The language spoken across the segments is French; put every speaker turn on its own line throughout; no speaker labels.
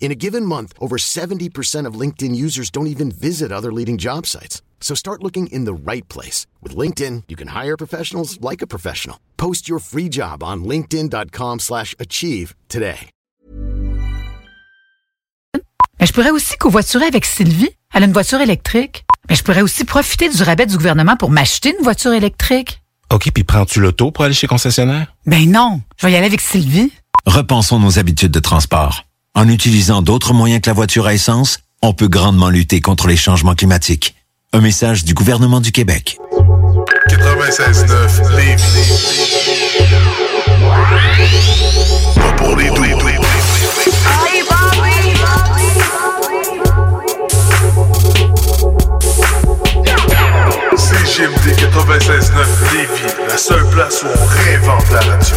In a given month, over 70% of LinkedIn users don't even visit other leading job sites. So start looking in the right place. With LinkedIn, you can hire professionals like a professional. Post your free job on linkedin.com slash achieve today.
Mais je pourrais aussi covoiturer avec Sylvie. Elle a une voiture électrique. Mais je pourrais aussi profiter du rabais du gouvernement pour m'acheter une voiture électrique.
OK, puis prends-tu l'auto pour aller chez concessionnaire?
Ben non, je vais y aller avec Sylvie.
Repensons nos habitudes de transport. En utilisant d'autres moyens que la voiture à essence, on peut grandement lutter contre les changements climatiques. Un message du gouvernement du Québec.
96.9 Lévis. Pas pour les doux. CGMD 96.9 Lévis, la seule place où on réinvente la radio.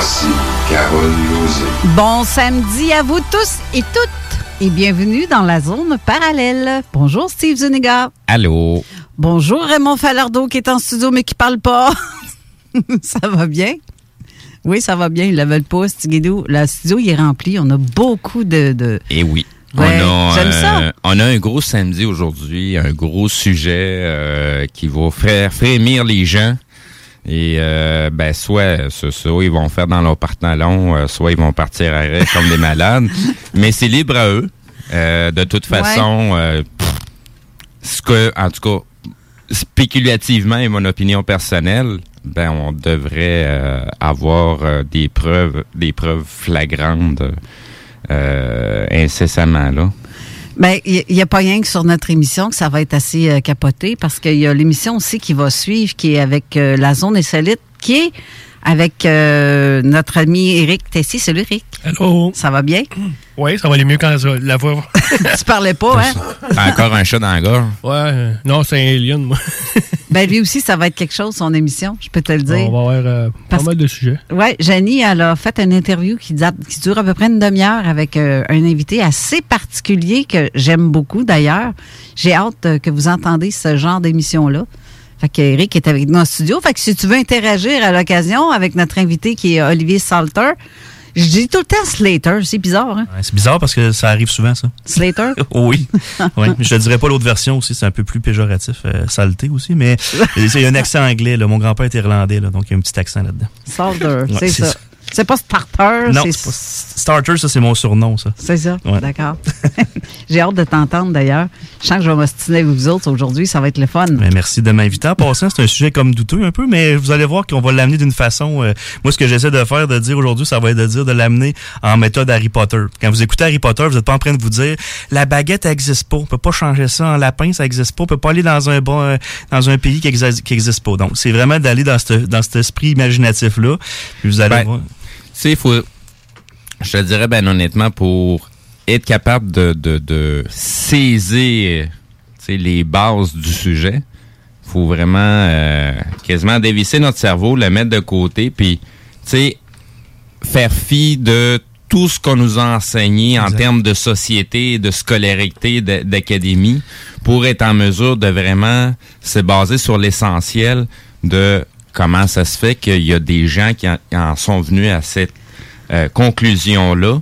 Voici Carole Lozé.
Bon samedi à vous tous et toutes et bienvenue dans la zone parallèle. Bonjour Steve Zuniga.
Allô.
Bonjour Raymond Falardeau qui est en studio mais qui parle pas. ça va bien? Oui, ça va bien. Il lève le pouce, Tigidou. Le studio il est rempli. On a beaucoup de... de...
Eh oui.
Ouais,
on, a,
j'aime ça.
euh, on a un gros samedi aujourd'hui, un gros sujet euh, qui va faire frémir les gens. Et euh, ben soit, soit, ils vont faire dans leur pantalon, euh, soit ils vont partir à rire comme des malades. Mais c'est libre à eux. Euh, de toute façon, pff, ce que, en tout cas, spéculativement et mon opinion personnelle, ben on devrait avoir des preuves, des preuves flagrantes incessamment là.
Ben, il n'y a pas rien que sur notre émission que ça va être assez euh, capoté parce qu'il y a l'émission aussi qui va suivre, qui est avec euh, la zone insolite, qui est avec euh, notre ami Eric Tessier. Salut Eric.
Allô?
Ça va bien?
Oui, ça va aller mieux quand la- la voix.
tu parlais pas, hein?
T'as encore un chat dans la gorge?
Ouais, euh, non, c'est un alien, moi.
Ben lui aussi, ça va être quelque chose, son émission, je peux te le dire.
On va avoir euh,
Parce-
pas mal de sujets.
Oui, Janie, elle a fait une interview qui, date- qui dure à peu près une demi-heure avec euh, un invité assez particulier que j'aime beaucoup d'ailleurs. J'ai hâte euh, que vous entendez ce genre d'émission-là. Fait que Eric est avec nous en studio. Fait que si tu veux interagir à l'occasion avec notre invité qui est Olivier Salter, je dis tout le temps Slater, c'est bizarre, hein?
Ouais, c'est bizarre parce que ça arrive souvent, ça.
Slater?
oui. ouais. Je te dirais pas l'autre version aussi, c'est un peu plus péjoratif, euh, saleté aussi, mais il y a un accent anglais. Là. Mon grand-père est irlandais, là, donc il y a un petit accent là-dedans.
Salter,
Ouais,
c'est
c'est
ça.
ça.
C'est pas starter,
Non,
c'est
pas Starter, ça, c'est mon surnom, ça.
C'est ça,
Ouais.
d'accord. J'ai hâte de t'entendre d'ailleurs. Je sens que je vais m'ostiner avec vous autres aujourd'hui, ça va être le fun.
Ben, merci de m'inviter. En passant, c'est un sujet comme douteux un peu, mais vous allez voir qu'on va l'amener d'une façon. euh, moi, ce que j'essaie de faire, de dire aujourd'hui, ça va être de dire de l'amener en méthode Harry Potter. Quand vous écoutez Harry Potter, vous n'êtes pas en train de vous dire la baguette elle existe pas. On peut pas changer ça en lapin, ça existe pas. On peut pas aller dans un bon, euh, dans un pays qui existe, qui existe pas. Donc, c'est vraiment d'aller dans ce dans cet esprit imaginatif là. Puis vous allez
Ben,
voir.
Tu sais, il faut. Je te dirais, ben honnêtement, pour être capable de, de, de saisir les bases du sujet, faut vraiment euh, quasiment dévisser notre cerveau, le mettre de côté, puis, tu sais, faire fi de tout ce qu'on nous a enseigné en termes de société, de scolarité, d'académie, pour être en mesure de vraiment se baser sur l'essentiel de comment ça se fait qu'il y a des gens qui en, en sont venus à cette euh, conclusion-là,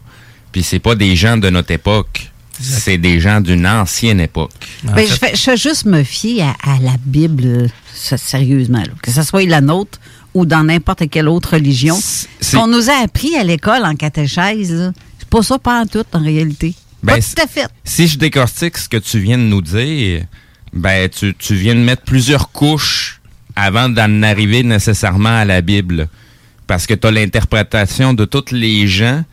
puis c'est pas des gens de notre époque, c'est des gens d'une ancienne époque.
Ben, je, fais, je fais juste me fier à, à la Bible, ça, sérieusement, là. que ce soit la nôtre ou dans n'importe quelle autre religion. Ce qu'on nous a appris à l'école en catéchèse, c'est pas ça pas en tout en réalité.
Ben,
pas tout à fait.
Si je décortique ce que tu viens de nous dire, ben tu, tu viens de mettre plusieurs couches avant d'en arriver nécessairement à la Bible. Parce que tu as l'interprétation de tous les gens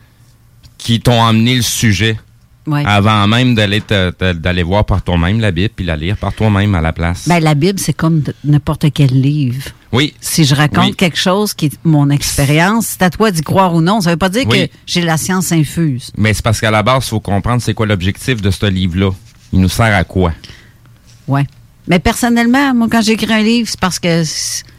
qui t'ont emmené le sujet.
Ouais.
Avant même d'aller d'aller voir par toi-même la Bible puis la lire par toi-même à la place.
Ben, la Bible, c'est comme n'importe quel livre.
oui.
Si je raconte
Oui.
quelque chose qui est mon expérience, c'est à toi d'y croire ou non. Ça veut pas dire
Oui.
que j'ai la science infuse.
Mais c'est parce qu'à la base, il faut comprendre c'est quoi l'objectif de ce livre-là. Il nous sert à quoi?
Ouais. Mais personnellement, moi, quand j'écris un livre, c'est parce que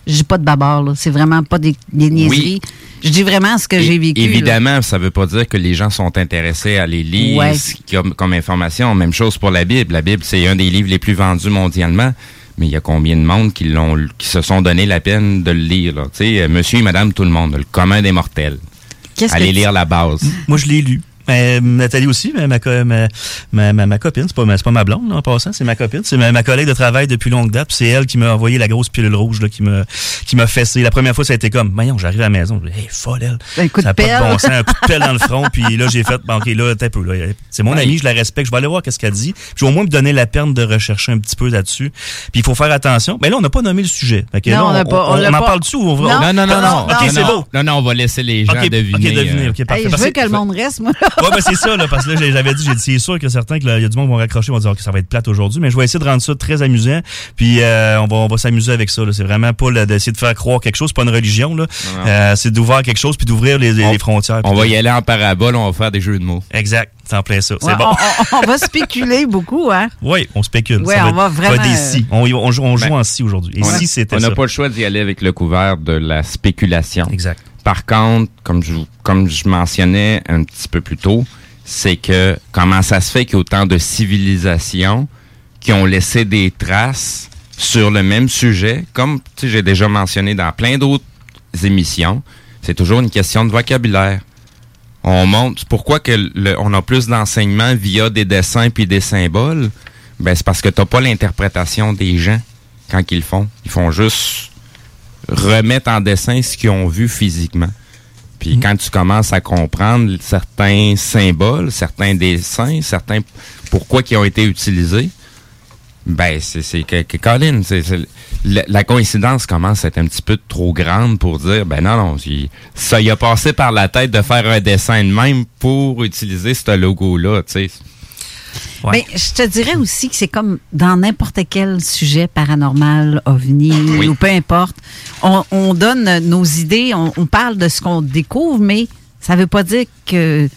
j'ai pas de babard, là. C'est vraiment pas des, des niaiseries. Je dis vraiment ce que j'ai vécu. là.
Évidemment, ça veut pas dire que les gens sont intéressés à les lire
Ouais.
comme, comme information. Même chose pour la Bible. La Bible, c'est un des livres les plus vendus mondialement. Mais il y a combien de monde qui l'ont, qui se sont donné la peine de le lire, là? Tu sais, euh, monsieur et madame tout le monde, le commun des mortels.
Qu'est-ce que
Allez
tu-
lire la base.
Moi, je l'ai lu. Mais Nathalie aussi, mais ma, co- ma, ma, ma, ma copine, c'est pas, pas ma blonde là, en passant, c'est ma copine, c'est ma, ma collègue de travail depuis longue date, puis c'est elle qui m'a envoyé la grosse pilule rouge là, qui m'a qui m'a fessé. La première fois, ça a été comme, voyons, j'arrive à la maison, je dis, hey, folle elle.
Un coup de
ça a pas
pelle.
de bon sens, un coup de pelle dans le front, puis là j'ai fait, bon, ok, là t'es un peu là, c'est mon
Ouais.
amie, je la respecte, je vais aller voir qu'est-ce qu'elle dit, puis je vais au moins me donner la peine de rechercher un petit peu là-dessus. Puis il faut faire attention. Mais là, on n'a pas nommé le sujet. Fait que
Non,
là,
on n'a pas- on l'a
en
pas.
parle dessus ou on va
Non.
Non, non, non, non.
Ok,
non,
c'est
non.
beau.
Non, non, on va laisser les gens deviner.
ok, deviner,
euh,
ok, parfait.
Hey, je
Parce
veux
que-
que le monde reste, moi.
Ouais, ben c'est ça, là, parce que là, j'avais dit, j'ai dit, c'est sûr que certains, que là, il y a du monde qui vont raccrocher, vont dire que ça va être plate aujourd'hui, mais je vais essayer de rendre ça très amusant, puis euh, on va, on va s'amuser avec ça, là. C'est vraiment pas d'essayer de faire croire quelque chose, c'est pas une religion, là. Euh, c'est d'ouvrir quelque chose, puis d'ouvrir les, les-
On-
les frontières.
On va y aller en parabole, on va faire des jeux de mots.
Exact, c'est en plein ça. C'est
Ouais,
bon.
on, on- on va spéculer beaucoup, hein?
Oui, on spécule.
Ouais,
Ça
on va
être-
vraiment,
des si. On, on joue, on joue
Ben,
en si aujourd'hui. Et si c'était
On n'a pas le choix d'y aller avec le couvert de la spéculation.
Exact.
Par contre, comme je, comme mentionnais un petit peu plus tôt, c'est que comment ça se fait qu'il y a autant de civilisations qui ont laissé des traces sur le même sujet, comme j'ai déjà mentionné dans plein d'autres émissions, c'est toujours une question de vocabulaire. On montre pourquoi que le- on a plus d'enseignements via des dessins puis des symboles? Ben c'est parce que t'as pas l'interprétation des gens quand ils font. Ils font juste remettre en dessin ce qu'ils ont vu physiquement. Puis quand tu commences à comprendre certains symboles, certains dessins, certains pourquoi qui ont été utilisés, ben c'est c'est que, que Colin, c'est la, la coïncidence commence à être un petit peu trop grande pour dire ben non non, ça y a passé par la tête de faire un dessin de même pour utiliser ce logo là, tu sais.
Ouais.
Mais je te dirais aussi que c'est comme dans n'importe quel sujet paranormal, ovni
Oui.
ou peu importe. On, on donne nos idées, on, on parle de ce qu'on découvre, mais ça veut pas dire que.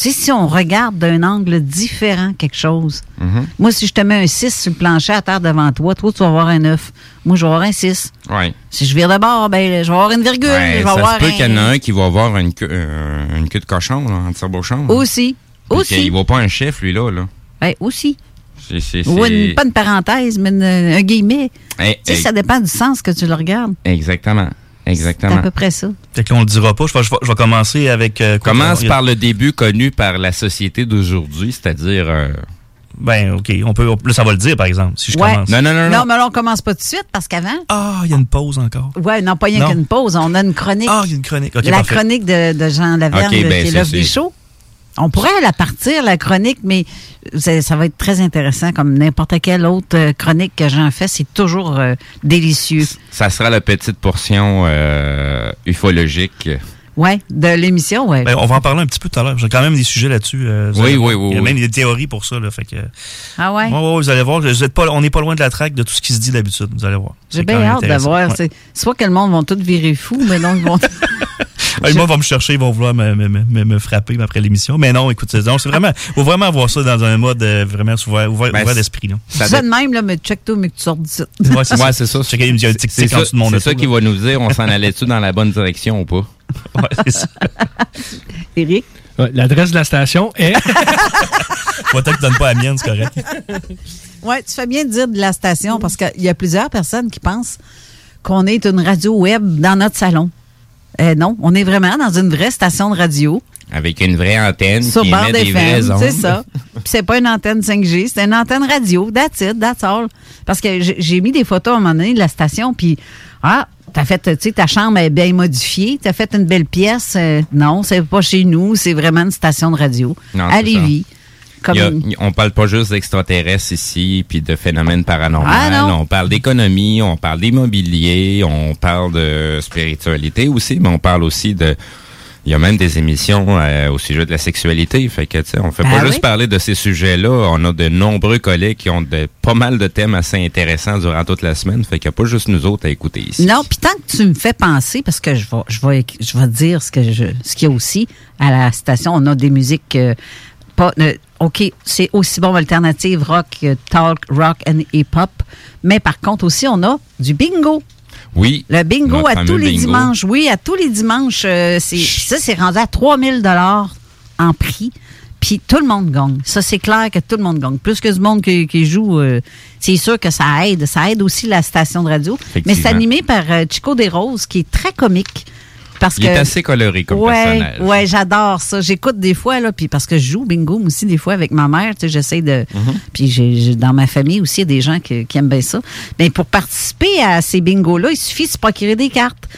Tu sais, si on regarde d'un angle différent quelque chose.
Mhm.
Moi, si je te mets un 6 sur le plancher à terre devant toi, toi, tu vas avoir un 9. Moi, je vais avoir un 6.
Ouais.
Si je vire de bord, ben, je vais avoir une virgule.
Ouais,
je vais
ça
avoir
se peut
un...
qu'il y en a un qui va avoir une queue, euh, une queue de cochon, là, un tire-bouchon.
Aussi. Aussi.
qu'il voit pas un chef, lui, là. là.
Ouais, aussi.
C'est, c'est,
Ou
c'est-
une- pas une parenthèse, mais une- un guillemet.
Eh,
Tu sais,
eh,
ça dépend du sens que tu le regardes.
Exactement.
C'est
Exactement.
à peu près ça.
Fait que là, on le dira pas. Je vais, je vais- je vais commencer avec. euh,
Commence par le début connu par la société d'aujourd'hui, c'est-à-dire euh,
Ben, OK. On peut, là, ça va le dire, par exemple, si je
Ouais.
commence.
Non, mais là, on commence pas tout de suite parce qu'avant.
Ah, il y a une pause encore.
Ouais, non, pas rien
Non.
qu'une pause. On a une chronique.
Ah, il y a une chronique.
La
parfait.
chronique de, de Jean Lavergne,
Ok, ben,
qui est l'œuvre des
c'est-
shows. On pourrait la partir, la chronique, mais ça, ça va être très intéressant, comme n'importe quelle autre euh, chronique que Jean fait. C'est toujours euh, délicieux.
Ça sera la petite portion euh, ufologique.
Ouais, de l'émission, ouais.
Ben, on va en parler un petit peu tout à l'heure. J'ai quand même des sujets là-dessus. euh,
Oui, oui, oui,
Il y a
oui.
même des théories pour ça. Là, fait que,
ah ouais?
Ouais, ouais, vous allez voir. vous êtes pas, on n'est pas loin de la traque de tout ce qui se dit d'habitude. Vous allez voir.
J'ai bien hâte d'avoir.
Ouais.
c'est- Soit que le monde va tout virer fou, mais non, ils vont.
Monde va me chercher, ils vont vouloir me, me, me, me frapper après l'émission. Mais non, écoute, c'est c'est vraiment, faut vraiment voir ça dans un mode euh, vraiment ouvert, ouvert,
Ben,
ouvert d'esprit. là.
ça de même, là, mais check-toi, mais que tu sors d'ici.
Ouais, c'est
Ouais,
ça.
c'est ça.
Checker, il y a un tic-tic
C'est
en
ça,
dessous de mon
c'est ça qui va nous dire on s'en allait-tu dans la bonne direction ou pas?
Ouais, c'est ça.
Éric?
Ouais, L'adresse de la station est.
Faut que tu donnes pas la mienne, c'est correct.
Oui, tu fais bien de dire de la station parce qu'il y a plusieurs personnes qui pensent qu'on est une radio web dans notre salon. Euh, non, on est vraiment dans une vraie station de radio.
Avec une vraie antenne
Sur
qui
bord
émet des ondes.
c'est ça. Puis c'est pas une antenne 5G, c'est une antenne radio. That's it, that's all. Parce que j'ai- mis des photos à un moment donné de la station, puis ah, t'as fait, tu sais, ta chambre est bien modifiée, t'as fait une belle pièce. Euh, non, c'est pas chez nous, c'est vraiment une station de radio
Non,
à Lévis. Comme
Il y a-
une-
on parle pas juste d'extraterrestres ici, puis de phénomènes paranormaux.
Ah,
on parle d'économie, on parle d'immobilier, on parle de spiritualité aussi, mais on parle aussi de... Il y a même des émissions euh, au sujet de la sexualité. Fait que, tu sais, on fait
Ah
pas
oui?
juste parler de ces sujets-là. On a de nombreux collègues qui ont de, pas mal de thèmes assez intéressants durant toute la semaine. Fait qu'il n'y a pas juste nous autres à écouter ici.
Non, puis tant que tu me fais penser, parce que je vais, je vais, je vais te dire ce que je, ce qu'il y a aussi à la station, on a des musiques euh, pas, euh, ok, c'est aussi bon alternative rock, euh, talk, rock and hip hop, mais par contre aussi on a du bingo.
Oui.
Le bingo à tous les
bingo.
dimanches. Oui, à tous les dimanches. euh, c'est, ça, c'est rendu à 3000 dollars en prix. Puis tout le monde gagne. Ça, c'est clair que tout le monde gagne. Plus que du monde qui, qui joue, euh, c'est sûr que ça aide. Ça aide aussi la station de radio. Mais c'est animé par Chico Desroses, qui est très comique. Parce
Il
que,
est assez coloré comme
ouais,
personnage.
Ouais, j'adore ça. J'écoute des fois, là, puis parce que je joue bingo aussi des fois avec ma mère, tu sais, j'essaie de.
Mhm.
Puis j'ai, dans ma famille aussi, il y a des gens qui, qui aiment bien ça. Mais pour participer à ces bingos-là, il suffit de se procurer des cartes.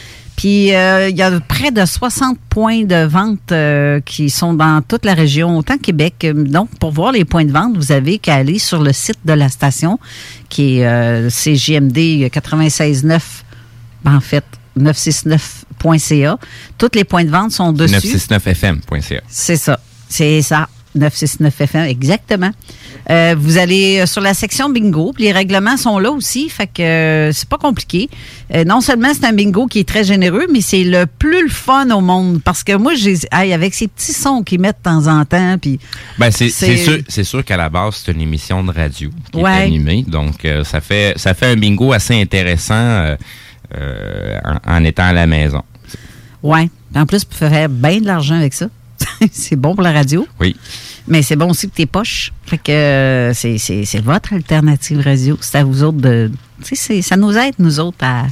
Puis euh, il y a près de 60 points de vente euh, qui sont dans toute la région, autant Québec. Donc, pour voir les points de vente, vous avez qu'à aller sur le site de la station, qui est euh, CGMD 96.9, ben, en fait, 969.ca. Tous les points de vente sont dessus.
969fm.ca.
C'est ça. C'est ça. 969 FM, exactement. Euh, vous allez euh, sur la section bingo, puis les règlements sont là aussi, fait que euh, c'est pas compliqué. Euh, non seulement c'est un bingo qui est très généreux, mais c'est le plus le fun au monde parce que moi j'ai hey, avec ces petits sons qu'ils mettent de temps en temps, puis
Ben c'est sûr, c'est sûr qu'à la base c'est une émission de radio qui
Ouais.
est animée, donc ça fait ça fait un bingo assez intéressant euh, en, en étant à la maison.
ouais. En plus, vous pouvez faire bien de l'argent avec ça. c'est bon pour la radio.
Oui.
Mais c'est bon aussi pour tes poches. Fait que euh, c'est, votre alternative radio. C'est à vous autres de. Tu ça nous aide, nous autres, à,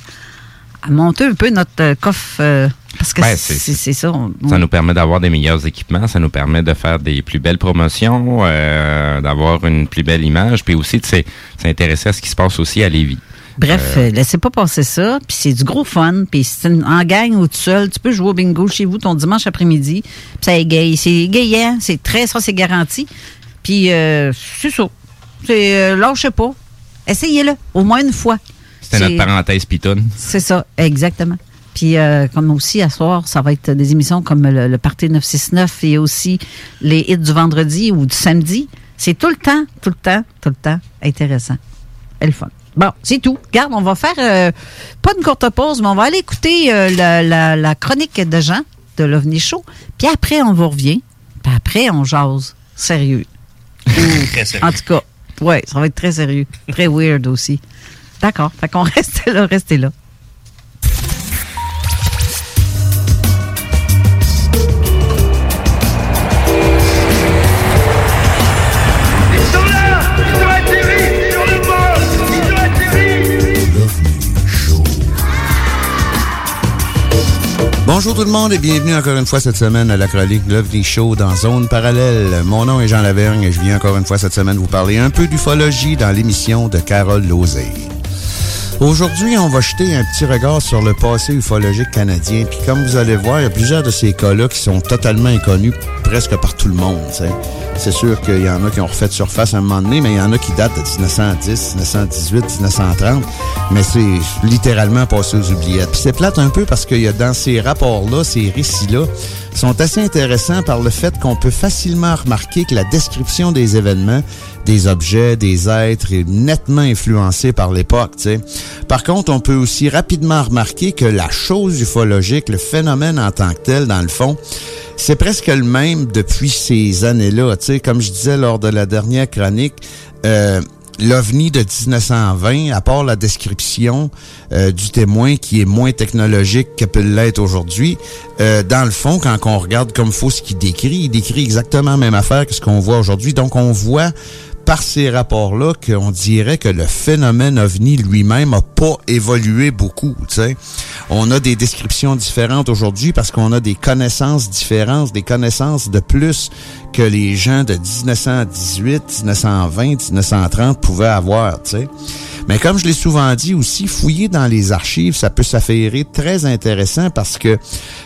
à monter un peu notre euh, coffre. euh, parce que
Ben,
c'est, ça. on-
Ça nous permet d'avoir des meilleurs équipements, ça nous permet de faire des plus belles promotions, euh, d'avoir une plus belle image, puis aussi de s'in- s'intéresser à ce qui se passe aussi à Lévis.
Bref,
Euh,
euh, laissez pas passer ça. Puis c'est du gros fun. Puis c'est une- en gang ou tout seul. Tu peux jouer au bingo chez vous ton dimanche après-midi. Puis ça égaye. C'est égayant. C'est très, ça, c'est garanti. Puis euh, c'est ça. C'est, euh, lâchez pas. Essayez-le. Au moins une fois.
C'était notre parenthèse pitonne.
C'est ça, exactement. Puis, euh, comme aussi, à soir, ça va être des émissions comme le, le Party 969 et aussi les hits du vendredi ou du samedi. C'est tout le temps, tout le temps, tout le temps intéressant. Et le fun. Bon, c'est tout. Regarde, on va faire euh, pas une courte pause, mais on va aller écouter euh, la, la- la chronique de Jean de l'OVNI Show. Puis après, on vous revient. Puis après, on jase. Sérieux.
Très sérieux.
En tout cas, ouais, ça va être très sérieux. Très weird aussi. D'accord. Fait qu'on reste là, restez là.
Bonjour tout le monde et bienvenue encore une fois cette semaine à la chronique l'OVNI Show dans Zone Parallèle. Mon nom est Jean Lavergne et je viens encore une fois cette semaine vous parler un peu d'ufologie dans l'émission de Carole Lozé. Aujourd'hui, on va jeter un petit regard sur le passé ufologique canadien. Puis comme vous allez voir, il y a plusieurs de ces cas-là qui sont totalement inconnus presque par tout le monde. C'est sûr qu'il y en a qui ont refait surface à un moment donné, mais il y en a qui datent de 1910, 1918, 1930. Mais c'est littéralement passé aux oubliettes. Puis c'est plate un peu parce qu'il y a dans ces rapports-là, ces récits-là, sont assez intéressants par le fait qu'on peut facilement remarquer que la description des événements, des objets, des êtres est nettement influencée par l'époque. Par contre, on peut aussi rapidement remarquer que la chose ufologique, le phénomène en tant que tel, dans le fond, c'est presque le même depuis ces années-là. Comme je disais lors de la dernière chronique, euh, l'OVNI de 1920, à part la description euh, du témoin qui est moins technologique que peut l'être aujourd'hui, euh, dans le fond, quand on regarde comme faut ce qu'il décrit, il décrit exactement la même affaire que ce qu'on voit aujourd'hui. Donc, on voit par ces rapports-là qu'on dirait que le phénomène ovni lui-même a pas évolué beaucoup. tu sais. On a des descriptions différentes aujourd'hui parce qu'on a des connaissances différentes, des connaissances de plus que les gens de 1918, 1920, 1930 pouvaient avoir. tu sais. Mais comme je l'ai souvent dit aussi, fouiller dans les archives, ça peut s'affairer très intéressant parce que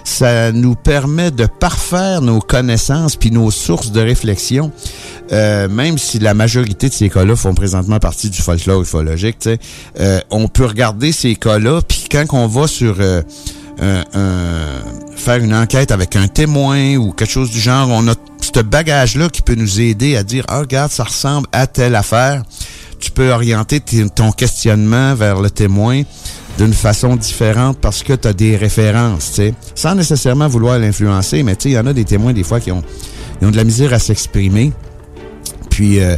ça nous permet de parfaire nos connaissances puis nos sources de réflexion. Euh, même si la majorité de ces cas-là font présentement partie du folklore ufologique, euh, on peut regarder ces cas-là, puis quand on va sur euh, faire une enquête avec un témoin ou quelque chose du genre, on a ce bagage-là qui peut nous aider à dire, ah, regarde, ça ressemble à telle affaire. Tu peux orienter ton questionnement vers le témoin d'une façon différente parce que tu as des références, sans nécessairement vouloir l'influencer, mais tu sais, il y en a des témoins des fois qui ont, ont de la misère à s'exprimer puis euh,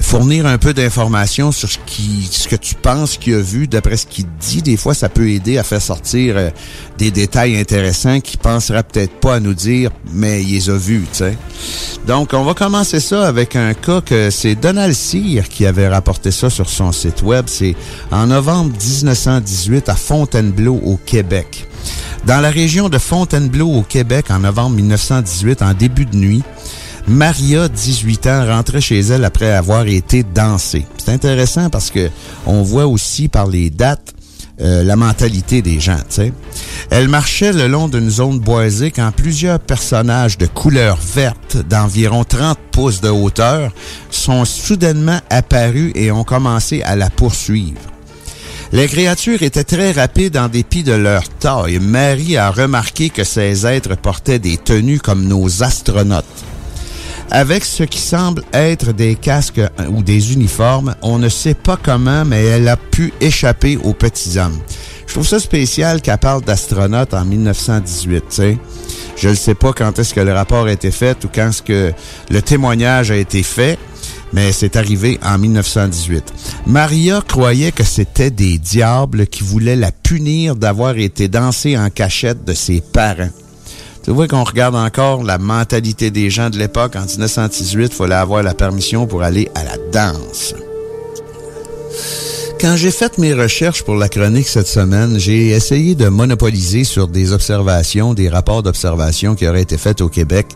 fournir un peu d'informations sur ce que tu penses qu'il a vu. D'après ce qu'il dit des fois ça peut aider à faire sortir euh, des détails intéressants qu'il penserait peut-être pas à nous dire mais il les a vus tu sais. Donc on va commencer ça avec un cas que c'est Donald Cyr qui avait rapporté ça sur son site web. C'est en novembre 1918 à Fontainebleau au Québec. Dans la région de Fontainebleau au Québec en novembre 1918 en début de nuit Maria, 18 ans, rentrait chez elle après avoir été dansée. C'est intéressant parce que on voit aussi par les dates euh, la mentalité des gens. tu sais. Elle marchait le long d'une zone boisée quand plusieurs personnages de couleur verte d'environ 30 pouces de hauteur sont soudainement apparus et ont commencé à la poursuivre. Les créatures étaient très rapides en dépit de leur taille. Marie a remarqué que ces êtres portaient des tenues comme nos astronautes. Avec ce qui semble être des casques euh, ou des uniformes, on ne sait pas comment, mais elle a pu échapper aux petits hommes. Je trouve ça spécial qu'elle parle d'astronautes en 1918, tu sais. Je ne sais pas quand est-ce que le rapport a été fait ou quand est-ce que le témoignage a été fait, mais c'est arrivé en 1918. Maria croyait que c'était des diables qui voulaient la punir d'avoir été dansée en cachette de ses parents. Tu vois qu'on regarde encore la mentalité des gens de l'époque. En 1918, il fallait avoir la permission pour aller à la danse. Quand j'ai fait mes recherches pour la chronique cette semaine, j'ai essayé de monopoliser sur des observations, des rapports d'observation qui auraient été faits au Québec.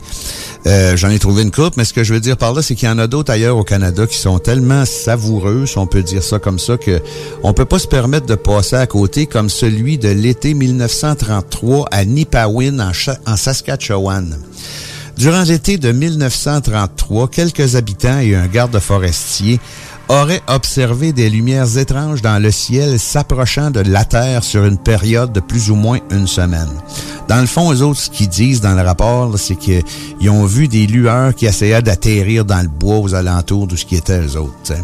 Euh, J'en ai trouvé une coupe, mais ce que je veux dire par là, c'est qu'il y en a d'autres ailleurs au Canada qui sont tellement savoureux, si on peut dire ça comme ça, que on peut pas se permettre de passer à côté, comme celui de l'été 1933 à Nipawin, en, en Saskatchewan. Durant l'été de 1933, quelques habitants et un garde forestier auraient observé des lumières étranges dans le ciel s'approchant de la Terre sur une période de plus ou moins une semaine. Dans le fond, eux autres, ce qu'ils disent dans le rapport, c'est qu'ils ont vu des lueurs qui essayaient d'atterrir dans le bois aux alentours de ce qui était eux autres.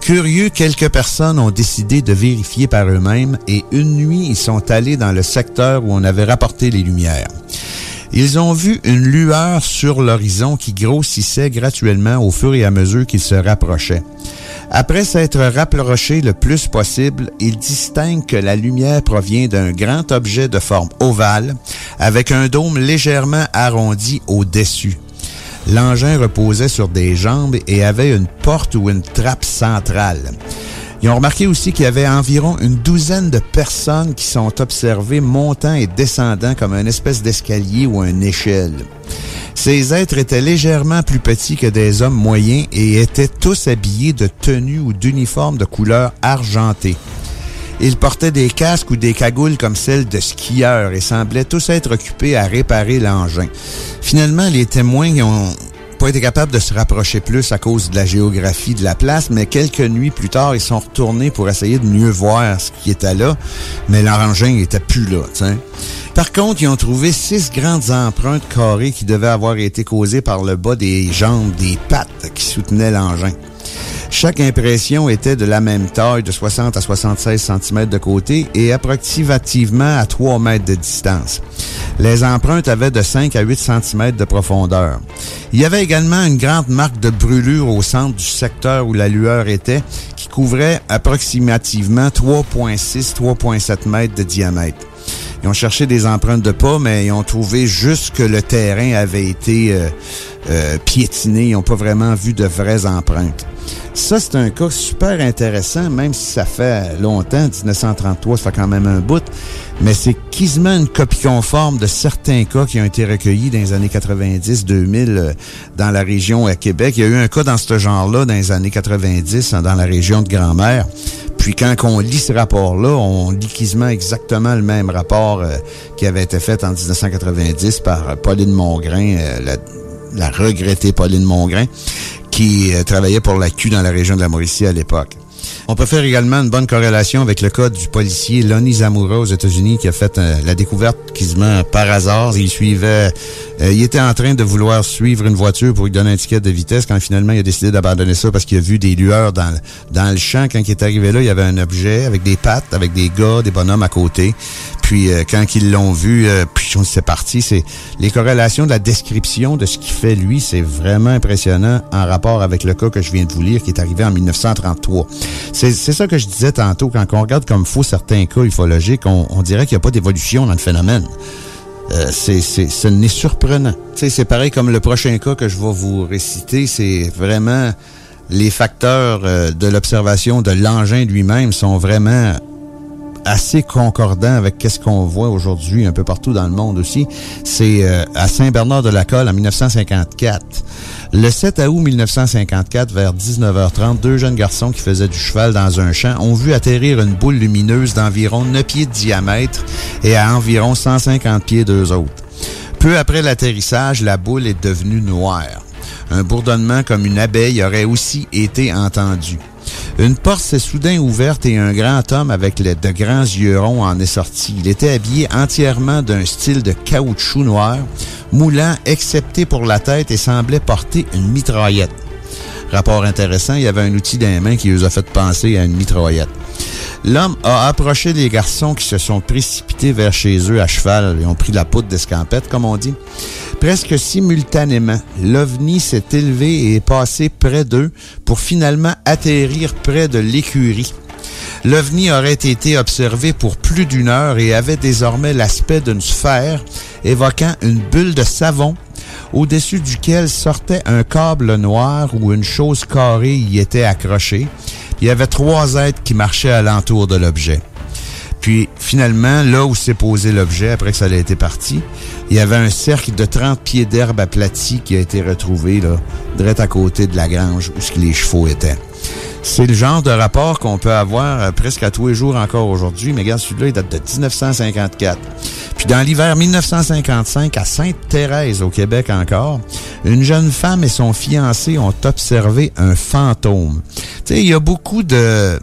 Curieux, quelques personnes ont décidé de vérifier par eux-mêmes et une nuit, ils sont allés dans le secteur où on avait rapporté les lumières. Ils ont vu une lueur sur l'horizon qui grossissait graduellement au fur et à mesure qu'ils se rapprochaient. Après s'être rapprochés le plus possible, ils distinguent que la lumière provient d'un grand objet de forme ovale avec un dôme légèrement arrondi au-dessus. L'engin reposait sur des jambes et avait une porte ou une trappe centrale. Ils ont remarqué aussi qu'il y avait environ une douzaine de personnes qui sont observées montant et descendant comme une espèce d'escalier ou une échelle. Ces êtres étaient légèrement plus petits que des hommes moyens et étaient tous habillés de tenues ou d'uniformes de couleur argentée. Ils portaient des casques ou des cagoules comme celles de skieurs et semblaient tous être occupés à réparer l'engin. Finalement, les témoins ont pas été capables de se rapprocher plus à cause de la géographie de la place, mais quelques nuits plus tard, ils sont retournés pour essayer de mieux voir ce qui était là, mais l'engin n'était plus là. Par contre, ils ont trouvé six grandes empreintes carrées qui devaient avoir été causées par le bas des jambes, des pattes qui soutenaient l'engin. Chaque impression était de la même taille, de 60 à 76 cm de côté et approximativement à 3 mètres de distance. Les empreintes avaient de 5 à 8 cm de profondeur. Il y avait également une grande marque de brûlure au centre du secteur où la lueur était, qui couvrait approximativement 3,6-3,7 mètres de diamètre. Ils ont cherché des empreintes de pas, mais ils ont trouvé juste que le terrain avait été euh, euh, piétiné. Ils n'ont pas vraiment vu de vraies empreintes. Ça, c'est un cas super intéressant, même si ça fait longtemps, 1933, ça fait quand même un bout, mais c'est quasiment une copie conforme de certains cas qui ont été recueillis dans les années 90-2000 euh, dans la région à Québec. Il y a eu un cas dans ce genre-là dans les années 90 dans la région de Grand-Mère. Puis quand on lit ce rapport-là, on lit quasiment exactement le même rapport euh, qui avait été fait en 1990 par Pauline Mongrain, euh, la, la regrettée Pauline Mongrain qui euh, travaillait pour la Q dans la région de la Mauricie à l'époque. On peut faire également une bonne corrélation avec le cas du policier Lonnie Zamora aux États-Unis qui a fait euh, la découverte quasiment par hasard. Il suivait, euh, il était en train de vouloir suivre une voiture pour lui donner un ticket de vitesse quand finalement il a décidé d'abandonner ça parce qu'il a vu des lueurs dans, dans le champ. Quand il est arrivé là, il y avait un objet avec des pattes, avec des gars, des bonhommes à côté. Puis euh, quand ils l'ont vu, puis c'est parti. C'est les corrélations de la description de ce qu'il fait lui, c'est vraiment impressionnant en rapport avec le cas que je viens de vous lire qui est arrivé en 1933. C'est ça que je disais tantôt quand on regarde comme faux certains cas ufologiques, on, on dirait qu'il n'y a pas d'évolution dans le phénomène. Euh, c'est, c'est, ce n'est surprenant. c'est pareil comme le prochain cas que je vais vous réciter. C'est vraiment les facteurs euh, de l'observation de l'engin lui-même sont vraiment assez concordant avec qu'est-ce qu'on voit aujourd'hui un peu partout dans le monde aussi. C'est euh, à Saint-Bernard-de-la-Colle en 1954. Le 7 août 1954, vers 19h30, deux jeunes garçons qui faisaient du cheval dans un champ ont vu atterrir une boule lumineuse d'environ 9 pieds de diamètre et à environ 150 pieds d'eux autres. Peu après l'atterrissage, la boule est devenue noire. Un bourdonnement comme une abeille aurait aussi été entendu. Une porte s'est soudain ouverte et un grand homme avec de grands yeux ronds en est sorti. Il était habillé entièrement d'un style de caoutchouc noir, moulant excepté pour la tête et semblait porter une mitraillette. Rapport intéressant, il y avait un outil dans les mains qui lui a fait penser à une mitraillette. L'homme a approché les garçons qui se sont précipités vers chez eux à cheval et ont pris la poudre d'escampette, comme on dit. Presque simultanément, l'OVNI s'est élevé et est passé près d'eux pour finalement atterrir près de l'écurie. L'OVNI aurait été observé pour plus d'une heure et avait désormais l'aspect d'une sphère évoquant une bulle de savon au-dessus duquel sortait un câble noir ou une chose carrée y était accrochée. Il y avait trois êtres qui marchaient alentour de l'objet. Puis finalement, là où s'est posé l'objet, après que ça a été parti, il y avait un cercle de 30 pieds d'herbe aplatie qui a été retrouvé là, direct à côté de la grange où les chevaux étaient. C'est le genre de rapport qu'on peut avoir euh, presque à tous les jours encore aujourd'hui, mais regarde, celui-là, il date de 1954. Puis dans l'hiver 1955, à Sainte-Thérèse, au Québec encore, une jeune femme et son fiancé ont observé un fantôme. Tu sais, il y a beaucoup de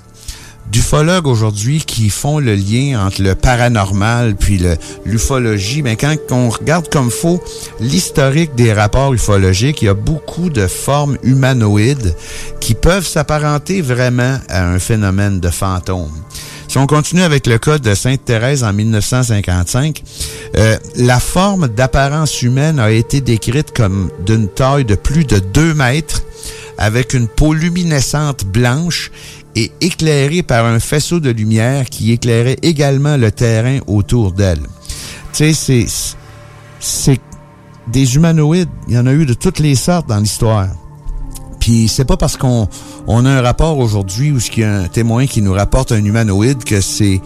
d'ufologues aujourd'hui qui font le lien entre le paranormal puis l'ufologie, mais quand on regarde comme faux l'historique des rapports ufologiques, il y a beaucoup de formes humanoïdes qui peuvent s'apparenter vraiment à un phénomène de fantôme. Si on continue avec le cas de Sainte-Thérèse en 1955, euh, la forme d'apparence humaine a été décrite comme d'une taille de plus de 2 mètres, avec une peau luminescente blanche et éclairée par un faisceau de lumière qui éclairait également le terrain autour d'elle. Tu sais, c'est, des humanoïdes. Il y en a eu de toutes les sortes dans l'histoire. Puis c'est pas parce qu'on on a un rapport aujourd'hui où il y a un témoin qui nous rapporte un humanoïde que c'est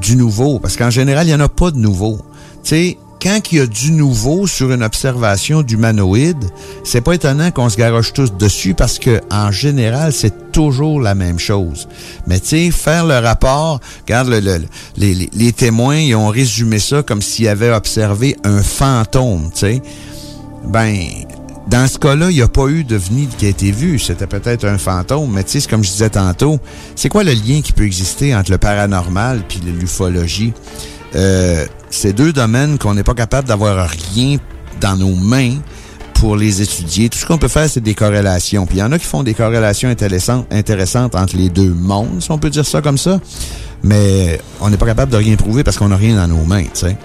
du nouveau. Parce qu'en général, il n'y en a pas de nouveau. Tu sais, quand il y a du nouveau sur une observation d'humanoïde, c'est pas étonnant qu'on se garoche tous dessus parce que en général, c'est toujours la même chose. Mais tu sais, faire le rapport, regarde le, le- les, témoins, ils ont résumé ça comme s'ils avaient observé un fantôme, tu sais. Ben, dans ce cas-là, il n'y a pas eu de venue qui a été vue. C'était peut-être un fantôme, mais tu sais, comme je disais tantôt, c'est quoi le lien qui peut exister entre le paranormal puis l'ufologie? Euh, c'est deux domaines qu'on n'est pas capable d'avoir rien dans nos mains pour les étudier. Tout ce qu'on peut faire, c'est des corrélations. Puis il y en a qui font des corrélations intéressantes, intéressantes entre les deux mondes, si on peut dire ça comme ça. Mais on n'est pas capable de rien prouver parce qu'on n'a rien dans nos mains, tu sais.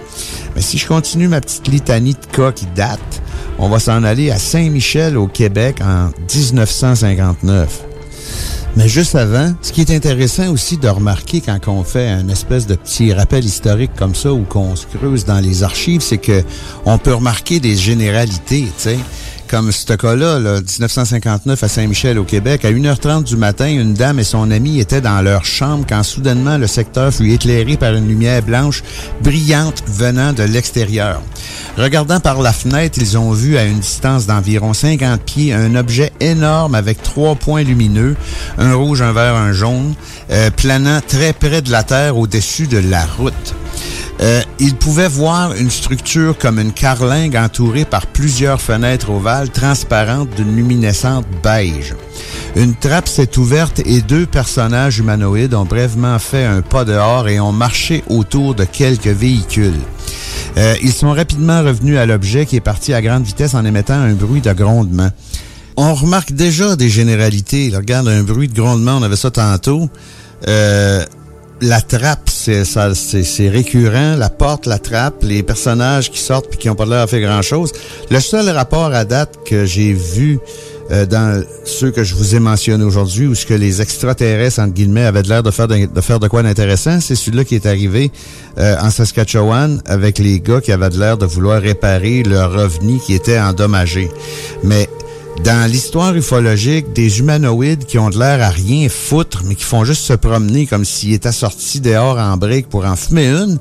Mais si je continue ma petite litanie de cas qui date, on va s'en aller à Saint-Michel au Québec en 1959. Mais juste avant, ce qui est intéressant aussi de remarquer quand on fait un espèce de petit rappel historique comme ça ou qu'on se creuse dans les archives, c'est que on peut remarquer des généralités, tu sais. Comme ce cas-là, là, 1959 à Saint-Michel au Québec, à 1h30 du matin, une dame et son ami étaient dans leur chambre quand soudainement le secteur fut éclairé par une lumière blanche brillante venant de l'extérieur. Regardant par la fenêtre, ils ont vu à une distance d'environ 50 pieds un objet énorme avec trois points lumineux, un rouge, un vert, un jaune, euh, planant très près de la Terre au-dessus de la route. Euh, ils pouvaient voir une structure comme une carlingue entourée par plusieurs fenêtres ovales transparentes d'une luminescente beige. Une trappe s'est ouverte et deux personnages humanoïdes ont brièvement fait un pas dehors et ont marché autour de quelques véhicules. Euh, ils sont rapidement revenus à l'objet qui est parti à grande vitesse en émettant un bruit de grondement. On remarque déjà des généralités. Regarde, un bruit de grondement, on avait ça tantôt. Euh, la trappe, c'est ça, c'est récurrent. La porte, la trappe, les personnages qui sortent puis qui n'ont pas l'air à faire grand-chose. Le seul rapport à date que j'ai vu euh, dans ceux que je vous ai mentionnés aujourd'hui, où ce que les extraterrestres, entre guillemets, avaient l'air de faire de, quoi d'intéressant, c'est celui-là qui est arrivé euh, en Saskatchewan avec les gars qui avaient l'air de vouloir réparer leur ovni qui était endommagé. Mais dans l'histoire ufologique, des humanoïdes qui ont de l'air à rien foutre, mais qui font juste se promener comme s'ils étaient sortis dehors en brique pour en fumer une,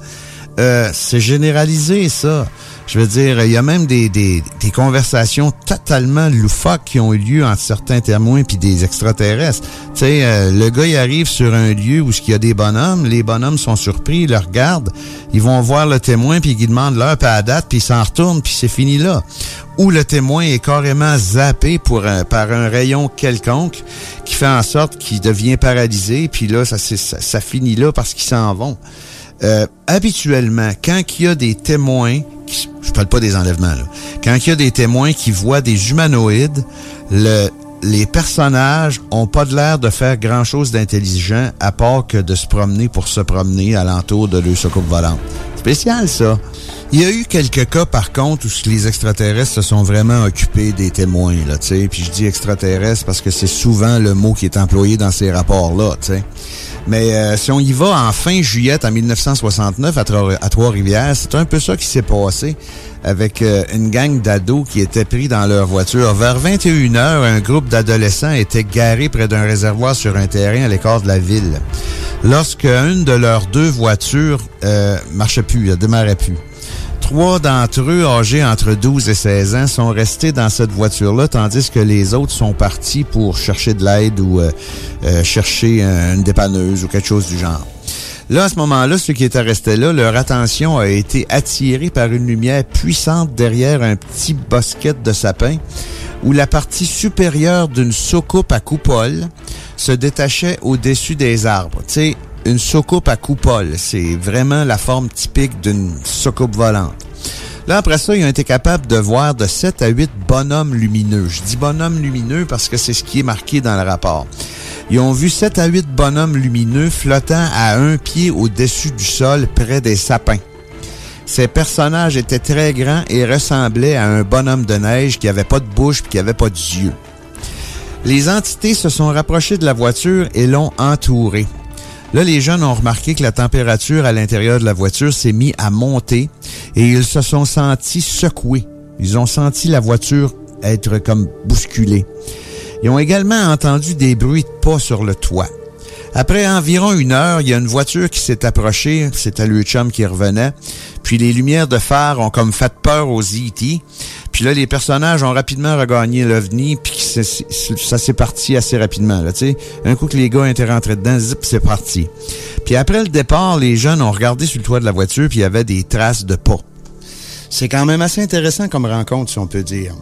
euh, c'est généralisé, ça. Je veux dire, il y a même des, des, des conversations totalement loufoques qui ont eu lieu entre certains témoins puis des extraterrestres. Tu sais, euh, le gars, il arrive sur un lieu où il y a des bonhommes, les bonhommes sont surpris, ils le regardent, ils vont voir le témoin puis ils demandent l'heure puis la date puis ils s'en retournent puis c'est fini là. Ou le témoin est carrément zappé pour un- par un rayon quelconque qui fait en sorte qu'il devient paralysé puis là, ça, ça, ça finit là parce qu'ils s'en vont. Euh, habituellement, quand il y a des témoins, je parle pas des enlèvements, quand il y a des témoins qui voient des humanoïdes, le, les personnages ont pas de l'air de faire grand chose d'intelligent à part que de se promener pour se promener alentour de leur soucoupe volante. Spécial, ça. Il y a eu quelques cas, par contre, où les extraterrestres se sont vraiment occupés des témoins, là, tu sais. Puis je dis extraterrestres parce que c'est souvent le mot qui est employé dans ces rapports-là, tu sais. Mais euh, si on y va en fin juillet en 1969 à, Trois- à Trois-Rivières, c'est un peu ça qui s'est passé avec euh, une gang d'ados qui étaient pris dans leur voiture. Vers 21h, un groupe d'adolescents était garé près d'un réservoir sur un terrain à l'écart de la ville. Lorsque une de leurs deux voitures euh, marchait plus, elle démarrait plus. Trois d'entre eux, âgés entre 12 et 16 ans, sont restés dans cette voiture-là, tandis que les autres sont partis pour chercher de l'aide ou euh, euh, chercher un- une dépanneuse ou quelque chose du genre. Là, à ce moment-là, ceux qui étaient restés là, leur attention a été attirée par une lumière puissante derrière un petit bosquet de sapin où la partie supérieure d'une soucoupe à coupole se détachait au-dessus des arbres. Tu une soucoupe à coupole, c'est vraiment la forme typique d'une soucoupe volante. Là, après ça, ils ont été capables de voir de 7 à 8 bonhommes lumineux. Je dis bonhommes lumineux parce que c'est ce qui est marqué dans le rapport. Ils ont vu 7 à 8 bonhommes lumineux flottant à un pied au-dessus du sol près des sapins. Ces personnages étaient très grands et ressemblaient à un bonhomme de neige qui avait pas de bouche et qui avait pas d'yeux. Les entités se sont rapprochées de la voiture et l'ont entourée. Là, les jeunes ont remarqué que la température à l'intérieur de la voiture s'est mise à monter et ils se sont sentis secoués. Ils ont senti la voiture être comme bousculée. Ils ont également entendu des bruits de pas sur le toit. Après environ une heure, il y a une voiture qui s'est approchée, c'était le chum qui revenait, puis les lumières de phare ont comme fait peur aux E.T., puis là, les personnages ont rapidement regagné l'OVNI, puis ça s'est parti assez rapidement. Un coup que les gars étaient rentrés dedans, zip, c'est parti. Puis après le départ, les jeunes ont regardé sur le toit de la voiture, puis il y avait des traces de pas. C'est quand même assez intéressant comme rencontre, si on peut dire.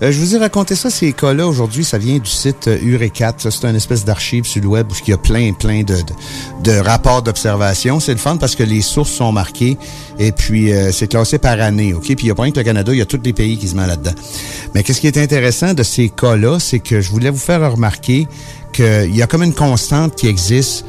Euh, je vous ai raconté ça, ces cas-là, aujourd'hui, ça vient du site euh, Urecat. C'est une espèce d'archive sur le web où il y a plein, plein de, de, de rapports d'observation. C'est le fun parce que les sources sont marquées et puis euh, c'est classé par année, OK? Puis il n'y a pas rien que le Canada, il y a tous les pays qui se mettent là-dedans. Mais qu'est-ce qui est intéressant de ces cas-là, c'est que je voulais vous faire remarquer qu'il y a comme une constante qui existe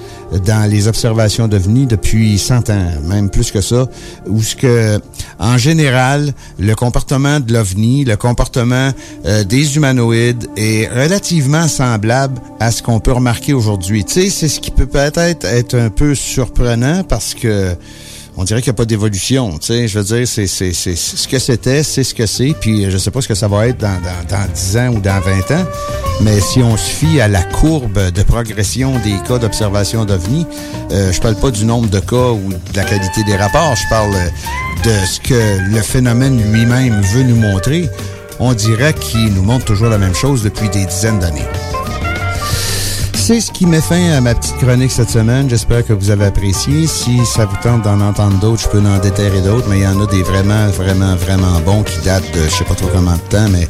dans les observations d'OVNI depuis 100 ans, même plus que ça, où ce que, en général, le comportement de l'OVNI, le comportement euh, des humanoïdes est relativement semblable à ce qu'on peut remarquer aujourd'hui. Tu sais, c'est ce qui peut peut-être être un peu surprenant parce que on dirait qu'il n'y a pas d'évolution. Je veux dire, c'est, c'est, c'est ce que c'était, c'est ce que c'est, puis je sais pas ce que ça va être dans, dans, dans 10 ans ou dans 20 ans, mais si on se fie à la courbe de progression des cas d'observation d'OVNI, euh, je parle pas du nombre de cas ou de la qualité des rapports, je parle euh, de ce que le phénomène lui-même veut nous montrer. On dirait qu'il nous montre toujours la même chose depuis des dizaines d'années. C'est ce qui met fin à ma petite chronique cette semaine. J'espère que vous avez apprécié. Si ça vous tente d'en entendre d'autres, je peux en déterrer d'autres, mais il y en a des vraiment, vraiment, vraiment bons qui datent de je sais pas trop combien de temps, mais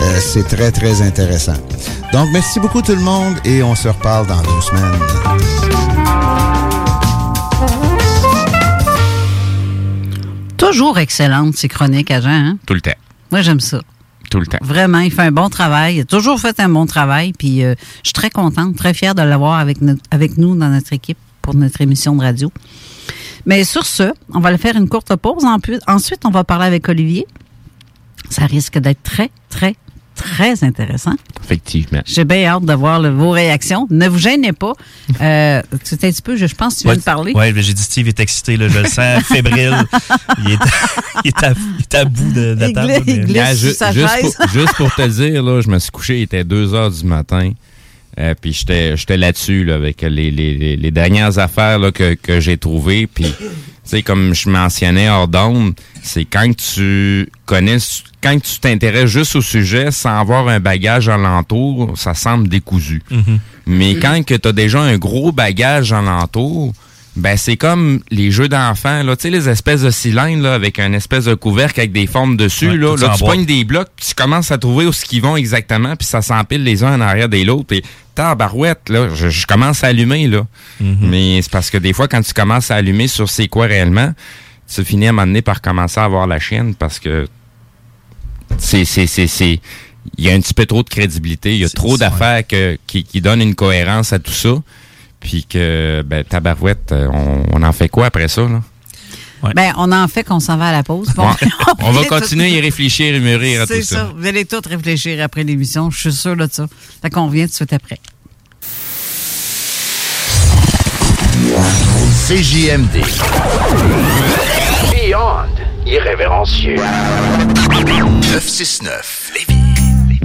euh, c'est très, très intéressant. Donc, merci beaucoup tout le monde et on se reparle dans deux semaines.
Toujours excellente, ces chroniques à Jean. Hein?
Tout le temps.
Moi, j'aime ça.
Le temps.
Vraiment, il fait un bon travail. Il a toujours fait un bon travail. Puis euh, je suis très contente, très fière de l'avoir avec, avec nous dans notre équipe pour notre émission de radio. Mais sur ce, on va le faire une courte pause. En plus- Ensuite, on va parler avec Olivier. Ça risque d'être très, très, très intéressant.
Effectivement.
J'ai bien hâte de voir le- vos réactions. Ne vous gênez pas. Euh, c'est un petit peu, je, je pense que tu viens de parler.
Mais j'ai dit Steve est excité, là, je le sens, fébrile. Il est, il est, à, il est à bout de, de la
Il
table.
glisse-
mais-
il glisse
ju-
sur sa
juste,
chaise.
pour, juste pour te dire, là, je me suis couché, il était 2 heures du matin. Euh, puis j'étais j'étais là-dessus là, avec les, les, les, dernières affaires là, que, que j'ai trouvées. Puis, tu sais, comme je mentionnais hors d'onde, c'est quand tu connais, quand tu t'intéresses juste au sujet sans avoir un bagage alentour, ça semble décousu.
Mhm.
Mais quand que tu as déjà un gros bagage alentour, ben c'est comme les jeux d'enfants, là, tu sais, les espèces de cylindres là, avec un espèce de couvercle avec des formes dessus.
Ouais,
là, là tu pognes des blocs, puis tu commences à trouver où ce qu'ils vont exactement, puis ça s'empile les uns en arrière des l'autre. Puis tabarouette, là, je, je commence à allumer, là.
Mhm.
Mais c'est parce que des fois, quand tu commences à allumer sur c'est quoi réellement, tu finis à un moment donné par commencer à avoir la chienne parce que c'est, c'est, c'est, c'est, il y a un petit peu trop de crédibilité, il y a trop d'affaires qui donnent une cohérence à tout ça. Puis que, ben, tabarouette, euh, on, on en fait quoi après ça, là?
Ben, on en fait qu'on s'en va à la pause. Bon,
Ouais. on va
tout-
continuer à y réfléchir et mûrir à tout
C'est
ça.
ça. Vous allez tous réfléchir après l'émission. Je suis sûre de ça. Fait qu'on revient tout de suite après.
CJMD. Beyond irrévérencieux. 969.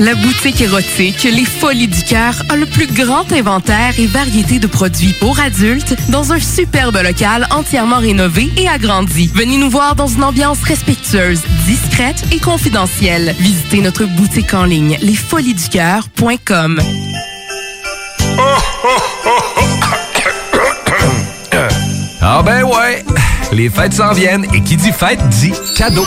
La boutique érotique Les Folies du Cœur a le plus grand inventaire et variété de produits pour adultes dans un superbe local entièrement rénové et agrandi. Venez nous voir dans une ambiance respectueuse, discrète et confidentielle. Visitez notre boutique en ligne lesfoliesducoeur.com.
Ah ben ouais, les fêtes s'en viennent et qui dit fête dit cadeau.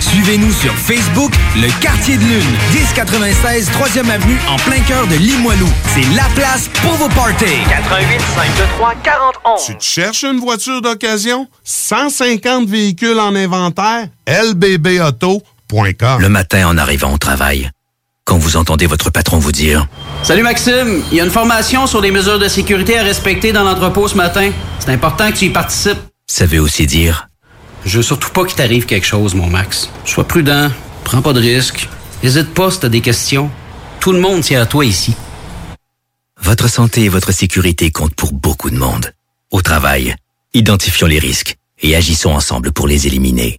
Suivez-nous sur Facebook, Le Quartier de Lune, 1096 3e Avenue en plein cœur de Limoilou. C'est la place pour vos parties.
88 523 4011.
Tu te cherches une voiture d'occasion? 150 véhicules en inventaire? lbbauto.com
Le matin en arrivant au travail, quand vous entendez votre patron vous dire
Salut Maxime, il y a une formation sur les mesures de sécurité à respecter dans l'entrepôt ce matin. C'est important que tu y participes.
Ça veut aussi dire
Je veux surtout pas qu'il t'arrive quelque chose, mon Max. Sois prudent, prends pas de risques. N'hésite pas si t'as des questions. Tout le monde tient à toi ici.
Votre santé et votre sécurité comptent pour beaucoup de monde. Au travail, identifions les risques et agissons ensemble pour les éliminer.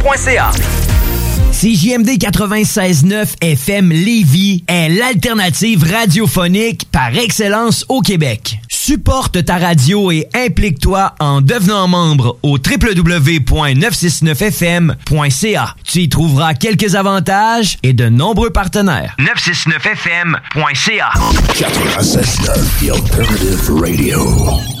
CJMD 96.9 FM Lévis est l'alternative radiophonique par excellence au Québec. Supporte ta radio et implique-toi en devenant membre au www.969fm.ca. Tu y trouveras quelques avantages et de nombreux partenaires. 969fm.ca
96.9 The Alternative Radio.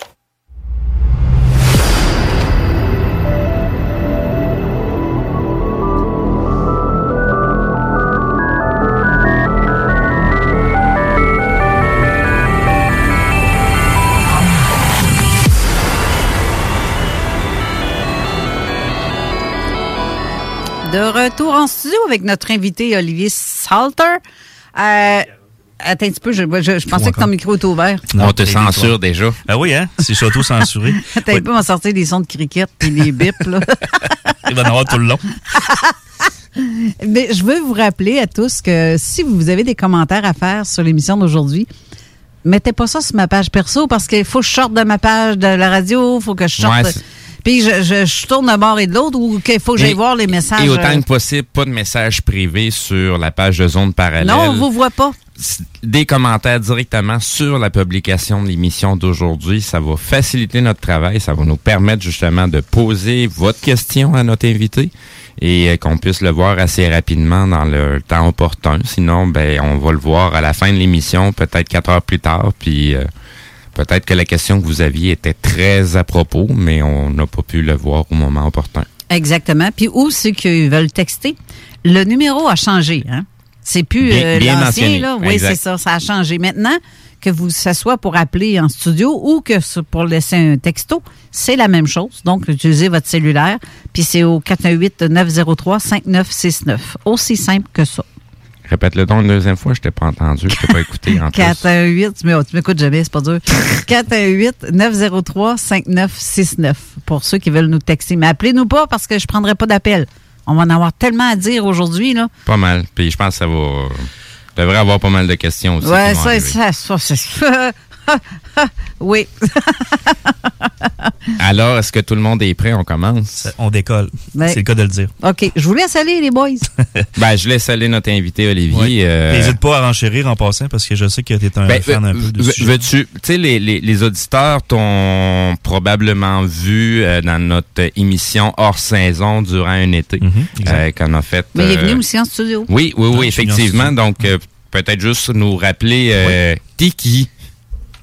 De retour en studio avec notre invité Olivier Salter. Euh, attends un petit peu, je, je- je pensais que ton micro était ouvert.
On te censure déjà.
Ah oui, hein? C'est surtout censuré.
Attends un peu, on va sortir des sons de cricket et des bips. Là.
Il va en avoir tout le long.
Mais je veux vous rappeler à tous que si vous avez des commentaires à faire sur l'émission d'aujourd'hui, mettez pas ça sur ma page perso parce qu'il faut que je sorte de ma page de la radio, il faut que je sorte.
Ouais,
puis je, je, je tourne de bord et de l'autre ou qu'il faut que j'aille voir les messages.
Et autant
euh,
que possible, pas de messages privés sur la page de zone parallèle.
non, on vous voit pas.
Des commentaires directement sur la publication de l'émission d'aujourd'hui. Ça va faciliter notre travail. Ça va nous permettre justement de poser votre question à notre invité et euh, qu'on puisse le voir assez rapidement dans le temps opportun. Sinon, ben, on va le voir à la fin de l'émission, peut-être quatre heures plus tard, puis euh, peut-être que la question que vous aviez était très à propos, mais on n'a pas pu le voir au moment opportun.
Exactement. Puis où ceux qui veulent texter, le numéro a changé. Hein? C'est plus
Bien-
euh,
bien
l'ancien, là. Oui, c'est ça. Ça a changé. Maintenant, que vous, ça soit pour appeler en studio ou que ce- pour laisser un texto, c'est la même chose. Donc, utilisez votre cellulaire. Puis c'est au 418-903-5969. Aussi simple que ça.
Répète-le donc une deuxième fois, je t'ai pas entendu, je t'ai pas écouté en plus.
418, tu m'é- tu m'écoutes jamais, c'est pas dur. 418-903-5969 pour ceux qui veulent nous texter. Mais appelez-nous pas parce que je prendrai pas d'appel. On va en avoir tellement à dire aujourd'hui, là.
Pas mal. Puis je pense que ça va. devrait avoir pas mal de questions aussi.
ouais, ça, ça, ça, c'est. oui.
Alors, est-ce que tout le monde est prêt? On commence?
On décolle.
Ben-
C'est le cas de le dire.
OK. Je vous laisse aller, les boys.
ben, je laisse aller notre invité, Olivier. Euh,
N'hésite pas à renchérir en passant parce que je sais que tu es un
Ben,
fan un peu de.
Veux-tu, tu sais, les, les, les auditeurs t'ont probablement vu euh, dans notre émission hors saison durant un été euh, qu'on a fait.
Mais il est venu aussi en studio.
Oui, oui, oui, effectivement. Donc, euh, peut-être juste nous rappeler euh, qui?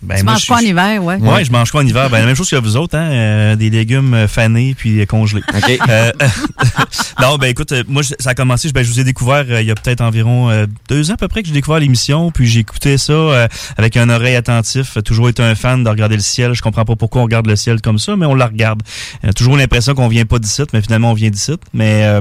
Ben,
tu
moi,
manges
je-
quoi en hiver, ouais?
Ouais, je mange quoi en hiver? Ben, la même chose que vous autres, hein? euh, des légumes euh, fanés puis euh, congelés. Euh, non, ben écoute, euh, moi, je- ça a commencé, je- ben, je vous ai découvert euh, il y a peut-être environ euh, deux ans à peu près que j'ai découvert l'émission, puis j'ai écouté ça euh, avec un oreille attentif. J'ai toujours été un fan de regarder le ciel. Je comprends pas pourquoi on regarde le ciel comme ça, mais on la regarde. Euh, toujours l'impression qu'on vient pas d'ici, mais finalement on vient d'ici. Mais euh,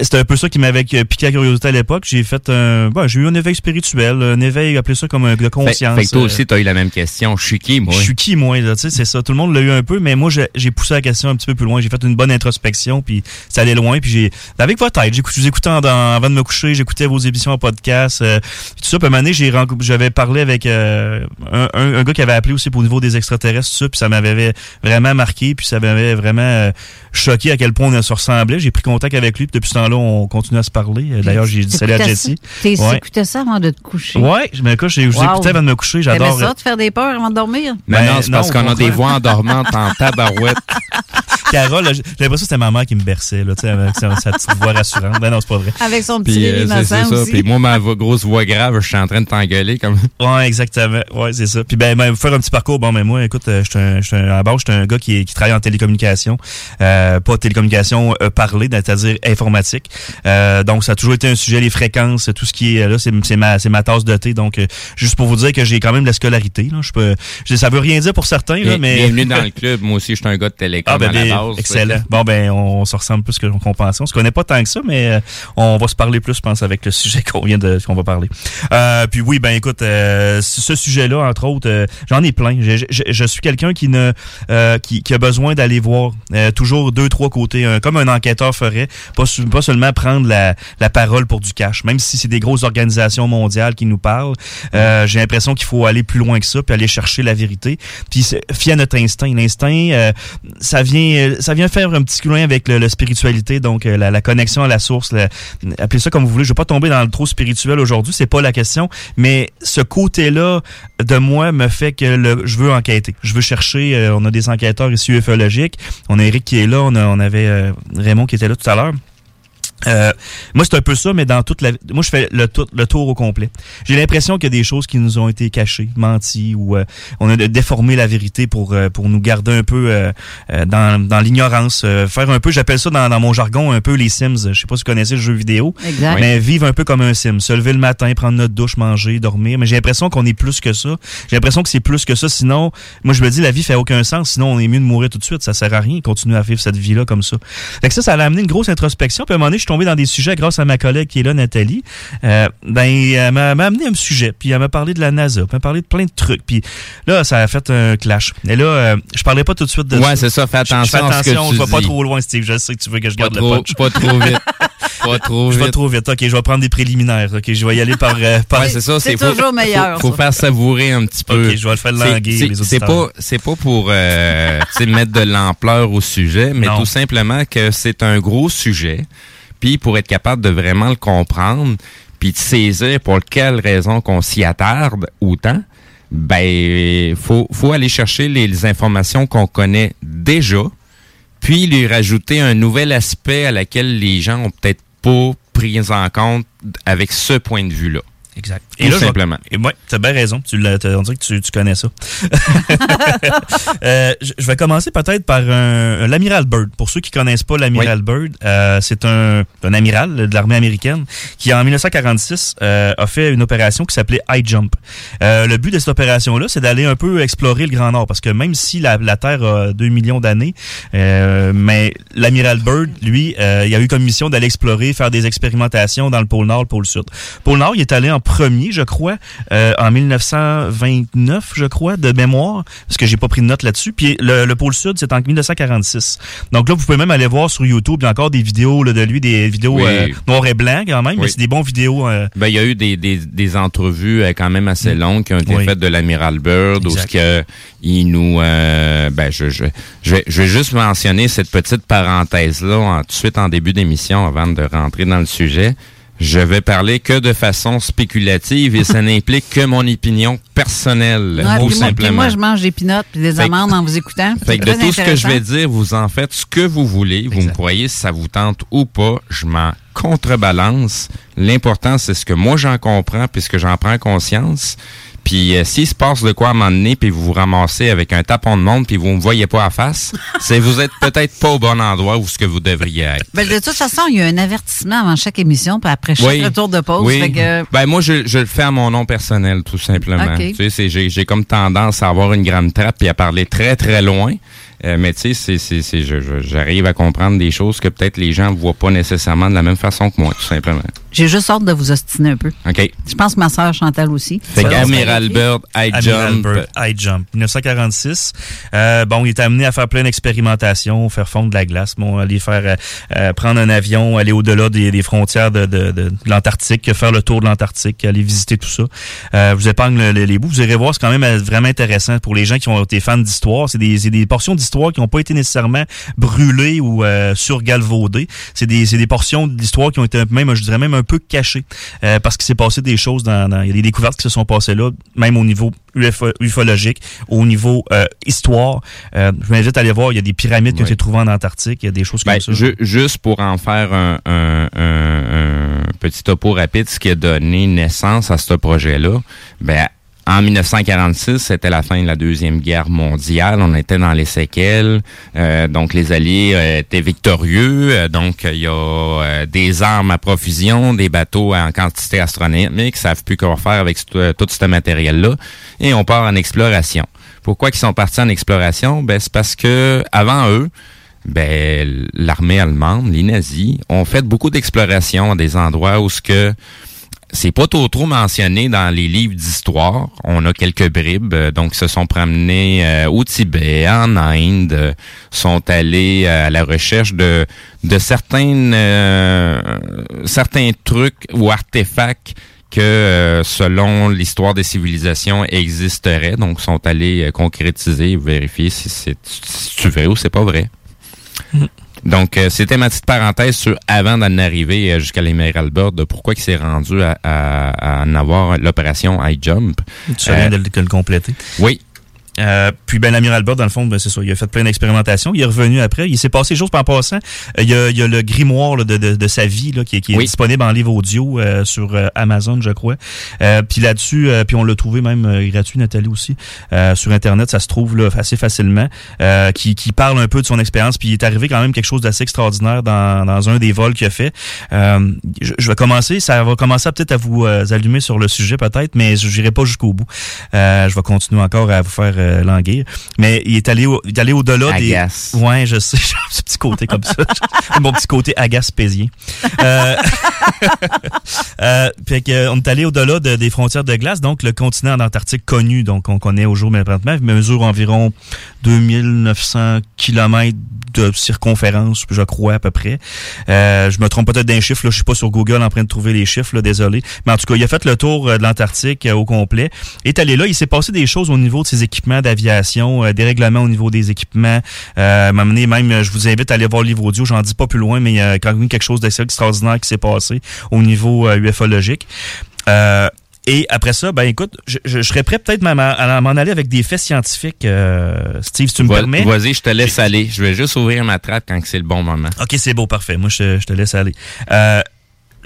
c'était un peu ça qui m'avait piqué la curiosité à l'époque. J'ai fait un, ben, j'ai eu un éveil spirituel, un éveil, appelez ça comme un de conscience.
fait que toi
euh,
aussi, t'as eu la même question. Je suis qui, moi?
je suis qui, moi, là, tu sais, c'est ça. Tout le monde l'a eu un peu, mais moi, j'ai j'ai poussé la question un petit peu plus loin. J'ai fait une bonne introspection, puis ça allait loin, puis j'ai, avec votre aide, j'écoute- je vous écoutais en- dans- avant de me coucher, j'écoutais vos émissions en podcast, euh, puis tout ça. Puis à un moment donné, j'ai j'avais parlé avec euh, un, un- un gars qui avait appelé aussi pour le niveau des extraterrestres, tout ça, puis ça m'avait vraiment marqué, puis ça m'avait vraiment euh, choqué à quel point on se ressemblait. J'ai pris contact avec lui, puis depuis ce temps-là, on continue à se parler. Euh, D'ailleurs, j'ai dit salut à Jessie.
T'écoutais ça avant de te coucher?
Ouais, je me couche, avant de me coucher, j'adore.
ça, te faire des peurs avant de dormir?
Mais
Ben,
non, c'est parce qu'on a des voix endormantes en tabarouette.
Carole, j'ai l'impression que c'était ma mère qui me berçait, là, tu sais, avec sa, sa petite voix rassurante. Ben non, c'est pas vrai.
Avec son petit
euh, c'est ça.
aussi.
Puis moi, ma grosse voix grave, je suis en train de t'engueuler comme.
Ouais, exactement. Ouais, c'est ça. Puis ben, ben, faire un petit parcours. Bon, mais moi, écoute, euh, je suis un, j'suis un- à la base, je suis un gars qui, qui travaille en télécommunication, euh, pas télécommunication euh, parlée, c'est-à-dire informatique. Euh, donc, ça a toujours été un sujet, les fréquences, tout ce qui est là, c'est c'est ma, c'est ma tasse de thé. Donc, euh, juste pour vous dire que j'ai quand même de la scolarité. Là. Je peux, je- ça veut rien dire pour certains, là, mais
Bienvenue dans le club. Moi aussi, je suis un gars de télécom
Ah ben, excellent. Bon ben on, se ressemble plus qu'on pensait. On se connaît pas tant que ça, mais euh, on va se parler plus, je pense, avec le sujet qu'on vient de qu'on va parler. Euh, puis oui, ben écoute, euh, ce sujet-là, entre autres, euh, j'en ai plein. Je, je- je suis quelqu'un qui ne euh, qui, qui a besoin d'aller voir euh, toujours deux trois côtés, comme un enquêteur ferait, pas, pas seulement prendre la, la parole pour du cash. Même si c'est des grosses organisations mondiales qui nous parlent, j'ai l'impression qu'il faut aller plus loin que ça, puis aller chercher la vérité. Puis fier à notre instinct. L'instinct, ça vient ça vient faire un petit lien avec le, la spiritualité, donc euh, la, connexion à la source. appelez ça comme vous voulez. Je vais pas tomber dans le trop spirituel aujourd'hui, c'est pas la question, mais ce côté-là de moi me fait que le, je veux enquêter. Je veux chercher. euh, on a des enquêteurs ici ufologiques. On a Eric qui est là. On avait euh, Raymond qui était là tout à l'heure. Euh, moi, c'est un peu ça, mais dans toute la... Moi, je fais le, tout, le tour au complet. J'ai l'impression qu'il y a des choses qui nous ont été cachées, menties, ou euh, on a déformé la vérité pour, euh, pour nous garder un peu euh, euh, dans, dans l'ignorance. euh, faire un peu, j'appelle ça dans, dans mon jargon, un peu les Sims. Je sais pas si vous connaissez le jeu vidéo.
Exact.
Mais vivre un peu comme un Sim. Se lever le matin, prendre notre douche, manger, dormir. Mais j'ai l'impression qu'on est plus que ça. J'ai l'impression que c'est plus que ça. Sinon, moi, je me dis, la vie fait aucun sens. Sinon, on est mieux de mourir tout de suite. Ça sert à rien. Continuer à vivre cette vie-là comme ça. Fait que ça, ça a amené une grosse introspection. Puis à un moment donné, suis tombé dans des sujets grâce à ma collègue qui est là, Nathalie. Euh, ben, elle m'a m'a amené un sujet. Puis elle m'a parlé de la NASA. Puis elle m'a parlé de plein de trucs. Puis là, ça a fait un clash. Et là, euh, je parlais pas tout de suite de
Ouais, c'est ça. Fais
Je- je
attention
fais
à ce que
attention,
tu
je vais pas trop loin, Steve. Je sais que tu veux que je
Pas
garde
trop,
le punch.
pas trop vite. Pas trop
Je vais
vite.
trop vite. OK, je vais prendre des préliminaires. OK, je vais y aller par... euh, par...
Ouais, c'est ça.
C'est
faut-
toujours meilleur,
Faut, faut faire savourer un petit peu.
Ok, je vais le faire
C'est-
languir,
c'est-
les
C'est
auditeurs.
pas, c'est pas pour euh, mettre de l'ampleur au sujet, mais
Non.
tout simplement que c'est un gros sujet. Pour être capable de vraiment le comprendre, puis de saisir pour quelle raison qu'on s'y attarde autant, ben faut faut aller chercher les, les informations qu'on connaît déjà, puis lui rajouter un nouvel aspect à laquelle les gens ont peut-être pas pris en compte avec ce point de vue-là.
Exact.
Tout
je vais-
simplement.
Et ouais, tu as bien raison. Tu l'as- t'as- on dirait que tu, tu connais ça. Euh, je je vais commencer peut-être par un- un- l'amiral Byrd. Pour ceux qui connaissent pas l'amiral Byrd, euh, c'est un, un amiral de l'armée américaine qui, en 1946, euh, a fait une opération qui s'appelait High Jump. Euh, le but de cette opération-là, c'est d'aller un peu explorer le Grand Nord, parce que même si la, la Terre a 2 millions d'années, euh, mais l'amiral Byrd, lui, euh, il a eu comme mission d'aller explorer, faire des expérimentations dans le pôle Nord, le pôle Sud. Pôle Nord, il est allé en premier, je crois, euh, en 1929, je crois, de mémoire, parce que j'ai pas pris de note là-dessus. Puis le, le pôle Sud, c'est en 1946. Donc là, vous pouvez même aller voir sur YouTube, il y a encore des vidéos là, de lui, des vidéos
Oui.
euh, noir et blanc quand même, mais c'est des bons vidéos. euh,
Ben, il y a eu des, des, des entrevues quand même assez longues qui ont été
Mm. Oui.
faites de l'amiral Byrd, où que il nous, ben, je, je, je, vais, je vais juste mentionner cette petite parenthèse là en, tout de suite en début d'émission avant de rentrer dans le sujet. Je vais parler que de façon spéculative et ça n'implique que mon opinion personnelle, tout
moi,
simplement.
moi, je mange des pinottes et des amandes en vous écoutant.
Fait que de tout ce que je vais dire, vous en faites ce que vous voulez. Vous me croyez si ça vous tente ou pas. Je m'en contrebalance. L'important, c'est ce que moi j'en comprends puisque j'en prends conscience. Puis euh, s'il se passe de quoi à un moment donné, puis vous vous ramassez avec un tapon de monde, puis vous me voyez pas à face, c'est vous êtes peut-être pas au bon endroit où ce que vous devriez être.
Ben, de toute façon, il y a un avertissement avant chaque émission, puis après chaque
Oui.
retour de pause.
Oui.
Fait que,
Ben moi je, je le fais à mon nom personnel tout simplement. Tu sais, j'ai comme tendance à avoir une grande trappe et à parler très très loin. Euh, mais tu sais, c'est- j'arrive à comprendre des choses que peut-être les gens voient pas nécessairement de la même façon que moi, tout simplement.
J'ai juste hâte de vous ostiner un peu.
OK.
Je pense que ma sœur Chantal aussi.
Fait
vérifie.
Bird, High
Amiral
Jump.
Byrd, High Jump, 1946. Euh, bon, il est amené à faire plein d'expérimentations, faire fondre de la glace, bon, aller faire euh, euh, prendre un avion, aller au-delà des, des frontières de, de, de, de l'Antarctique, faire le tour de l'Antarctique, aller visiter tout ça. Euh, vous épargne le- le- les bouts. Vous irez voir, c'est quand même euh, vraiment intéressant pour les gens qui ont été fans d'histoire. C'est des, c'est des portions d'histoire qui n'ont pas été nécessairement brûlées ou euh, surgalvaudées. C'est des, c'est des portions d'histoire qui ont été même, je dirais même un peu cachées. Euh, parce qu'il s'est passé des choses dans, dans- il y a des découvertes qui se sont passées là, même au niveau UFO ufologique, au niveau euh, histoire. Euh, je vous invite à aller voir, il y a des pyramides qui ont été trouvées en Antarctique, il y a des choses
Ben,
comme ça.
ju- juste pour en faire un, un- un- un petit topo rapide, ce qui a donné naissance à ce projet-là, ben, en 1946, c'était la fin de la Deuxième Guerre mondiale. On était dans les séquelles. Euh, donc, les Alliés euh, étaient victorieux. Euh, donc, il y a des armes à profusion, des bateaux en quantité astronomique. Savent plus quoi faire avec tout ce matériel-là. Et on part en exploration. Pourquoi ils sont partis en exploration? Ben, c'est parce que avant eux, ben, l'armée allemande, les nazis, ont fait beaucoup d'explorations à des endroits où ce que c'est pas trop trop mentionné dans les livres d'histoire. On a quelques bribes, euh, donc se sont promenés euh, au Tibet, en Inde, euh, sont allés euh, à la recherche de de certaines euh, certains trucs ou artefacts que euh, selon l'histoire des civilisations existeraient. Donc sont allés concrétiser, vérifier si c'est vrai ou c'est pas vrai. Donc, euh, c'était ma petite parenthèse sur avant d'en arriver euh, jusqu'à l'Amiral Bird, de pourquoi il s'est rendu à, à- à en avoir l'opération High Jump.
Tu viens
Euh,
de, de le compléter.
Oui.
Euh, puis ben l'amiral Byrd, dans le fond, ben, c'est ça. Il a fait plein d'expérimentations. Il est revenu après. Il s'est passé des choses en passant. Euh, il, y a, il y a le grimoire là, de, de, de sa vie là, qui, est- qui est
Oui.
disponible en livre audio euh, sur euh, Amazon, je crois. Euh, puis là-dessus, euh, puis on l'a trouvé même gratuit, Nathalie aussi, euh, sur Internet. Ça se trouve là, assez facilement. Euh, qui, qui parle un peu de son expérience. Puis il est arrivé quand même quelque chose d'assez extraordinaire dans, dans un des vols qu'il a fait. Euh, je, je vais commencer. Ça va commencer peut-être à vous allumer sur le sujet peut-être, mais je n'irai pas jusqu'au bout. Euh, je vais continuer encore à vous faire euh, languir. Mais il est allé, au, il est allé au-delà des.
Agace.
Ouais, je sais. J'ai ce petit côté comme ça. Mon petit côté agace pésien. Euh, euh, euh, on est allé au-delà de- des frontières de glace, donc le continent antarctique connu, donc on connaît au jour maintenant, mesure environ 2900 kilomètres de circonférence, je crois à peu près. Euh, je me trompe peut-être d'un chiffre, là, je suis pas sur Google en train de trouver les chiffres, là, désolé. Mais en tout cas, il a fait le tour euh, de l'Antarctique euh, au complet. Est allé là, il s'est passé des choses au niveau de ses équipements d'aviation, euh, des règlements au niveau des équipements. Euh, m'a amené même, je vous invite à aller voir le livre audio, j'en dis pas plus loin, mais il y a quand même quelque chose d'assez extraordinaire qui s'est passé au niveau ufologique. Euh, et après ça, ben écoute, je, je, je serais prêt peut-être même à, à m'en aller avec des faits scientifiques, euh, Steve, si tu me
Va-
permets.
Vas-y, je te laisse aller. Je vais juste ouvrir ma trappe quand c'est le bon moment.
OK, c'est beau, parfait. Moi, je, je te laisse aller. Euh,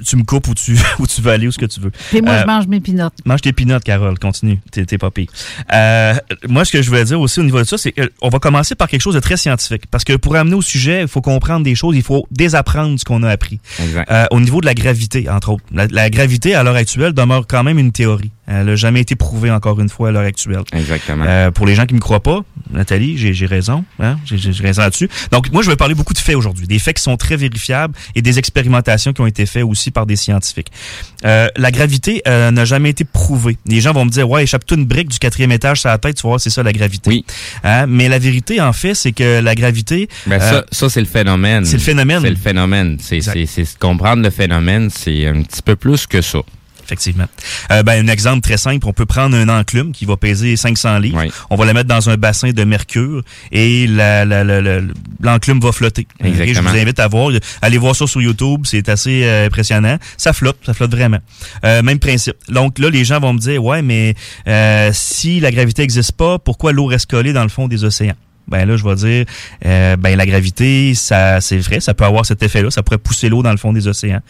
tu me coupes où tu, où tu veux aller, où ce que tu veux.
Puis moi,
Euh,
je mange mes pinottes.
Mange tes pinottes, Carole. Continue. T'es t'es pas pire. Euh, moi, ce que je voulais dire aussi au niveau de ça, c'est qu'on va commencer par quelque chose de très scientifique. Parce que pour amener au sujet, il faut comprendre des choses, il faut désapprendre ce qu'on a appris.
Exact.
Euh, au niveau de la gravité, entre autres. La, la gravité, à l'heure actuelle, demeure quand même une théorie. Elle n'a jamais été prouvée, encore une fois, à l'heure actuelle.
Exactement.
Euh, pour les gens qui me croient pas, Nathalie, j'ai raison. Hein? J'ai raison là-dessus. Donc, moi, je vais parler beaucoup de faits aujourd'hui. Des faits qui sont très vérifiables et des expérimentations qui ont été faites aussi par des scientifiques. Euh, la gravité euh, n'a jamais été prouvée. Les gens vont me dire, ouais, échappe-toi une brique du quatrième étage sur la tête, tu voir, c'est ça la gravité.
Oui.
Hein? Mais la vérité, en fait, c'est que la gravité...
Ben
euh,
ça, ça c'est le phénomène.
c'est le phénomène.
C'est le phénomène. C'est comprendre le phénomène, c'est un petit peu plus que ça.
Effectivement. Euh, ben, un exemple très simple, on peut prendre un enclume qui va peser 500 livres. On va la mettre dans un bassin de mercure et l'enclume va flotter.
Exactement.
Et je vous invite à voir, allez voir ça sur YouTube, c'est assez euh, impressionnant. Ça flotte, ça flotte vraiment. Euh, même principe. Donc là, les gens vont me dire, ouais, mais euh, si la gravité n'existe pas, pourquoi l'eau reste collée dans le fond des océans? Ben là, je vais dire, euh, ben la gravité, ça, c'est vrai, ça peut avoir cet effet-là, ça pourrait pousser l'eau dans le fond des océans.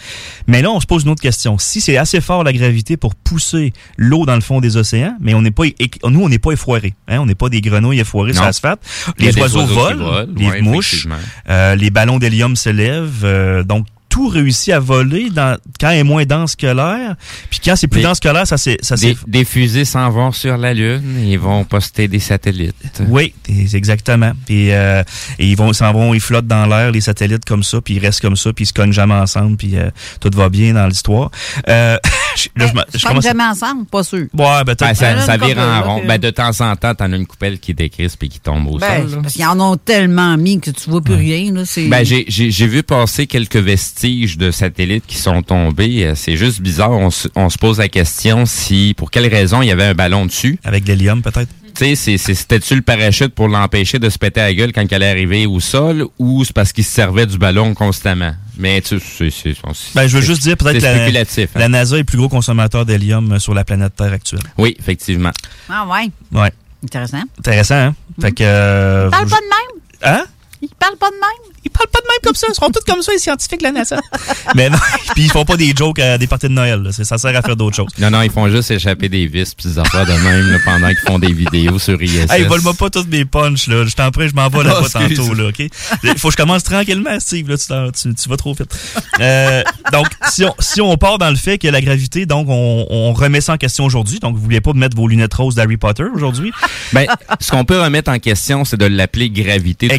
Mais là, on se pose une autre question. Si c'est assez fort la gravité pour pousser l'eau dans le fond des océans, mais on n'est pas, nous, on n'est pas effoirés, hein, on n'est pas des grenouilles effoirées sur l'asphalte. Les oiseaux, volent,
volent,
les
ouais,
mouches, euh, les ballons d'hélium se lèvent, euh, donc tout réussit à voler dans, quand il est moins dense que l'air. Puis quand c'est plus
Des-
dense que l'air, ça c'est ça
Des, des fusées s'en vont sur la Lune et vont poster des satellites.
Oui, exactement. Puis euh, et ils vont s'en vont, ils flottent dans l'air les satellites comme ça, puis ils restent comme ça, puis ils se cognent jamais ensemble, puis euh, tout va bien dans l'histoire. Euh, là, je je commence
jamais ensemble, pas sûr.
Ouais, ben,
Ben, ça, ça vire
couple,
en rond. Ben, de temps en temps, t'en as une coupelle qui décrisse puis qui tombe au
Ben,
sol. là.
parce qu'ils en ont tellement mis que tu vois plus rien. Là, c'est...
Ben, j'ai- vu passer quelques vestiges de satellites qui sont tombés. Euh, C'est juste bizarre. On, se- on se pose la question si, pour quelle raison, il y avait un ballon dessus.
Avec de l'hélium, peut-être.
Tu sais, c'était-tu le parachute pour l'empêcher de se péter la gueule quand il allait arriver au sol ou c'est parce qu'il se servait du ballon constamment? Mais tu sais, c'est- c'est
Ben, je veux juste dire peut-être que la,
hein.
la NASA est le plus gros consommateur d'hélium euh, sur la planète Terre actuelle.
Oui, effectivement.
Ah ouais,
Ouais.
intéressant.
Intéressant, hein? Fait que. euh, vous-
pas de même.
Hein?
Ils parlent pas de même.
Ils parlent pas de même comme ça. Ils seront tous comme ça, les scientifiques de la NASA. Mais non, puis ils font pas des jokes à des parties de Noël. là. C'est- Ça sert à faire d'autres choses.
Non, non, ils font juste échapper des vis pis des affaires de même là, pendant qu'ils font des vidéos sur ISS.
Hey, vole-moi pas toutes mes punchs, là. Je t'en prie, je m'en vais là-bas
Oh,
tantôt, là, OK? Il faut que je commence tranquillement, Steve, là. Tu, t'en- tu, tu vas trop vite. Euh, donc, si on, si on part dans le fait que la gravité, donc, on, on remet ça en question aujourd'hui. Donc, vous vouliez pas mettre vos lunettes roses d'Harry Potter aujourd'hui?
Ben, ce qu'on peut remettre en question, c'est de l'appeler gravité tout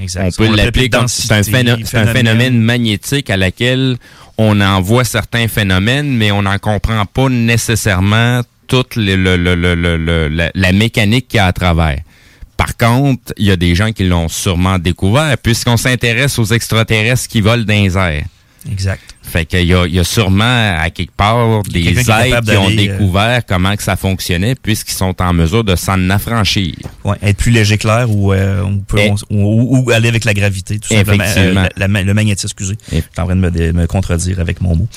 Exactement.
On peut l'appeler comme c'est un,
phénomène.
magnétique à laquelle on en voit certains phénomènes, mais on n'en comprend pas nécessairement toute le- le- le- le- le- le- la, la mécanique qu'il y a à travers. Par contre, il y a des gens qui l'ont sûrement découvert, puisqu'on s'intéresse aux extraterrestres qui volent dans les airs.
Exact.
Fait qu'il y a, il y a sûrement à quelque part des
Quelqu'un qui
ont
euh,
découvert comment que ça fonctionnait puisqu'ils sont en mesure de s'en affranchir.
Ouais, être plus léger clair ou, euh, on peut,
Et-
on- ou, ou aller avec la gravité, tout simplement. Euh, la- la- le magnétisme, excusez.
Et-
Je suis en train de me, contredire avec mon mot.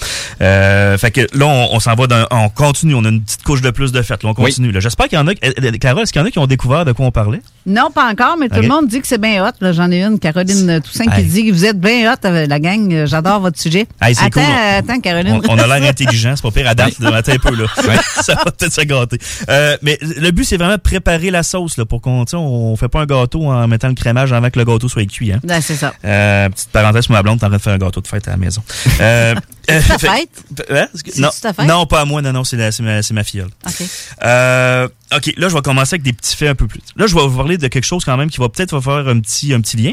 Euh, fait que là, on, on s'en va d'un, on continue. On a une petite couche de plus de fête. Là, on continue. là. J'espère qu'il y en a. Carole, est-ce qu'il y en a qui ont découvert de quoi on parlait?
Non, pas encore, mais tout le monde dit que c'est bien hot. là. J'en ai une, Caroline Toussaint, qui dit que vous êtes bien hot, la gang. J'adore votre sujet.
Hey,
attends,
cool.
euh, attends, Caroline.
On, on a l'air intelligent, c'est pas pire. À date, attends un peu, là. ça va peut-être se gâter. Euh, mais le but, c'est vraiment de préparer la sauce, là, pour qu'on, on fait pas un gâteau en mettant le crémage avant que le gâteau soit cuit, hein.
Ben, c'est ça.
Euh, petite parenthèse pour ma blonde, t'es en train de faire un gâteau de fête à la maison. Euh,
C'est ta
fait-
fête?
Hein? Non,
ta fête?
non, pas à moi, non, non, c'est ma, ma filleule.
OK.
Euh, OK, là, je vais commencer avec des petits faits un peu plus. Là, je vais vous parler de quelque chose quand même qui va peut-être faire un petit, un petit lien.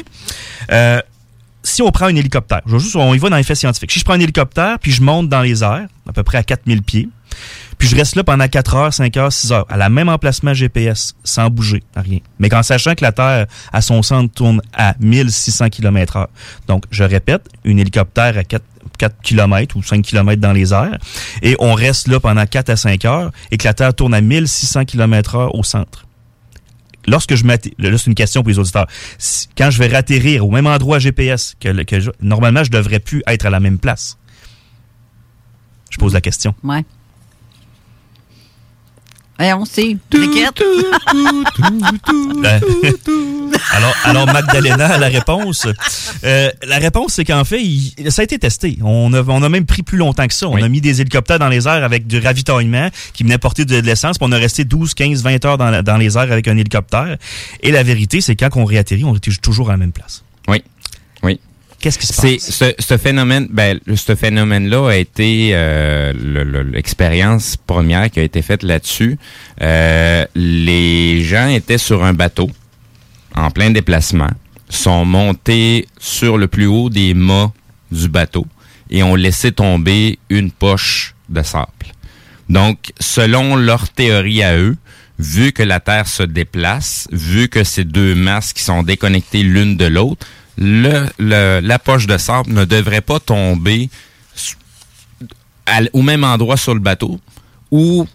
Euh, si on prend un hélicoptère, je juste, on y va dans les faits scientifiques. Si je prends un hélicoptère, puis je monte dans les airs, à peu près à 4000 pieds, puis je reste là pendant 4 heures, 5 heures, 6 heures, à la même emplacement GPS, sans bouger, rien. Mais qu'en sachant que la Terre, à son centre, tourne à 1600 km heure. Donc, je répète, un hélicoptère à 4, 4 km ou 5 km dans les airs, et on reste là pendant 4 à 5 heures, et que la Terre tourne à 1600 km heure au centre. Lorsque je m'atterris, là, c'est une question pour les auditeurs. Quand je vais ratterrir au même endroit GPS, que, que je- normalement, je devrais plus être à la même place. Je pose la question.
Voyons, c'est cricket.
Euh, alors, alors, Magdalena, la réponse. Euh, la réponse, c'est qu'en fait, il- ça a été testé. On a, on a même pris plus longtemps que ça. On a mis des hélicoptères dans les airs avec du ravitaillement qui venaient porter de, de l'essence. puis on a resté 12, 15, 20 heures dans, les airs avec un hélicoptère. Et la vérité, c'est quand on réatterrit, on était toujours à la même place.
Oui. Oui.
Qu'est-ce qui se
C'est ce, ce phénomène, ben, ce phénomène-là a été euh, le- le- l'expérience première qui a été faite là-dessus. Euh, les gens étaient sur un bateau en plein déplacement, sont montés sur le plus haut des mâts du bateau et ont laissé tomber une poche de sable. Donc, selon leur théorie à eux, vu que la Terre se déplace, vu que ces deux masses qui sont déconnectées l'une de l'autre, le, le- la poche de sable ne devrait pas tomber à au même endroit sur le bateau ou,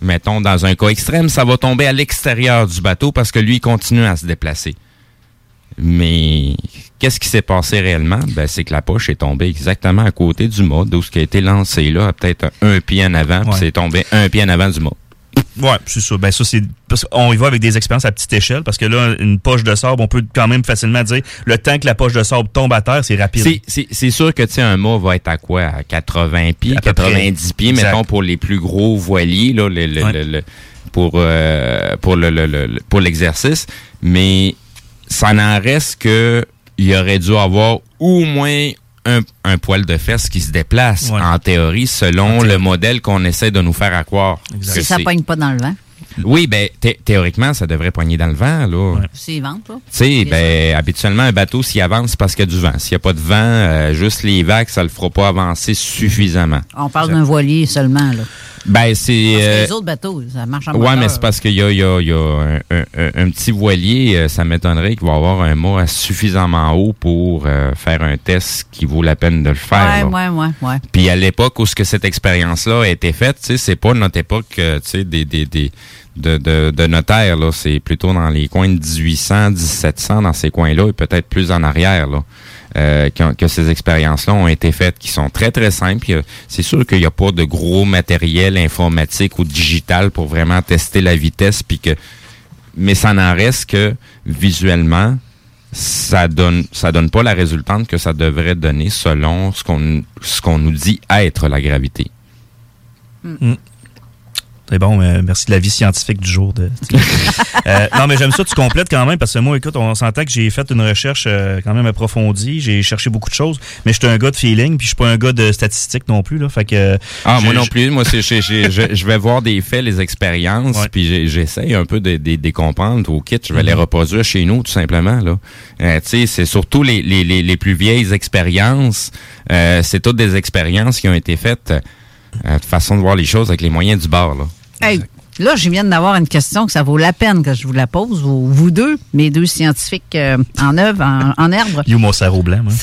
mettons, dans un cas extrême, ça va tomber à l'extérieur du bateau parce que lui, il continue à se déplacer. Mais qu'est-ce qui s'est passé réellement? Ben, c'est que la poche est tombée exactement à côté du mât, d'où ce qui a été lancé là, peut-être un pied en avant, puis c'est tombé un pied en avant du mât.
Ouais, c'est ça. Ben ça c'est parce qu'on y va avec des expériences à petite échelle parce que là une poche de sable, on peut quand même facilement dire le temps que la poche de sable tombe à terre, c'est rapide.
C'est- sûr que tu sais, un mât va être à quoi? À 80 pieds,
À peu près.
90 pieds,
Exact.
mettons, pour les plus gros voiliers, là, le- le-
Ouais.
le- le- pour, euh, pour le- pour l'exercice. Mais ça n'en reste que il aurait dû avoir au moins un, un poil de fesse qui se déplace,
Ouais.
en théorie, selon le modèle qu'on essaie de nous faire accroire.
Si ça
c'est-
pogne pas dans le vent.
Oui, ben, thé- théoriquement, ça devrait poigner dans le vent, là.
C'est vente, là.
Tu sais, ben, habituellement, un bateau, s'il avance, c'est parce qu'il y a du vent. S'il n'y a pas de vent, euh, juste les vagues, ça le fera pas avancer suffisamment.
On parle d'un voilier seulement, là.
Ben, c'est... Euh,
les autres bateaux, ça marche en
Ouais,
moteur.
mais c'est parce qu'il y a, y a- y a un, un- un- un petit voilier, euh, ça m'étonnerait qu'il va avoir un mât à suffisamment haut pour euh, faire un test qui vaut la peine de le faire.
Ouais, ouais, ouais.
Puis à l'époque où ce que cette expérience-là a été faite, tu sais, c'est pas notre époque, euh, tu sais, des, des, des, de, de, là. C'est plutôt dans les coins de 1800, 1700, dans ces coins-là, et peut-être plus en arrière, là. Euh, que, que ces expériences-là ont été faites, qui sont très, très simples. C'est sûr qu'il n'y a pas de gros matériel informatique ou digital pour vraiment tester la vitesse, puis que mais ça n'en reste que visuellement, ça donne ça donne pas la résultante que ça devrait donner selon ce qu'on ce qu'on nous dit être la gravité.
Mm. C'est bon, euh, merci de l'avis scientifique du jour. De... Euh, non, mais j'aime ça, tu complètes quand même, parce que moi, écoute, on s'entend que j'ai fait une recherche euh, quand même approfondie, j'ai cherché beaucoup de choses, mais je suis un gars de feeling, puis je suis pas un gars de statistiques non plus. Là, fait que,
Ah, moi non plus. Moi, je, je vais voir des faits, les expériences, puis j'ai- j'essaye un peu de, de, de les comprendre au kit. Je vais les
Mhm.
reproduire chez nous, tout simplement. Là. Euh, tu sais, c'est surtout les, les, les, les plus vieilles expériences. Euh, c'est toutes des expériences qui ont été faites euh, de façon de voir les choses avec les moyens du bord. Là.
Hey, là, je viens d'avoir une question que ça vaut la peine que je vous la pose, vous, vous deux, mes deux scientifiques euh, en œuvre, en, en herbe.
You, mon blanc.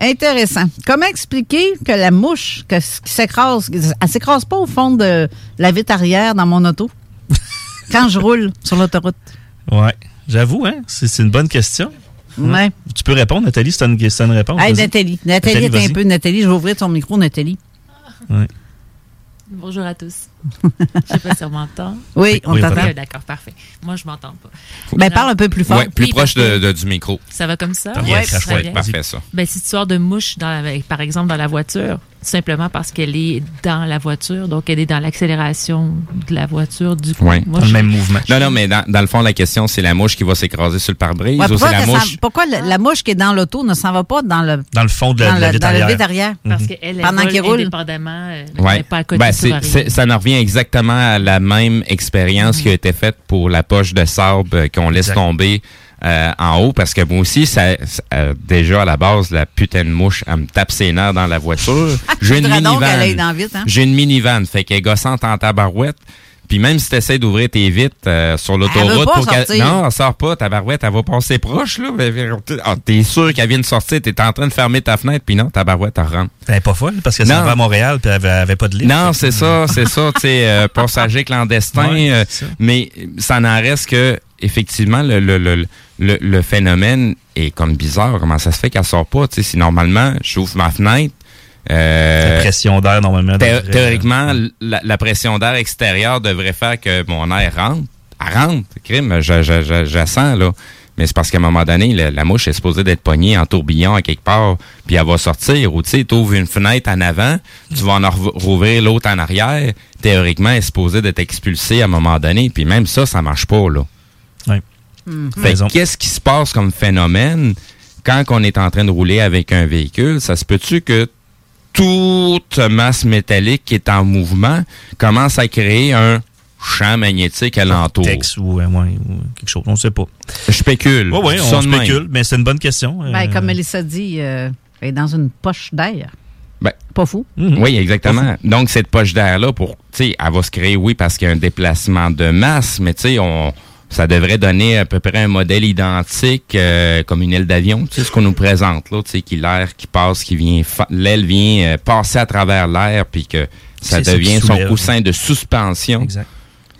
Intéressant. Comment expliquer que la mouche que, qui s'écrase, elle s'écrase pas au fond de la vitre arrière dans mon auto? Quand je roule sur l'autoroute?
Ouais, j'avoue, hein, c'est une bonne question.
Ouais.
Tu peux répondre, Nathalie, c'est une, une réponse.
Hey. Nathalie. Nathalie, est un peu. Nathalie, je vais ouvrir ton micro, Nathalie.
Ouais.
Bonjour à tous. Je sais pas si on m'entend.
Oui, on Oui, t'entend.
D'accord, parfait. Moi, je m'entends pas.
Ben, parle un peu plus fort.
Ouais, plus
Oui,
proche de, de- du micro.
Ça va comme ça? Bien.
parfait, ça.
Ben, cette histoire de mouche, dans la- par exemple, dans la voiture, simplement parce qu'elle est dans la voiture, donc elle est dans l'accélération de la voiture. Du coup,
Ouais.
moi, je-
Non, non, mais dans, dans le fond, la question, c'est la mouche qui va s'écraser sur le pare-brise
Ouais,
ou
pourquoi
c'est la mouche...
pourquoi le- la mouche qui est dans l'auto ne s'en va pas dans le,
Dans le fond de la,
dans
de la
le-
vitre
dans le
arrière.
vitre arrière?
Parce
Mhm.
qu'elle elle
Pendant qu'il roule.
indépendamment, elle n'est
Ouais.
pas à côté
Ben,
de
ça en revient exactement à la même expérience qui a été faite pour la poche de sable euh, qu'on laisse
Exact.
tomber euh, en haut parce que moi aussi, ça, ça- euh, déjà à la base, la putain de mouche, elle me tape ses nerfs dans la voiture. J'ai une minivan.
dans vite, hein?
J'ai une minivan, fait qu'elle est gossante en tabarouette. Puis même si tu essaies d'ouvrir tes vitres euh, sur l'autoroute pour qu'elle... Non, elle sort pas, ta barouette, elle va passer proche, là. Ah, T'es sûr qu'elle vient de sortir, t'es en train de fermer ta fenêtre, puis non, ta barouette, elle rentre.
Elle est pas folle parce que ça
Non.
va à Montréal puis elle avait, pas de lit.
Non, c'est ça, c'est ça, tu sais, euh, passager clandestin.
Ouais,
euh,
c'est ça.
mais ça n'en reste que, effectivement, le, le, le, le, le phénomène est comme bizarre. Comment ça se fait qu'elle sort pas? Tu sais, si normalement, j'ouvre ma fenêtre, Euh,
La pression d'air, normalement.
thé- théoriquement, la, la pression d'air extérieure devrait faire que mon air rentre. Elle rentre, crime, je, je, je, je la sens, là. Mais c'est parce qu'à un moment donné, la, la mouche est supposée d'être pognée en tourbillon à quelque part, puis elle va sortir. Ou tu sais, tu ouvres une fenêtre en avant, tu vas en rou- rouvrir l'autre en arrière. Théoriquement, elle est supposée d'être expulsée à un moment donné, puis même ça, ça marche pas, là.
Oui.
Que qu'est-ce qui se passe comme phénomène quand on est en train de rouler avec un véhicule? Ça se peut-tu que toute masse métallique qui est en mouvement commence à créer un champ magnétique alentour?
Texte ou, euh, ouais, ou quelque chose, on ne sait pas.
Je spécule.
Oui, oui, on
même.
spécule, mais c'est une bonne question.
Ben,
Euh,
comme Mélissa dit, euh, elle est dans une poche d'air.
Ben,
Pas fou.
Oui, exactement. Donc, cette poche d'air-là, pour, tu sais, elle va se créer, oui, parce qu'il y a un déplacement de masse, mais tu sais, on, ça devrait donner à peu près un modèle identique euh, comme une aile d'avion, tu sais, ce qu'on nous présente, là, tu sais, qui l'air qui passe, qui vient, l'aile vient euh, passer à travers l'air, puis que ça devient son coussin de suspension.
Exact.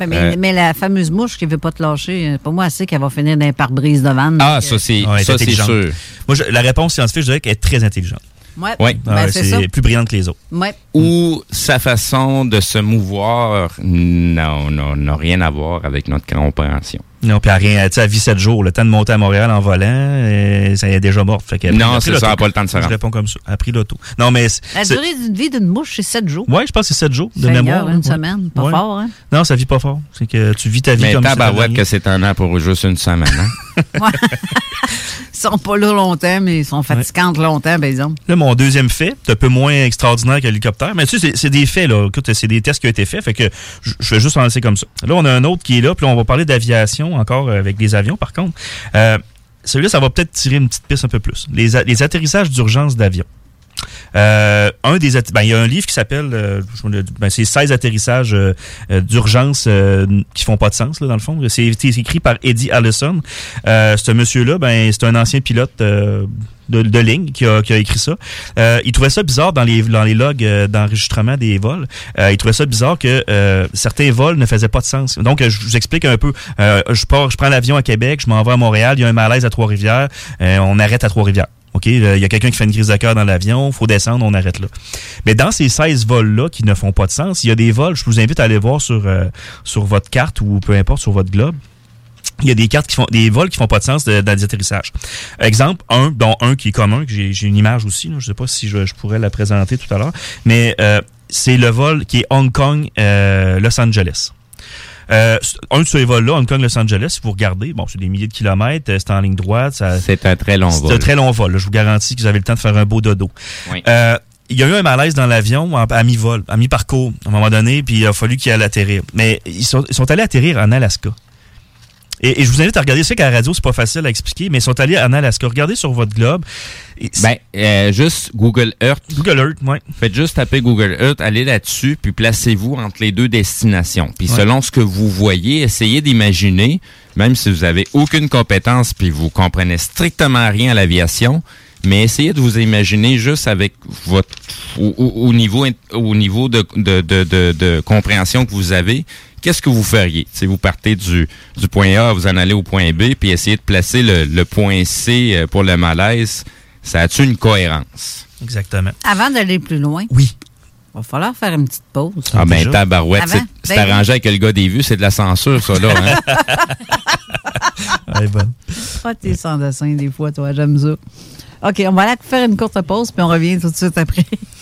Ben, mais,
Euh,
mais la fameuse mouche qui ne veut pas te lâcher, pour moi, elle sait qu'elle va finir d'un pare-brise de vanne.
Ah, ça, c'est,
Ouais,
sûr.
Moi, je- la réponse scientifique, je dirais qu'elle est très intelligente.
Ouais,
Ouais.
ben,
Ah
c'est
plus brillante que les autres.
Ouais.
Ou sa façon de se mouvoir, non, non, n'a rien à voir avec notre compréhension.
Non, puis rien, tu sais, elle vit 7 jours. Le temps de monter à Montréal en volant, et ça y est déjà morte. Fait
Non, c'est ça, elle a pas le temps de se
Je
rendre.
réponds comme ça. Elle a pris l'auto. Non, mais.
La durée d'une vie d'une mouche, c'est 7 jours.
Ouais, je pense que c'est 7 jours de mémoire.
une
ouais.
semaine. Pas
Ouais.
fort, hein?
Non, ça vit pas fort. C'est que tu vis ta vie
Mais
comme
tabarouette
t'avais
que c'est un an pour juste une semaine, hein?
Ils sont pas là longtemps, mais ils sont fatigantes longtemps, par exemple.
Là, mon deuxième fait, c'est un peu moins extraordinaire que l'hélicoptère, mais tu sais, c'est- c'est des faits, là. Écoute, c'est des tests qui ont été faits, fait que je je vais juste en laisser comme ça. Là, on a un autre qui est là, puis là, on va parler d'aviation encore euh, avec des avions, par contre. Euh, Celui-là, ça va peut-être tirer une petite piste un peu plus. Les, les atterrissages d'urgence d'avion. Euh, un des ben, il y a un livre qui s'appelle euh, ben, c'est 16 atterrissages euh, d'urgence qui font pas de sens là, dans le fond. C'est écrit par Eddie Allison. Ce monsieur là ben c'est un ancien pilote de, de ligne qui a, qui a écrit ça. Il trouvait ça bizarre dans les dans les logs d'enregistrement des vols. Il trouvait ça bizarre que certains vols ne faisaient pas de sens. Donc je vous explique un peu. Je pars je prends l'avion à Québec je m'en vais à Montréal il y a un malaise à Trois-Rivières on arrête à Trois-Rivières OK, il y a quelqu'un qui fait une crise de cœur dans l'avion, faut descendre, on arrête là. Mais dans ces 16 vols-là qui ne font pas de sens, il y a des vols, je vous invite à aller voir sur, euh, sur votre carte ou peu importe, sur votre globe. Il y a des cartes qui font des vols qui font pas de sens dans les. Exemple, un, dont un qui est commun, que j'ai une image aussi, là, je sais pas si je, je pourrais la présenter tout à l'heure, mais euh, c'est le vol qui est Hong Kong euh, Los Angeles. Euh, un de ces vols-là, Hong Kong Los Angeles, si vous regardez, bon, c'est des milliers de kilomètres, euh, c'est en ligne droite. ça-
C'est un très long
c'est
vol.
un très long vol. là. Je vous garantis que vous avez le temps de faire un beau dodo.
Oui.
Euh, il y a eu un malaise dans l'avion à mi-vol, à mi-parcours, à un moment donné, puis il a fallu qu'il aille atterrir. Mais ils sont, ils sont allés atterrir en Alaska. Et, et je vous invite à regarder. Je sais qu'à la radio, c'est pas facile à expliquer, mais ils sont allés en Alaska. Regardez sur votre globe. Et
Ben, euh, juste Google Earth.
Google Earth, oui.
Faites juste taper Google Earth, allez là-dessus, puis placez-vous entre les deux destinations. Puis
Ouais.
selon ce que vous voyez, essayez d'imaginer, même si vous avez aucune compétence puis vous comprenez strictement rien à l'aviation, mais essayez de vous imaginer juste avec votre au, au- au niveau au niveau de, de, de, de, de compréhension que vous avez, qu'est-ce que vous feriez? Si vous partez du, du point A, vous en allez au point B, puis essayez de placer le, le point C euh, pour le malaise, ça a-tu une cohérence?
Exactement.
Avant d'aller plus loin,
oui.
va falloir faire une petite pause.
Ah ben tabarouette, c'est- c'est
Ben
arrangé avec le gars des vues, c'est de la censure ça là. Hein?
Ah, t'es sans dessin des fois, toi, j'aime ça. OK, on va aller faire une courte pause, puis on revient tout de suite après.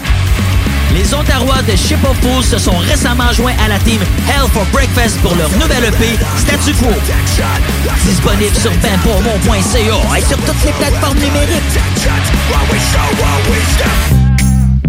Les Ontarois de Ship of Fools se sont récemment joints à la team Hell for Breakfast pour leur nouvelle EP Statu Quo. Disponible sur benpourmont.ca et sur toutes les plateformes numériques.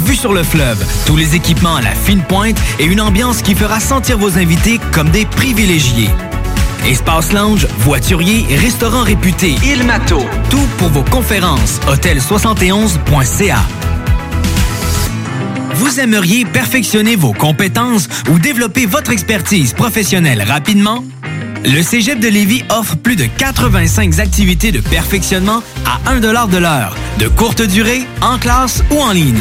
vue sur le fleuve, tous les équipements à la fine pointe et une ambiance qui fera sentir vos invités comme des privilégiés. Espace lounge, voiturier, restaurant réputé, Il Mato. Tout pour vos conférences. Hôtel71.ca. Vous aimeriez perfectionner vos compétences ou développer votre expertise professionnelle rapidement? Le Cégep de Lévis offre plus de 85 activités de perfectionnement à 1 de l'heure, de courte durée, en classe ou en ligne.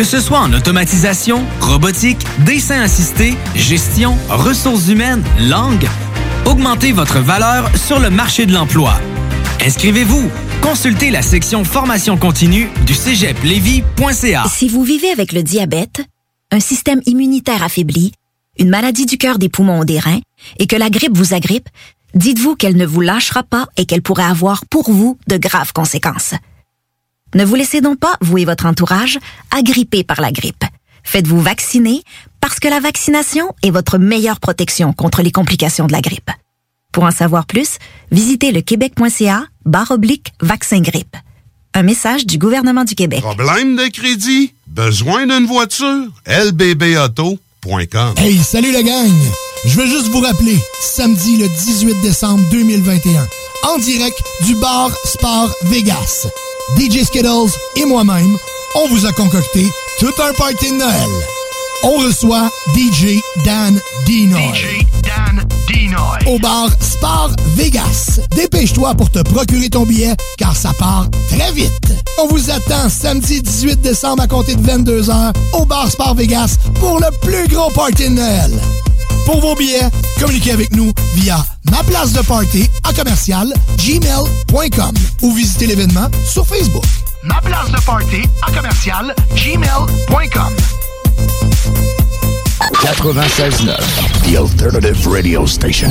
Que ce soit en automatisation, robotique, dessin assisté, gestion, ressources humaines, langue, augmentez votre valeur sur le marché de l'emploi. Inscrivez-vous. Consultez la section formation continue du cégeplevy.ca.
Si vous vivez avec le diabète, un système immunitaire affaibli, une maladie du cœur, des poumons ou des reins, et que la grippe vous agrippe, dites-vous qu'elle ne vous lâchera pas et qu'elle pourrait avoir pour vous de graves conséquences. Ne vous laissez donc pas, vous et votre entourage, agripper par la grippe. Faites-vous vacciner parce que la vaccination est votre meilleure protection contre les complications de la grippe. Pour en savoir plus, visitez le québec.ca barre oblique vaccin grippe. Un message du gouvernement du Québec.
Problème de crédit? Besoin d'une voiture? lbbauto.com
Hey, salut la gang! Je veux juste vous rappeler, samedi le 18 décembre 2021, en direct du bar Sport Vegas. DJ Skittles et moi-même, on vous a concocté tout un party de Noël. On reçoit DJ Dan Dinoy. DJ Dan Dinoy. Au bar Sport Vegas. Dépêche-toi pour te procurer ton billet, car ça part très vite. On vous attend samedi 18 décembre à compter de 22h au bar Sport Vegas pour le plus gros party de Noël. Pour vos billets, communiquez avec nous via ma place de party à commercial gmail.com ou visitez l'événement sur Facebook. Ma place de party à commercial gmail.com.
96.9, The Alternative Radio Station.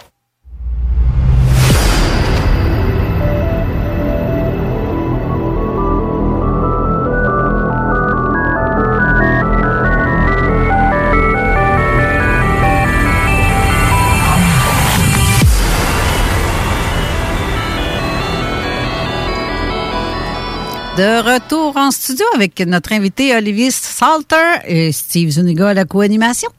De retour en studio avec notre invité Olivier Salter et Steve Zuniga à la co-animation.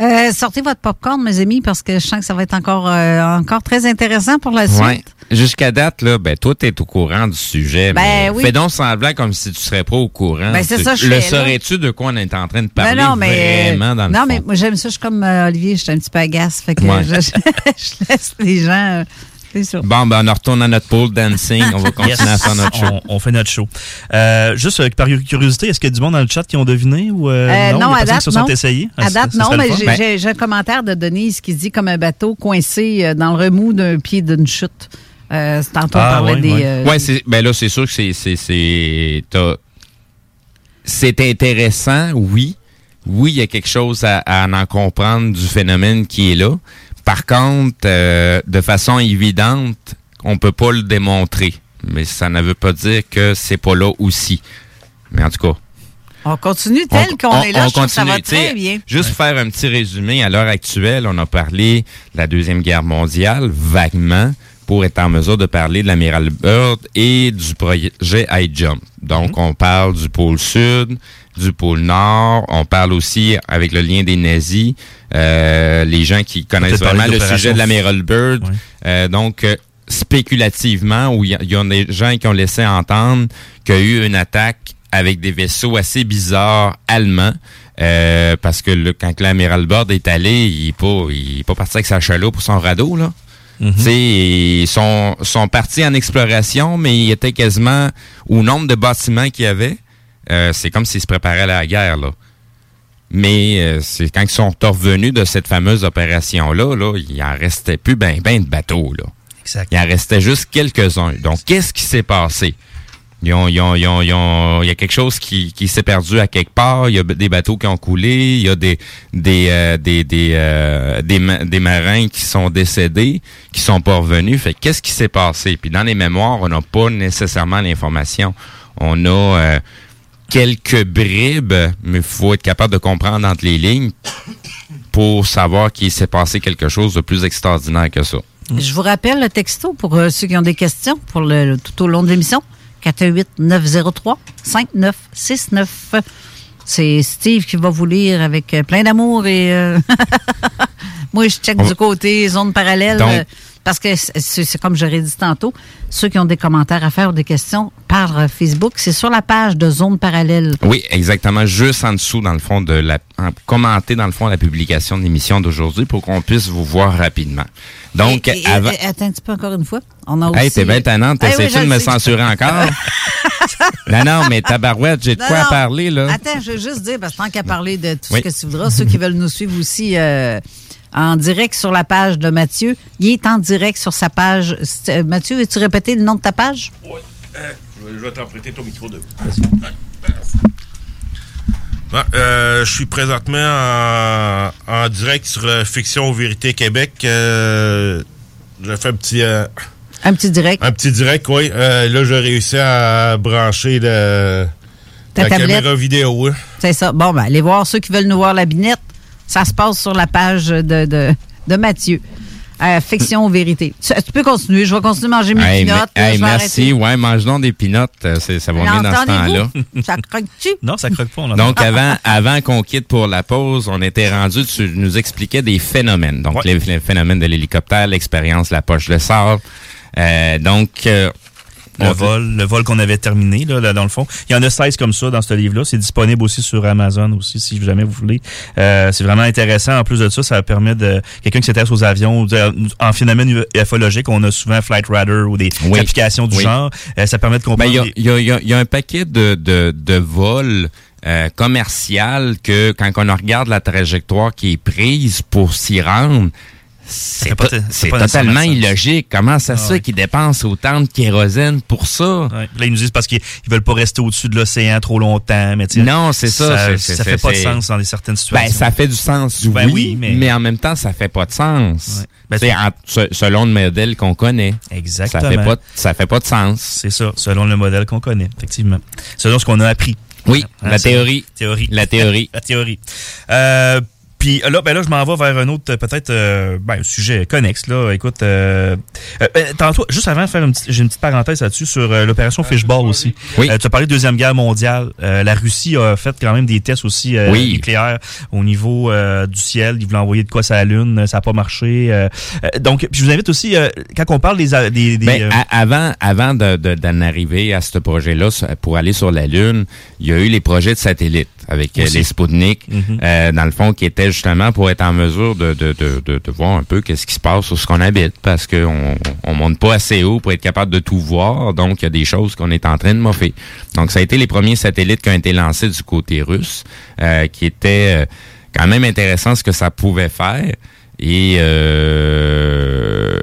Euh, sortez votre popcorn, mes amis, parce que je sens que ça va être encore, euh, encore très intéressant pour la suite.
Ouais. Jusqu'à date, là, ben, toi, t'es au courant du sujet.
Ben
mais
oui.
Fais donc semblant comme si tu serais pas au courant.
Ben, c'est ça, je
Le saurais-tu de quoi on est en train de
Ben
parler
non, mais,
vraiment dans le
non,
fond?
mais moi, j'aime ça. Je suis comme euh, Olivier, je suis un petit peu agace. Fait que
Ouais.
je, je laisse les gens. C'est sûr.
Bon, ben, on retourne à notre pole dancing. On va continuer à faire notre show.
On, on fait notre show. Euh, juste euh, par curiosité, est-ce qu'il y a du monde dans le chat qui ont deviné ou euh,
Euh,
non,
non, à
personne
date,
qui se sont
non.
essayés? Ah,
À
ça-
date,
ça
non, mais j'ai-
Ben,
j'ai j'ai un commentaire de Denise qui dit comme un bateau coincé dans le remous d'un pied d'une chute. Euh, c'est tantôt, on
Ah,
parlait
ouais,
des.
ouais.
euh,
Ouais, c'est, ben là, c'est sûr que c'est, c'est, c'est, c'est intéressant, oui, oui, il y a quelque chose à, à en comprendre du phénomène qui est là. Par contre, euh, de façon évidente, on peut pas le démontrer. Mais ça ne veut pas dire que c'est pas là aussi. Mais en tout cas,
On continue tel qu'on est là. je trouve que ça va
continue.
Très bien.
Juste faire un petit résumé. À l'heure actuelle, on a parlé de la Deuxième Guerre mondiale, vaguement, pour être en mesure de parler de l'amiral Byrd et du projet High Jump. Donc, on parle du pôle sud, du pôle nord. On parle aussi, avec le lien des nazis, euh, les gens qui connaissent vraiment le sujet de l'amiral Byrd. Euh, donc, euh, spéculativement, où il y, a- il y a des gens qui ont laissé entendre qu'il y a eu une attaque avec des vaisseaux assez bizarres allemands. Parce que le, quand l'amiral Byrd est allé, il est pas, il est pas parti avec sa chaloupe pour son radeau, là. Sais, ils sont, sont partis en exploration, mais il était quasiment au nombre de bâtiments qu'il y avait. euh, c'est comme s'ils se préparaient à la guerre, là. Mais euh, c'est quand ils sont revenus de cette fameuse opération-là, là, il en restait plus ben ben de bateaux, là. Il en restait juste quelques-uns. Donc, qu'est-ce qui s'est passé? Ils ont- ils ont- ils ont- ils ont- Il y a quelque chose qui, qui s'est perdu à quelque part. Il y a des bateaux qui ont coulé. Il y a des des euh, des des, euh, des, ma- des marins qui sont décédés, qui sont pas revenus. Fait que qu'est-ce qui s'est passé? Puis dans les mémoires, on n'a pas nécessairement l'information. On a euh, quelques bribes, mais faut être capable de comprendre entre les lignes pour savoir qu'il s'est passé quelque chose de plus extraordinaire que ça.
Je vous rappelle le texto pour euh, ceux qui ont des questions pour le- tout au long de l'émission. 418-903-5969. C'est Steve qui va vous lire avec euh, plein d'amour et euh, moi je check du côté zone parallèle
Donc-
euh, parce que c'est- comme j'aurais dit tantôt, ceux qui ont des commentaires à faire ou des questions par euh, Facebook, c'est sur la page de zone parallèle.
Oui, exactement. Juste en dessous, dans le fond, de la en- commenter dans le fond la publication de l'émission d'aujourd'hui pour qu'on puisse vous voir rapidement. Donc,
Et- et-
avant.
et- attends un petit peu encore une fois. On a
Hey,
aussi-
t'es bien tannante.
Eh oui,
T'essaies-tu
je
de me censurer encore? non, non, mais tabarouette, j'ai de
Non,
quoi à parler, là.
Attends, je veux juste dire, parce que tant qu'à parler de tout
Oui.
ce que tu voudras, ceux qui veulent nous suivre aussi euh, en direct sur la page de Mathieu, il est en direct sur sa page. Euh, Mathieu, veux-tu répéter le nom de ta page?
Je vais t'emprunter ton micro de. Ouais, euh, je suis présentement en, en direct sur euh, Fiction Vérité Québec. Euh, j'ai fait un petit. euh,
Un petit direct.
un petit direct, oui. Euh, là, j'ai réussi à brancher le,
Ta
la
tablette.
caméra vidéo. oui.
C'est ça. Bon, ben, allez voir ceux qui veulent nous voir la binette. Ça se passe sur la page de, de, de Mathieu. Euh, Fiction ou vérité. Tu, tu peux continuer. Je vais continuer à manger mes
Hey,
pinottes.
hey, merci. Ouais, mange donc des pinottes. euh, Ça va bien dans ce temps-là.
Ça croque-tu?
Non, ça croque pas. on
Donc, avant, avant qu'on quitte pour la pause, on était rendu, tu nous expliquais des phénomènes. Donc, les, les phénomènes de l'hélicoptère, l'expérience, la poche de sable. Euh, donc, euh,
Le vol, le vol qu'on avait terminé, là, là, dans le fond. Il y en a 16 comme ça dans ce livre-là. C'est disponible aussi sur Amazon aussi, si jamais vous voulez. Euh, c'est vraiment intéressant. En plus de ça, ça permet de... Quelqu'un qui s'intéresse aux avions, de- en phénomène ufologique, on a souvent Flight Radar ou des
Oui.
applications du
Oui.
genre. Euh, ça permet de
Ben,
comprendre...
il y, a, y a- y a un paquet de, de, de vols euh, commercial que quand on regarde la trajectoire qui est prise pour s'y rendre, c'est totalement illogique. Comment ça
Ah
se fait
ouais.
qu'ils dépensent autant de kérosène pour ça?
Ouais. Là, ils nous disent parce qu'ils ils veulent pas rester au-dessus de l'océan trop longtemps. Mais
Non, c'est ça,
Ça, ça fait pas de sens dans des certaines situations.
Ben, ça fait du sens,
Ben
oui, mais...
mais-
en même temps, ça fait pas de sens.
Ben,
C'est en- se- selon le modèle qu'on connaît.
Exactement.
Ça fait pas, ça fait pas de sens.
C'est ça, selon le modèle qu'on connaît, effectivement. Selon ce qu'on a appris.
Oui,
Hein,
la théorie.
Théorie.
La théorie.
la théorie. Euh, puis là, ben là, je m'en vais vers un autre, peut-être, euh, ben, sujet connexe. Là, écoute, euh, euh, euh, tantôt, juste avant de faire une petite, j'ai une petite parenthèse là-dessus sur euh, l'opération Fishball aussi.
Oui.
Euh, tu as parlé de deuxième guerre mondiale. Euh, la Russie a fait quand même des tests aussi euh,
Oui.
nucléaires au niveau euh, du ciel. Ils voulaient envoyer de quoi sur la lune, ça n'a pas marché. euh, euh, donc, puis je vous invite aussi, euh, quand on parle des, des, des,
Ben,
euh,
avant avant de- de- d'en arriver à ce projet-là pour aller sur la Lune, il y a eu les projets de satellites avec euh,
Aussi.
les Sputnik,
Mhm.
euh, dans le fond, qui étaient justement pour être en mesure de, de, de, de, de voir un peu qu'est-ce qui se passe sur ce qu'on habite, parce qu'on on monte pas assez haut pour être capable de tout voir, donc il y a des choses qu'on est en train de moffer. Donc, ça a été les premiers satellites qui ont été lancés du côté russe, euh, qui étaient euh, quand même intéressant ce que ça pouvait faire. Et euh,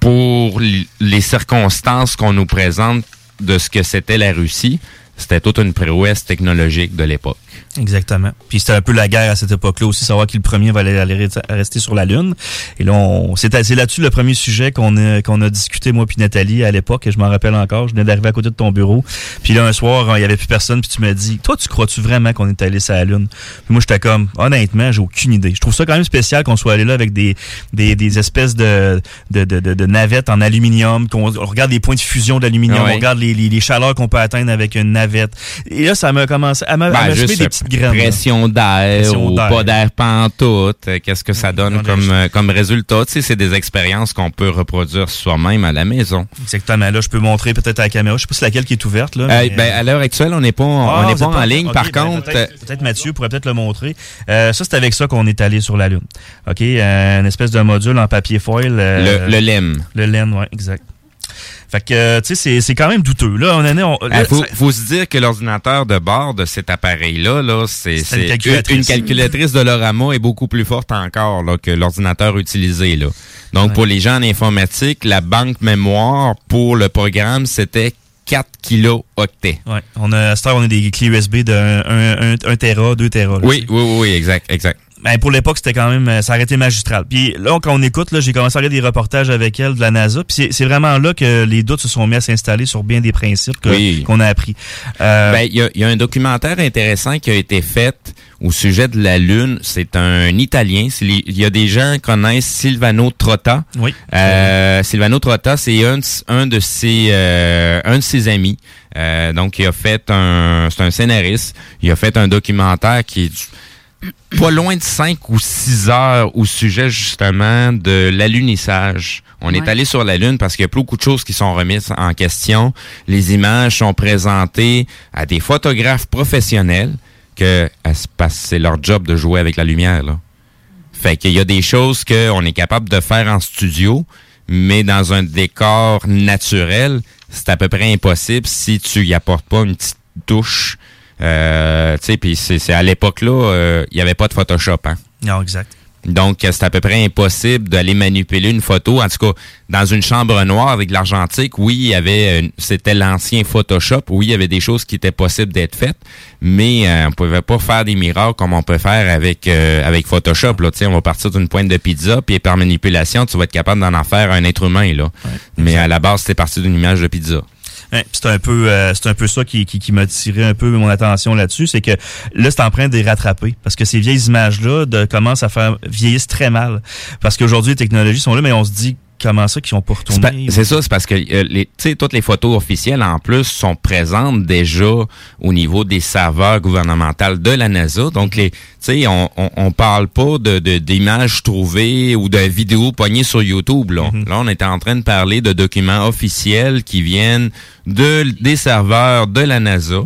pour les circonstances qu'on nous présente de ce que c'était la Russie, c'était toute une prouesse technologique de l'époque.
Exactement. Puis c'était un peu la guerre à cette époque-là aussi, savoir qui le premier va aller, aller rester sur la Lune. Et là, on, c'est, c'est là-dessus le premier sujet qu'on a, qu'on a discuté, moi puis Nathalie, à l'époque, et je m'en rappelle encore. Je venais d'arriver à côté de ton bureau. Puis là, un soir, il y avait plus personne, puis tu m'as dit, toi, tu crois-tu vraiment qu'on est allé sur la Lune? Puis moi, j'étais comme, honnêtement, j'ai aucune idée. Je trouve ça quand même spécial qu'on soit allé là avec des, des, des espèces de, de, de, de, navettes en aluminium, qu'on on regarde les points de fusion d'aluminium,
Ouais.
on regarde les, les, les chaleurs qu'on peut atteindre avec une navette. Et là, ça m'a commencé à
Ben,
des petites graines. là.
pression d'air ou pas d'air pantoute. Qu'est-ce que ça donne comme, comme résultat? Tu sais, c'est des expériences qu'on peut reproduire soi-même à la maison.
Exactement. Là, je peux montrer peut-être à la caméra. Je sais pas si laquelle qui est ouverte. Là,
Euh, ben, à l'heure actuelle, on n'est pas, on pas en ligne. Par
ben,
contre,
peut-être, peut-être Mathieu pourrait peut-être le montrer. Euh, ça, c'est avec ça qu'on est allé sur la Lune. OK? Euh, une espèce de module en papier foil. euh,
Le- le LEM.
Le LEM, oui, exact. Fait que, tu sais, c'est- quand même douteux. Là, on en est... on-
Il
là,
faut, se dire que l'ordinateur de bord de cet appareil-là, là, c'est
C'est une calculatrice.
une calculatrice de Lorama est beaucoup plus forte encore là, que l'ordinateur utilisé. Là. Donc,
Ouais.
pour les gens en informatique, la banque mémoire pour le programme, c'était 4 kilo-octets.
Ouais. On a, à cette heure, on a des clés USB de 1, 1, Tera, 2 Tera.
oui, oui, oui, exact, exact.
Ben, pour l'époque, c'était quand même, euh, ça aurait été magistral. Puis là, quand on écoute, là, j'ai commencé à regarder des reportages avec elle de la NASA. Puis c'est- c'est vraiment là que les doutes se sont mis à s'installer sur bien des principes
Oui.
qu'on a appris. Euh,
Ben, il y a, y a un documentaire intéressant qui a été fait au sujet de la Lune. C'est un Italien. Il y a des gens qui connaissent Silvano Trotta.
Oui.
Euh, Silvano Trotta, c'est un, de- un de ses euh, un de ses amis. Euh, donc, il a fait un, c'est un scénariste. Il a fait un documentaire qui pas loin de 5 ou 6 heures au sujet justement de l'alunissage. On est allé sur la Lune parce qu'il y a beaucoup de choses qui sont remises en question. Les images sont présentées à des photographes professionnels que c'est leur job de jouer avec la lumière. Là. Fait qu'il y a des choses qu'on est capable de faire en studio, mais dans un décor naturel, c'est à peu près impossible si tu y apportes pas une petite touche. Euh, tu sais, puis c'est à l'époque là, euh, il y avait pas de Photoshop. Hein?
Non, exact.
Donc, euh, c'est à peu près impossible d'aller manipuler une photo. En tout cas, dans une chambre noire avec de l'argentique, oui, il y avait, euh, c'était l'ancien Photoshop. Oui, il y avait des choses qui étaient possibles d'être faites, mais euh, on pouvait pas faire des miracles comme on peut faire avec euh, avec Photoshop. Là, Tu sais, on va partir d'une pointe de pizza, puis par manipulation, tu vas être capable d'en en faire un être humain. Là, mais à la base, c'était parti d'une image de pizza.
C'est un peu euh, c'est un peu ça qui, qui, qui m'a tiré un peu mon attention là-dessus, c'est que là c'est en train de les rattraper parce que ces vieilles images là commencent à faire vieillissent très mal. Parce qu'aujourd'hui les technologies sont là mais on se dit comment ça qu'ils ont pas retourné
C'est ça, c'est parce que euh, les, tu sais, toutes les photos officielles en plus sont présentes déjà au niveau des serveurs gouvernementaux de la NASA. Donc les, tu sais, on, on, on parle pas de de- d'images trouvées ou de vidéos poignées sur YouTube. Là, là, on est en train de parler de documents officiels qui viennent de des serveurs de la NASA.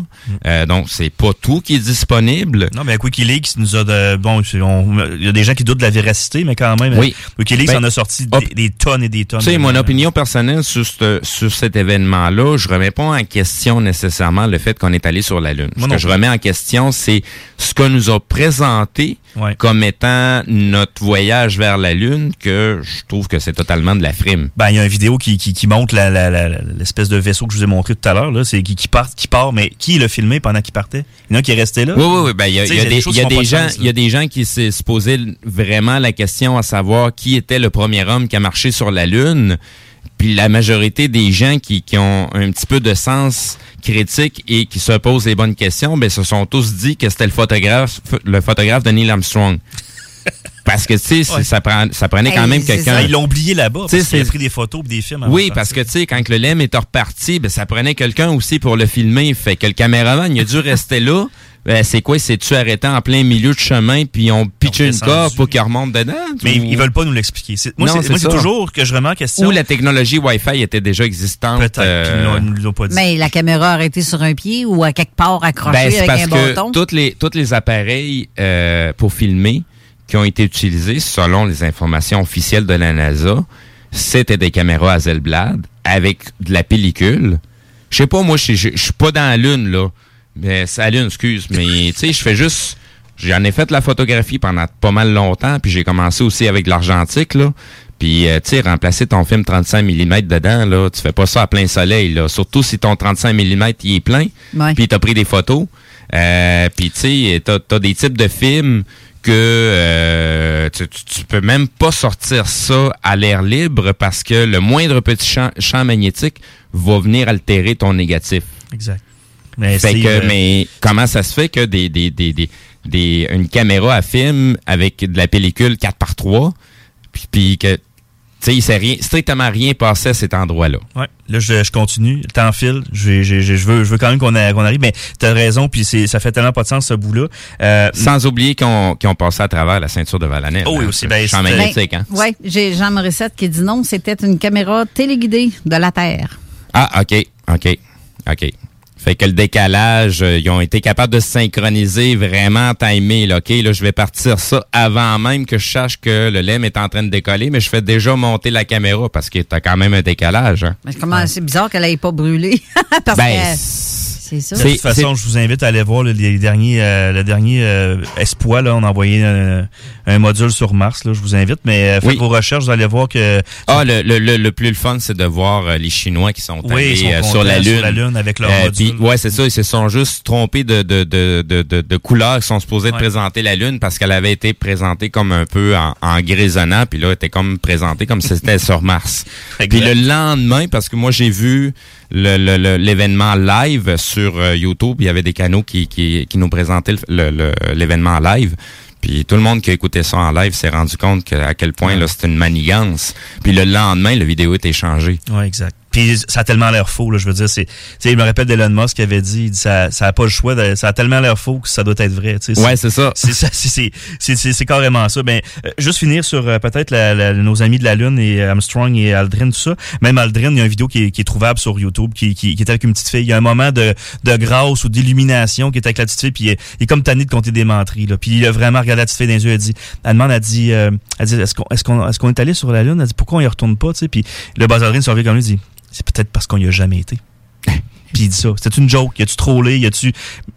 Euh, donc c'est pas tout qui est disponible.
Non, mais WikiLeaks nous a de, bon, il y a des gens qui doutent de la véracité, mais quand même,
Oui.
WikiLeaks
Ben,
en a sorti des, des tonnes et des tonnes.
Tu sais, mon opinion personnelle sur, ce- sur cet événement-là, je remets pas en question nécessairement le fait qu'on est allé sur la Lune.
Moi
ce que je remets en question, c'est ce que nous a présenté
Ouais.
comme étant notre voyage vers la Lune, que je trouve que c'est totalement de la frime.
Ben, il y a une vidéo qui, qui, qui montre la- la- la- l'espèce de vaisseau que je vous ai montré tout à l'heure, là. C'est qui, qui part, qui part, mais qui l'a filmé pendant qu'il partait? Il y en a qui est resté là?
Oui, oui, oui. Ben, il y a, y des, y a gens, il y a des gens qui se posaient vraiment la question à savoir qui était le premier homme qui a marché sur la Lune. Puis la majorité des gens qui, qui ont un petit peu de sens critique et qui se posent les bonnes questions, ben, se sont tous dit que c'était le photographe, le photographe de Neil Armstrong. Parce que, tu sais,
Ouais.
ça, prend, ça prenait quand
Hey,
même
c'est
quelqu'un.
ça. Ils l'ont oublié là-bas
Tu sais,
parce qu'il a
c'est-
pris des photos et des films. avant
Oui, parce que tu sais, quand le LEM est reparti, ben, ça prenait quelqu'un aussi pour le filmer. Fait que le caméraman, il a dû rester là. Ben, c'est quoi? C'est-tu arrêté en plein milieu de chemin puis on pitché une corde pour qu'il remonte dedans?
Mais
ou-
ils, veulent pas nous l'expliquer. C'est- Moi, c'est toujours que je remets en question.
Ou la technologie Wi-Fi était déjà existante.
Peut-être qu'ils ils nous l'ont pas dit.
Mais la caméra arrêtée sur un pied ou à quelque part accrochée
Ben, c'est
avec
parce
un
que
bâton?
toutes les, tous les appareils euh, pour filmer qui ont été utilisés selon les informations officielles de la NASA, c'était des caméras Hasselblad avec de la pellicule. Je sais pas, moi, je suis pas dans la Lune, là. La Lune, excuse. Mais, tu sais, je fais juste... J'en ai fait la photographie pendant pas mal longtemps, puis j'ai commencé aussi avec de l'argentique, là. Puis, euh, tu sais, remplacer ton film 35 mm dedans, là, tu fais pas ça à plein soleil, là. Surtout si ton 35 mm, il est plein,
Ouais.
puis t'as pris des photos. Euh, Puis tu sais, t'as as des types de films que euh, tu, tu- tu peux même pas sortir ça à l'air libre parce que le moindre petit champ, champ magnétique va venir altérer ton négatif.
Exact. Mais
Fait
Steve,
que,
euh,
mais comment ça se fait que des, des, des, des, des- une caméra à film avec de la pellicule 4 par 3 puis, puis que, tu sais, il s'est rien, strictement rien passé à cet endroit-là?
Ouais, là je, je continue, le temps file, je, je, je, je veux, je veux quand même qu'on a- qu'on arrive, mais t'as raison, puis c'est, ça fait tellement pas de sens ce bout-là. Euh,
Sans oublier ont, qu'ils ont passé à travers la ceinture de Valanel.
Oh oui,
hein.
aussi, ben,
magnétique, hein.
Oui, j'ai Jean Morissette qui dit non, c'était une caméra téléguidée de la Terre.
Ah, OK, OK, OK. Fait que le décalage, euh, ils ont été capables de se synchroniser vraiment timé. Là, OK, là, je vais partir ça avant même que je sache que le lemme est en train de décoller, mais je fais déjà monter la caméra parce que t'as quand même un décalage. Hein.
Mais comment c'est bizarre qu'elle n'ait pas brûlé. Parce
Ben,
que c'est ça.
De toute façon, je vous invite à aller voir le, les derniers, euh, le dernier euh, Espoir. Là, on a envoyé un, un module sur Mars. Là, je vous invite, mais euh, faites
Oui.
vos recherches, vous allez voir que
Ah, le, le, le, le plus le fun, c'est de voir euh, les Chinois qui sont
Oui,
allés
sont
euh, sur la
sur
Lune.
la Lune avec leur
Euh,
module.
puis, ouais, c'est ça. Ils se sont juste trompés de, de, de, de, de, de couleurs. Ils sont supposés de
Ouais.
présenter la Lune parce qu'elle avait été présentée comme un peu en, en grisonnant. Puis là, elle était comme présentée comme si c'était sur Mars. Puis le lendemain, parce que moi, j'ai vu le- le- le- l'événement live sur euh, YouTube. Il y avait des canaux qui, qui, qui nous présentaient le- le- le- l'événement live. Puis tout le monde qui a écouté ça en live s'est rendu compte que, à quel point là c'était une manigance. Puis le lendemain, la vidéo était changée.
Ouais, exact. Puis ça a tellement l'air faux, là, je veux dire, c'est, tu sais, il me rappelle d'Elon Musk qui avait dit, il dit, ça, ça a pas le choix, de- ça a tellement l'air faux que ça doit être vrai, tu sais.
Ouais, c'est ça.
C'est, ça, c'est, c'est, c'est, c'est- c'est carrément ça. Ben, euh, juste finir sur euh, peut-être la- la- nos amis de la Lune et euh, Armstrong et Aldrin, tout ça. Même Aldrin, il y a une vidéo qui est, qui est trouvable sur YouTube, qui, qui, qui est avec une petite fille. Il y a un moment de, de grâce ou d'illumination qui est avec la petite fille, puis il est, il est comme tanné de compter des menteries, là. Puis il a vraiment regardé la petite fille dans les yeux, elle dit, elle demande, elle dit, euh, elle dit, est-ce qu'on, est allé sur la Lune? Elle dit, pourquoi on y retourne pas, tu sais? Puis le Buzz Aldrin survient comme lui, dit, c'est peut-être parce qu'on y a jamais été. Puis il dit ça. C'était une joke. Y a-tu trollé? Y a-tu.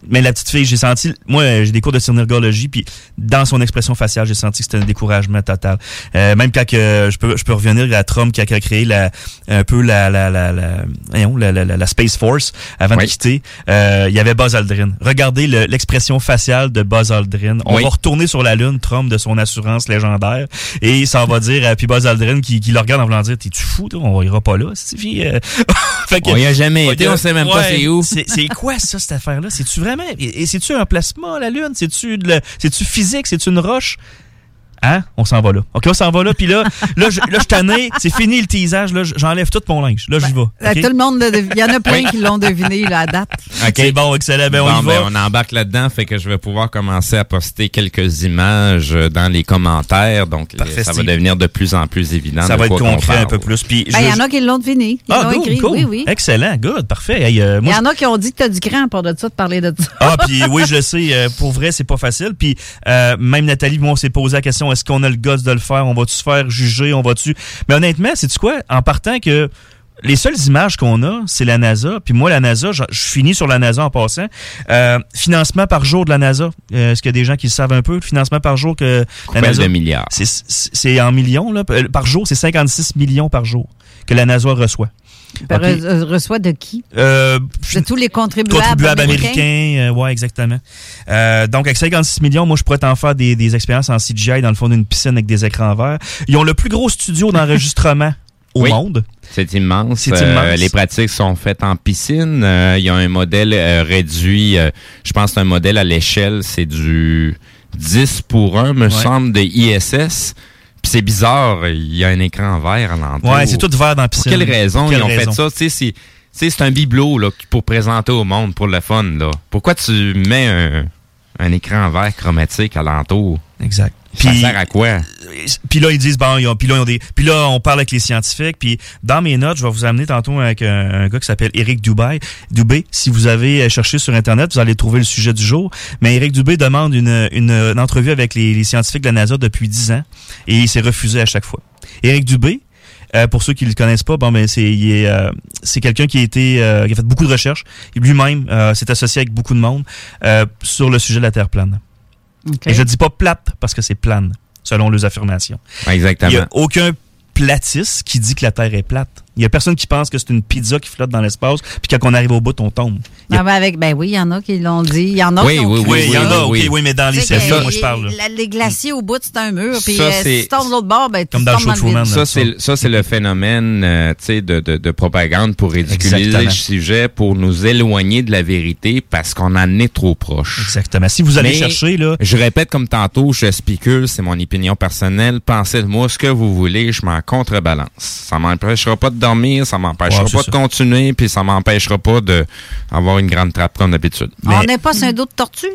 Mais la petite fille, j'ai senti. Moi, j'ai des cours de synergologie, puis dans son expression faciale, j'ai senti que c'était un découragement total. Euh, même quand que je peux, je peux revenir à Trump qui a créé la, un peu la, la, la, la, la, la, Space Force avant de quitter. Euh, Il y avait Buzz Aldrin. Regardez le- l'expression faciale de Buzz Aldrin. On
Oui.
va retourner sur la Lune, Trump de son assurance légendaire, et ça va dire, euh, puis Buzz Aldrin qui, qui le regarde en voulant dire, t'es-tu fou, toi? on ira pas là, c'est euh? Fait que-
On y a jamais été, on sait même pas c'est où?
C'est quoi ça, cette affaire-là? C'est-tu vraiment. Et, et c'est-tu un plasma, la Lune? C'est-tu de la- c'est-tu physique? C'est-tu une roche? Hein? On s'en va là. OK, on s'en va là. Puis là, là, je, là, je suis tanné. C'est fini le teasage. Là, j'enlève tout mon linge. Là, j'y vais.
Là,
OK?
Tout le monde, il y en a plein qui l'ont deviné, là, à date.
C'est bon, excellent. Ben, on
Bon,
y
ben,
va.
on embarque là-dedans, fait que je vais pouvoir commencer à poster quelques images euh, dans les commentaires. Donc,
Parfait,
ça va devenir de plus en plus évident.
Ça
de
va être concret un peu plus. Puis,
Ben, il y en a qui l'ont deviné. Ils
Ah, cool,
écrit.
cool.
Oui, oui.
Excellent, good, parfait. Hey, euh,
Il y en a qui ont dit que tu as du cran pour de ça, de parler de ça.
Ah, puis oui, je le sais, euh, pour vrai, c'est pas facile. Puis euh, même Nathalie, moi, on s'est posé la question, est-ce qu'on a le gosse de le faire? On va-tu se faire juger? On va-tu... Mais honnêtement, c'est quoi? En partant que les seules images qu'on a, c'est la NASA. Puis moi, la NASA, je, je finis sur la NASA en passant. Euh, financement par jour de la NASA. Euh, Est-ce qu'il y a des gens qui le savent un peu? Le financement par jour que la NASA...
de milliards?
C'est- en millions, là. Euh, Par jour, c'est 56 millions par jour que la NASA reçoit.
Ben, re- euh, reçoit de qui?
Euh,
De tous les contribuables,
contribuables
américains?
américains. euh, ouais, exactement. Euh, donc, avec 56 millions, moi, je pourrais t'en faire des, des expériences en CGI dans le fond d'une piscine avec des écrans verts. Ils ont le plus gros studio d'enregistrement au
Oui.
monde.
C'est immense.
C'est
Euh,
immense.
les pratiques sont faites en piscine. Euh, Il y a un modèle euh, réduit. euh, je pense que c'est un modèle à l'échelle. C'est du 10 pour 1, me
Ouais.
semble, de ISS. Puis c'est bizarre, il y a un écran vert à l'entour.
Ouais, c'est tout vert dans la
Pour
piscine.
quelle raison
Pour quelle
ils ont
raison?
fait ça? Tu sais, c'est- tu sais, c'est un bibelot là, pour présenter au monde, pour le fun. Là. Pourquoi tu mets un, un écran vert chromatique à l'entour?
Exact.
Ça
Puis-
sert à quoi?
Puis là, ils disent, bon, ils ont- puis là, ils ont des, puis là, on parle avec les scientifiques. Puis dans mes notes, je vais vous amener tantôt avec un, un gars qui s'appelle Éric Dubé. Dubé, si vous avez cherché sur Internet, vous allez trouver le sujet du jour. Mais Éric Dubé demande une, une, une entrevue avec les, les scientifiques de la NASA depuis 10 ans et il s'est refusé à chaque fois. Éric Dubé, euh, pour ceux qui le connaissent pas, bon ben c'est euh, c'est quelqu'un qui a été euh, qui a fait beaucoup de recherches. Lui-même euh, s'est associé avec beaucoup de monde euh, sur le sujet de la Terre plane. Et je dis pas plate parce que c'est plane, selon leurs affirmations.
Exactement.
Il n'y a aucun platiste qui dit que la Terre est plate. Il y a personne qui pense que c'est une pizza qui flotte dans l'espace, puis quand on arrive au bout, on tombe. A-
Ah, ben, avec, ben oui, il y en a qui l'ont dit. Il y en a
Oui,
qui
oui, oui, il y en a, ok, oui, mais dans les
que
moi, je parle,
la- Les glaciers au bout, c'est un mur. Puis
Ça,
euh,
c'est-
si tu tombes de l'autre bord, ben, tu
Comme dans le
tombes
show de
dans le
Truman,
vide.
Ça, c'est ça, c'est le phénomène euh, tu sais, de, de, de propagande pour ridiculiser
Exactement.
le sujet, pour nous éloigner de la vérité parce qu'on en est trop proche.
Exactement. Si vous allez
Mais
chercher, là.
Je répète comme tantôt, je spécule, c'est mon opinion personnelle. Pensez de moi ce que vous voulez, je m'en contrebalance. Ça m'empêchera pas de dormir, ça m'empêchera
Ouais,
pas
ça.
de continuer, puis ça m'empêchera pas de avoir une grande trappe comme d'habitude.
On n'est pas sur un dos de tortue?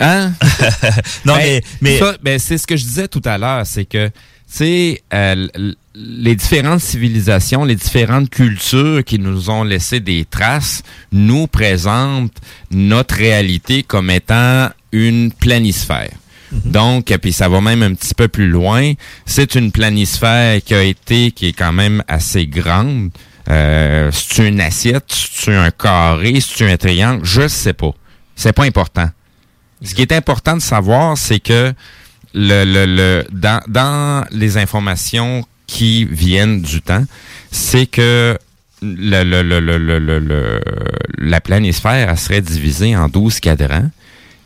Hein?
non,
Ben,
mais- mais-
ben, c'est ce que je disais tout à l'heure, c'est que, tu sais, euh, les différentes civilisations, les différentes cultures qui nous ont laissé des traces, nous présentent notre réalité comme étant une planisphère. Donc, et puis ça va même un petit peu plus loin. C'est une planisphère qui a été, qui est quand même assez grande. Euh, c'est une assiette, c'est un carré, c'est un triangle, je sais pas. C'est pas important. Ce qui est important de savoir, c'est que dans, les informations qui viennent du temps, c'est que la planisphère serait divisée en 12 cadrans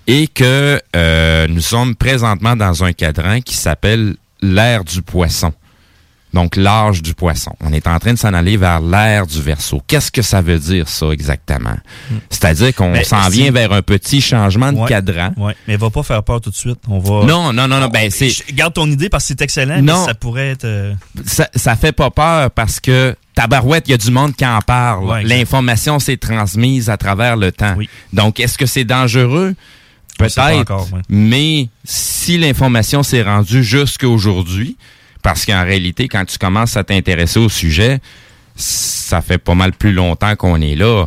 et que euh, nous sommes présentement dans un cadran qui s'appelle l'ère du poisson. Donc, l'âge du poisson. On est en train de s'en aller vers l'ère du verso. Qu'est-ce que ça veut dire, ça, exactement? C'est-à-dire qu'on
Mais
s'en
si-
vient vers un petit changement de
Ouais,
cadran.
Ouais, mais va pas faire peur tout de suite. On va.
Non, non, non, non, ben, c'est-
Je- Garde ton idée parce que c'est excellent.
Non.
mais ça pourrait être. euh,
ça, ça fait pas peur parce que tabarouette, il y a du monde qui en parle.
Ouais.
L'information s'est transmise à travers le temps. Donc, est-ce que c'est dangereux? Peut-être.
ouais.
Mais si l'information s'est rendue jusqu'à aujourd'hui, parce qu'en réalité, quand tu commences à t'intéresser au sujet, ça fait pas mal plus longtemps qu'on est là.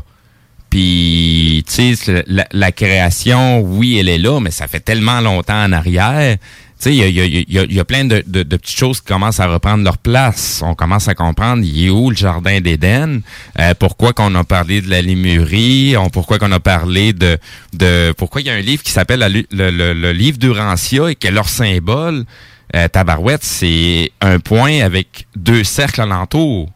Puis, tu sais, la, la création, oui, elle est là, mais ça fait tellement longtemps en arrière. Tu sais, il y a, plein de, petites choses qui commencent à reprendre leur place. On commence à comprendre, il est où le jardin d'Éden? Euh, pourquoi qu'on a parlé de la limurie? Pourquoi qu'on a parlé de, de... Pourquoi il y a un livre qui s'appelle le, livre d'Urantia et que leur symbole, euh, tabarouette, c'est un point avec deux cercles alentour.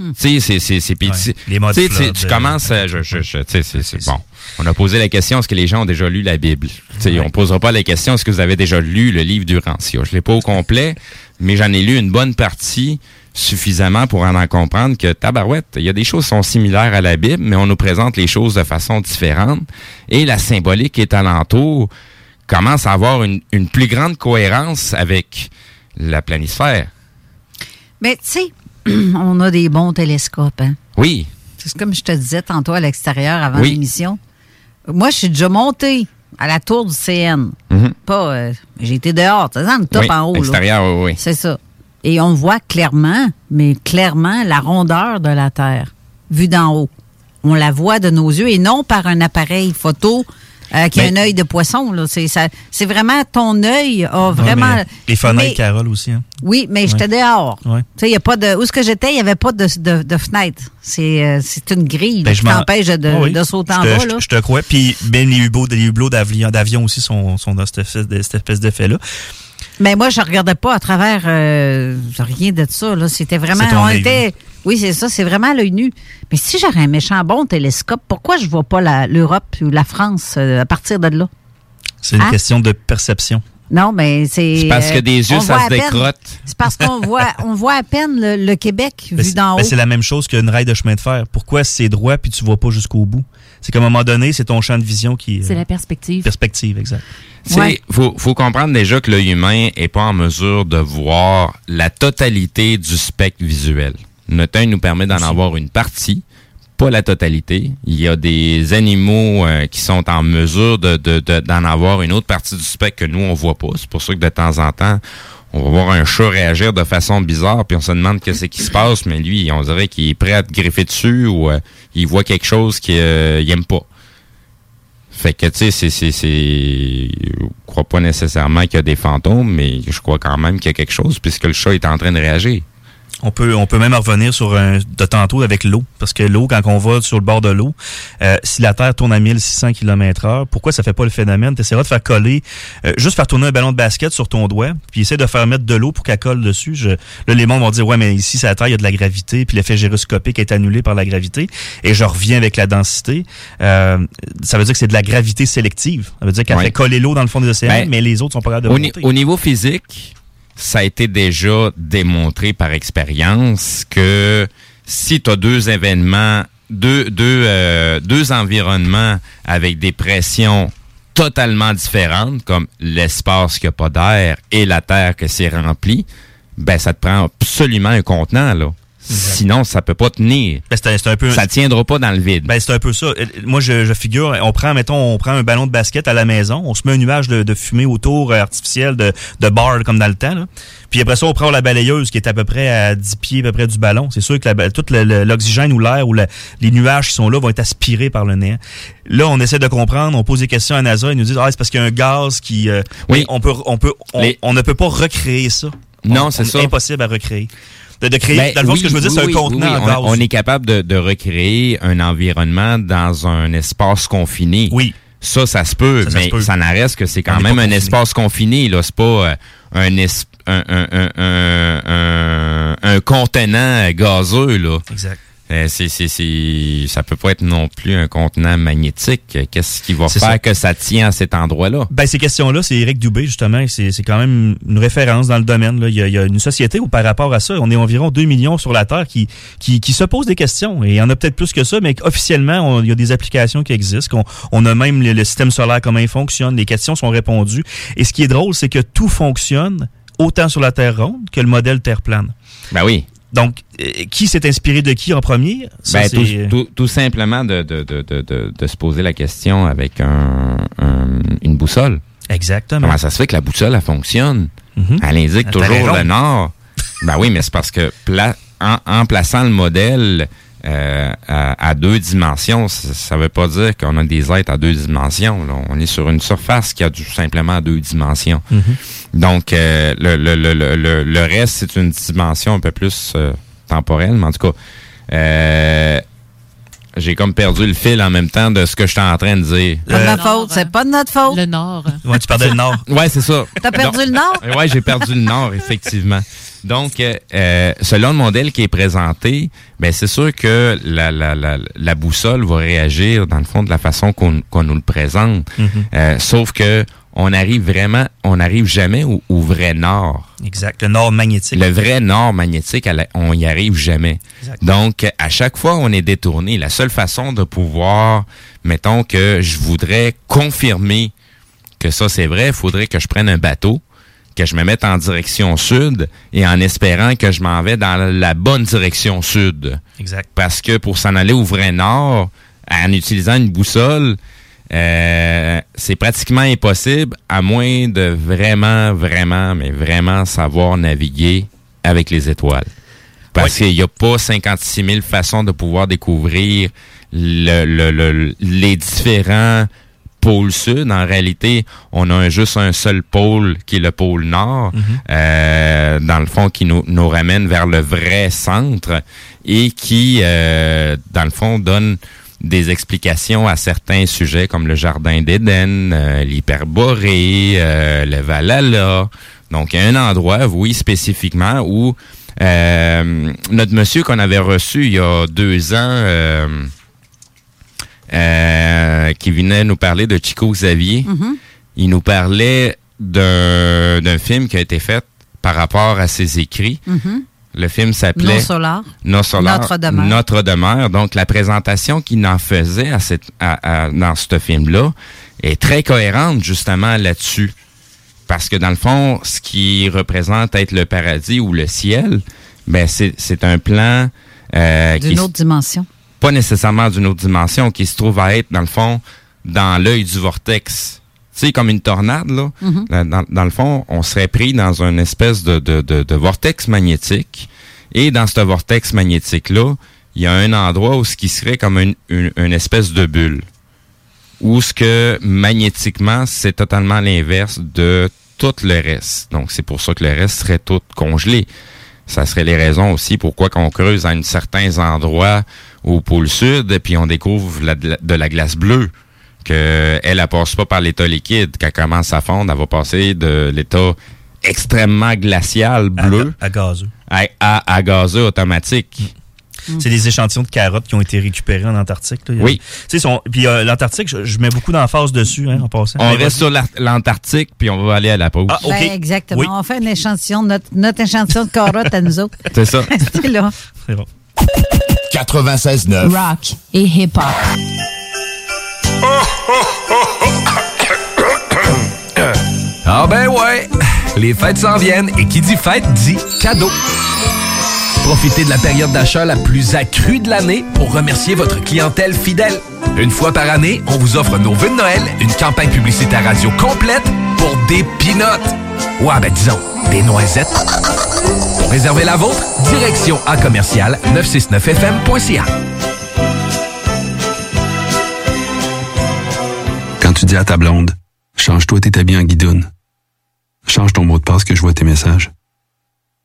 Tu sais, c'est, c'est, c'est, puis
Ouais,
tu-
les modes
tu sais, tu-
flood,
tu
euh,
commences, à- je, je, je- tu sais, c'est, c'est bon. On a posé la question, est-ce que les gens ont déjà lu la Bible? Tu sais, On posera pas la question, est-ce que vous avez déjà lu le livre d'Urantia? Je l'ai pas au complet, mais j'en ai lu une bonne partie suffisamment pour en, en comprendre que tabarouette, il y a des choses qui sont similaires à la Bible, mais on nous présente les choses de façon différente. Et la symbolique qui est alentour commence à avoir une, une plus grande cohérence avec la planisphère.
Mais tu sais, on a des bons télescopes. Hein?
Oui.
C'est comme je te disais tantôt à l'extérieur avant
Oui.
l'émission. Moi, je suis déjà monté à la tour du CN.
Mhm.
Pas. euh, J'ai été dehors, dans le top
Oui,
en haut. là.
extérieur, oui, oui.
C'est ça. Et on voit clairement, mais clairement, la rondeur de la Terre, vue d'en haut. On la voit de nos yeux et non par un appareil photo euh, qui a
Ben-
un œil de poisson. là. C'est ça- c'est vraiment ton œil a vraiment.
les fenêtres,
Mais-
Carole aussi. Hein.
oui, mais j'étais dehors.
Ouais.
Tu sais, y a pas de. Où est-ce que j'étais, il n'y avait pas de, de, de fenêtre. C'est euh, c'est une grille
Ben,
qui t'empêche de,
oui.
de sauter en bas.
je-
Là.
Je te crois. Puis, ben, les hublots, les hublots d'avion, d'avion aussi sont, sont dans cette cette espèce d'effet-là.
Mais moi, je regardais pas à travers euh, rien de ça. Là. C'était vraiment. On était, oui, c'est ça, c'est vraiment à l'œil nu. Mais si j'aurais un méchant bon télescope, pourquoi je vois pas l'Europe ou la France euh, à partir de là?
C'est une
Hein?
question de perception.
Non, mais c'est.
C'est parce que des yeux, ça se décrotte.
C'est parce qu'on voit, on voit à peine le, le Québec
Ben,
vu
c'est-
d'en haut.
ben, c'est la même chose qu'une rail de chemin de fer. Pourquoi c'est droit puis tu vois pas jusqu'au bout? C'est qu'à un moment donné, c'est ton champ de vision qui.
C'est
euh,
la perspective.
Perspective, exact.
Tu sais, faut, faut comprendre déjà que l'œil humain est pas en mesure de voir la totalité du spectre visuel. Notre œil nous permet d'en avoir une partie, pas la totalité. Il y a des animaux euh, qui sont en mesure de, de- de- d'en avoir une autre partie du spectre que nous, on voit pas. C'est pour ça que de temps en temps, on va voir un chat réagir de façon bizarre, puis on se demande qu'est-ce qui se passe, mais lui, on dirait qu'il est prêt à te griffer dessus ou euh, il voit quelque chose qu'il euh, aime pas. Fait que, tu sais, c'est, c'est, c'est, je crois pas nécessairement qu'il y a des fantômes, mais je crois quand même qu'il y a quelque chose puisque le chat est en train de réagir.
On peut, on peut même revenir sur un, de tantôt avec l'eau. Parce que l'eau, quand on va sur le bord de l'eau, euh, si la Terre tourne à 1600 km heure, pourquoi ça fait pas le phénomène? Tu de faire coller, euh, juste faire tourner un ballon de basket sur ton doigt, puis essaie de faire mettre de l'eau pour qu'elle colle dessus. Je, là, les mondes vont dire, ouais, mais ici, c'est la Terre, il y a de la gravité, puis l'effet gyroscopique est annulé par la gravité. Et je reviens avec la densité. Euh, ça veut dire que c'est de la gravité sélective. Ça veut dire qu'elle
Ouais.
fait coller l'eau dans le fond des océans,
Ben,
mais les autres sont pas capables de
Au, ni-
monter.
au niveau physique, ça a été déjà démontré par expérience que si tu as deux événements, deux, deux, euh, deux environnements avec des pressions totalement différentes, comme l'espace qui n'a pas d'air et la Terre que c'est rempli, ben ça te prend absolument un contenant, là. Sinon, ça peut pas tenir.
Ben, c'est un- peu-
Ça tiendra pas dans le vide.
Ben, c'est un peu ça. Euh, Moi, je, je figure, on prend, mettons, on prend un ballon de basket à la maison, on se met un nuage de, de fumée autour euh, artificiel de, de bar comme dans le temps. là. Puis après ça, on prend la balayeuse qui est à peu près à 10 pieds à peu près du ballon. C'est sûr que la tout l'oxygène ou l'air ou la- les nuages qui sont là vont être aspirés par le néant. Là, on essaie de comprendre, on pose des questions à NASA, ils nous disent ah, c'est parce qu'il y a un gaz qui euh,
Oui.
on peut on peut on,
Les-
on ne peut pas recréer ça.
Non,
On-
c'est ça.
impossible à recréer. De, de créer
Ben,
dans le fond,
oui,
ce que je veux dire,
oui,
c'est un contenant
on- est capable de, de recréer un environnement dans un espace confiné.
Oui.
Ça, ça se peut,
Ça, ça
mais
se peut.
ça n'en reste que c'est quand même un espace confiné. Là, c'est pas euh, un, es- un, un, un, un, un- un contenant gazeux. Là.
Exact.
Euh, c'est, c'est, c'est, ça peut pas être non plus un contenant magnétique. Qu'est-ce qui va
C'est
faire
ça.
que ça tient à cet endroit-là?
Ben, ces questions-là, c'est Éric Dubé, justement. C'est c'est quand même une référence dans le domaine. Là. Il, y a, il y a une société où, par rapport à ça, on est environ 2 millions sur la Terre qui, qui, qui se posent des questions. Et il y en a peut-être plus que ça, mais officiellement, on- il y a des applications qui existent. On, a même le, le système solaire, comment il fonctionne. Les questions sont répondues. Et ce qui est drôle, c'est que tout fonctionne autant sur la Terre ronde que le modèle Terre plane.
Ben oui.
Donc, euh, qui s'est inspiré de qui en premier? Ça,
Ben, tout, tout- tout simplement de, de, de, de, de, de se poser la question avec un, un- une boussole.
Exactement.
Comment ça se fait que la boussole, elle fonctionne?
Mhm.
Elle indique toujours le nord. ben oui, mais c'est parce que pla- en, en plaçant le modèle euh, à, à deux dimensions, ça, ça veut pas dire qu'on a des êtres à deux dimensions. là. On est sur une surface qui a du, simplement deux dimensions.
Mhm.
Donc, euh, le, le, le, le, reste, c'est une dimension un peu plus euh, temporelle, mais en tout cas, euh, j'ai comme perdu le fil en même temps de ce que j'étais en train de dire.
Pas de ma faute, c'est pas de notre faute.
Le Nord.
Ouais, tu perdais le nord.
Ouais, c'est ça.
T'as perdu
Donc-
le nord?
Ouais, j'ai perdu le nord, effectivement. Donc, euh, euh, selon le modèle qui est présenté, ben c'est sûr que la, la, la, la boussole va réagir dans le fond de la façon qu'on qu'on nous le présente.
Mhm.
Euh, sauf que on arrive vraiment, on n'arrive jamais au, au vrai nord.
Exact. Le nord magnétique.
Le vrai nord magnétique, on y arrive jamais. Donc, à chaque fois, on est détourné. La seule façon de pouvoir, mettons que je voudrais confirmer que ça c'est vrai, il faudrait que je prenne un bateau, que je me mette en direction sud et en espérant que je m'en vais dans la bonne direction sud.
Exact.
Parce que pour s'en aller au vrai nord, en utilisant une boussole, euh, c'est pratiquement impossible à moins de vraiment, vraiment, mais vraiment savoir naviguer avec les étoiles. Parce qu'il n'y a pas 56 000 façons de pouvoir découvrir le, le- le- les différents pôles sud. En réalité, on a juste un seul pôle qui est le pôle nord, euh, dans le fond, qui nous, nous ramène vers le vrai centre et qui, euh, dans le fond, donne des explications à certains sujets comme le jardin d'Éden, euh, l'hyperborée, euh, le Valhalla. Donc, il y a un endroit, oui, spécifiquement, où euh, notre monsieur qu'on avait reçu il y a deux ans, euh, qui venait nous parler de Chico Xavier,
Mhm.
il nous parlait d'un d'un film qui a été fait par rapport à ses écrits.
Mhm.
Le film s'appelait
Solar.
Nos Solar,
Notre demeure.
Notre demeure. Donc, la présentation qu'il en faisait à cette, à- à- dans ce film-là est très cohérente, justement, là-dessus. Parce que, dans le fond, ce qui représente être le paradis ou le ciel, ben, c'est c'est un plan euh,
D'une autre dimension.
Pas nécessairement d'une autre dimension, qui se trouve à être, dans le fond, dans l'œil du vortex. Tu sais, comme une tornade, là.
Mhm.
Dans, dans- dans le fond, on serait pris dans une espèce de, de, de, de vortex magnétique. Et dans ce vortex magnétique-là, il y a un endroit où ce qui serait comme une, une, une espèce de bulle. Où ce que magnétiquement, c'est totalement l'inverse de tout le reste. Donc, c'est pour ça que le reste serait tout congelé. Ça serait les raisons aussi pourquoi qu'on creuse à certains endroits au pôle sud, puis on découvre la- de la- glace bleue que elle, elle passe pas par l'état liquide. Quand elle commence à fondre, elle va passer de l'état extrêmement glacial bleu
À gazeux.
à, à, à gazeux automatique.
C'est des échantillons de carottes qui ont été récupérés en Antarctique. là.
Oui.
Tu sais, sont- puis euh, l'Antarctique, je, je mets beaucoup d'emphase dessus, hein, en passant.
On
Mais
reste sur l'Antarctique, puis on va aller à la pause.
Ah,
Ben, exactement. On fait un échantillon, notre, notre échantillon de carottes à nous autres.
C'est ça.
Restez là.
C'est bon.
96.9.
Rock et hip-hop.
Ah ben ouais, les fêtes s'en viennent et qui dit fête dit cadeau. Profitez de la période d'achat la plus accrue de l'année pour remercier votre clientèle fidèle. Une fois par année, on vous offre nos vœux de Noël, une campagne publicitaire radio complète pour des pinottes. Ouais, ben disons, des noisettes. Pour réserver la vôtre, direction à commercial 969fm.ca.
Quand tu dis à ta blonde, change-toi tes habits en guidoune. Change ton mot de passe que je vois tes messages.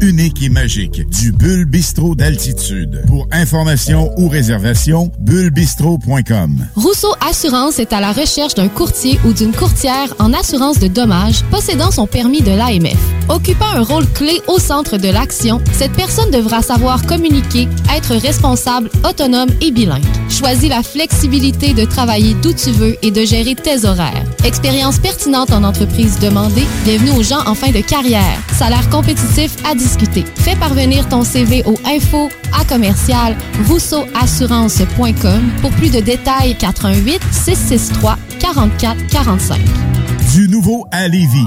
unique et magique du Bulle Bistrot d'altitude. Pour information ou réservation, bullebistrot.com.
Rousseau Assurance est à la recherche d'un courtier ou d'une courtière en assurance de dommages possédant son permis de l'AMF. Occupant un rôle clé au centre de l'action, cette personne devra savoir communiquer, être responsable, autonome et bilingue. Choisis la flexibilité de travailler d'où tu veux et de gérer tes horaires. Expérience pertinente en entreprise demandée, bienvenue aux gens en fin de carrière. Salaire compétitif à discuter. Fais parvenir ton CV au info à commercial rousseauassurance.com pour plus de détails 88 663 44 45.
Du nouveau à Lévis.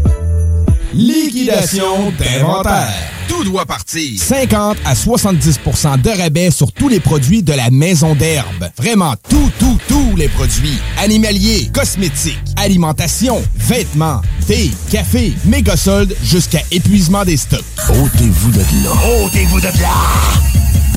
Liquidation d'inventaire.
Tout doit partir.
50 à 70% de rabais sur tous les produits de la maison d'herbe. Vraiment tout, tout, tous les produits. Animaliers, cosmétiques, alimentation, vêtements, thé, café, méga soldes jusqu'à épuisement des stocks.
Ôtez-vous de là.
Ôtez-vous de là.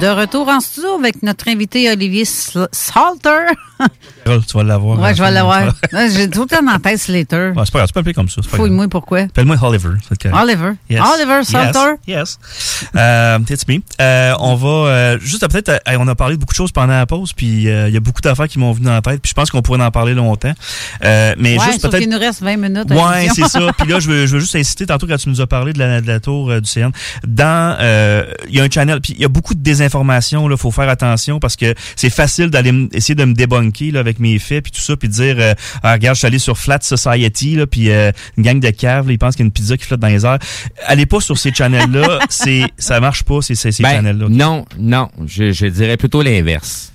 De retour en studio avec notre invité Olivier Sl-
Tu vas l'avoir.
Ouais, je vais l'avoir. J'ai tout le temps en tête Slater.
c'est pas grave, tu peux appeler comme ça.
Fouille-moi pourquoi.
Appelle-moi Oliver.
Oliver.
Yes.
Oliver Salter.
Yes. yes. Euh, it's me. Euh, on va euh, juste peut-être, on a parlé de beaucoup de choses pendant la pause, puis euh, il y a beaucoup d'affaires qui m'ont venu en tête, puis je pense qu'on pourrait en parler longtemps. Mais
ouais,
juste peut-être.
qu'il nous reste 20 minutes.
Ouais, c'est ça. Puis là, je veux, je veux juste insister, tantôt quand tu nous as parlé de la, de la tour du CN, dans, il y a un channel, puis il y a beaucoup de désinformation, là, faut faire attention parce que c'est facile d'aller essayer de me débunker, là, avec mes faits, puis tout ça, puis dire, euh, ah, regarde, je suis allé sur Flat Society, là, puis euh, une gang de caves, là, ils pensent qu'il y a une pizza qui flotte dans les airs. Allez pas sur ces channels-là, c'est, ça marche pas, ces, ces, ces
Ben,
channels-là.
Non, non, je, je dirais plutôt l'inverse.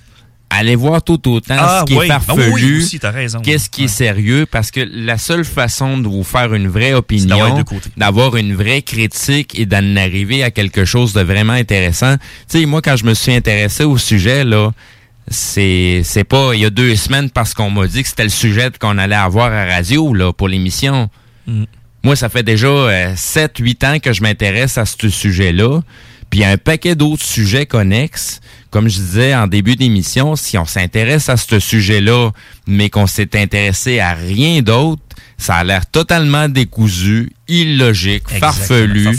Allez voir tout autant
Ah,
ce qui
oui.
est
Ah,
farfelu,
oui, aussi,
qu'est-ce qui est sérieux, parce que la seule façon de vous faire une vraie opinion, d'avoir une vraie critique et d'en arriver à quelque chose de vraiment intéressant. Tu sais, moi, quand je me suis intéressé au sujet, là, c'est c'est pas il y a deux semaines parce qu'on m'a dit que c'était le sujet qu'on allait avoir à radio là pour l'émission.
Mm.
Moi, ça fait déjà 7-8 ans que je m'intéresse à ce sujet-là. Puis il y a un paquet d'autres sujets connexes. Comme je disais en début d'émission, si on s'intéresse à ce sujet-là, mais qu'on s'est intéressé à rien d'autre, ça a l'air totalement décousu, illogique, farfelu.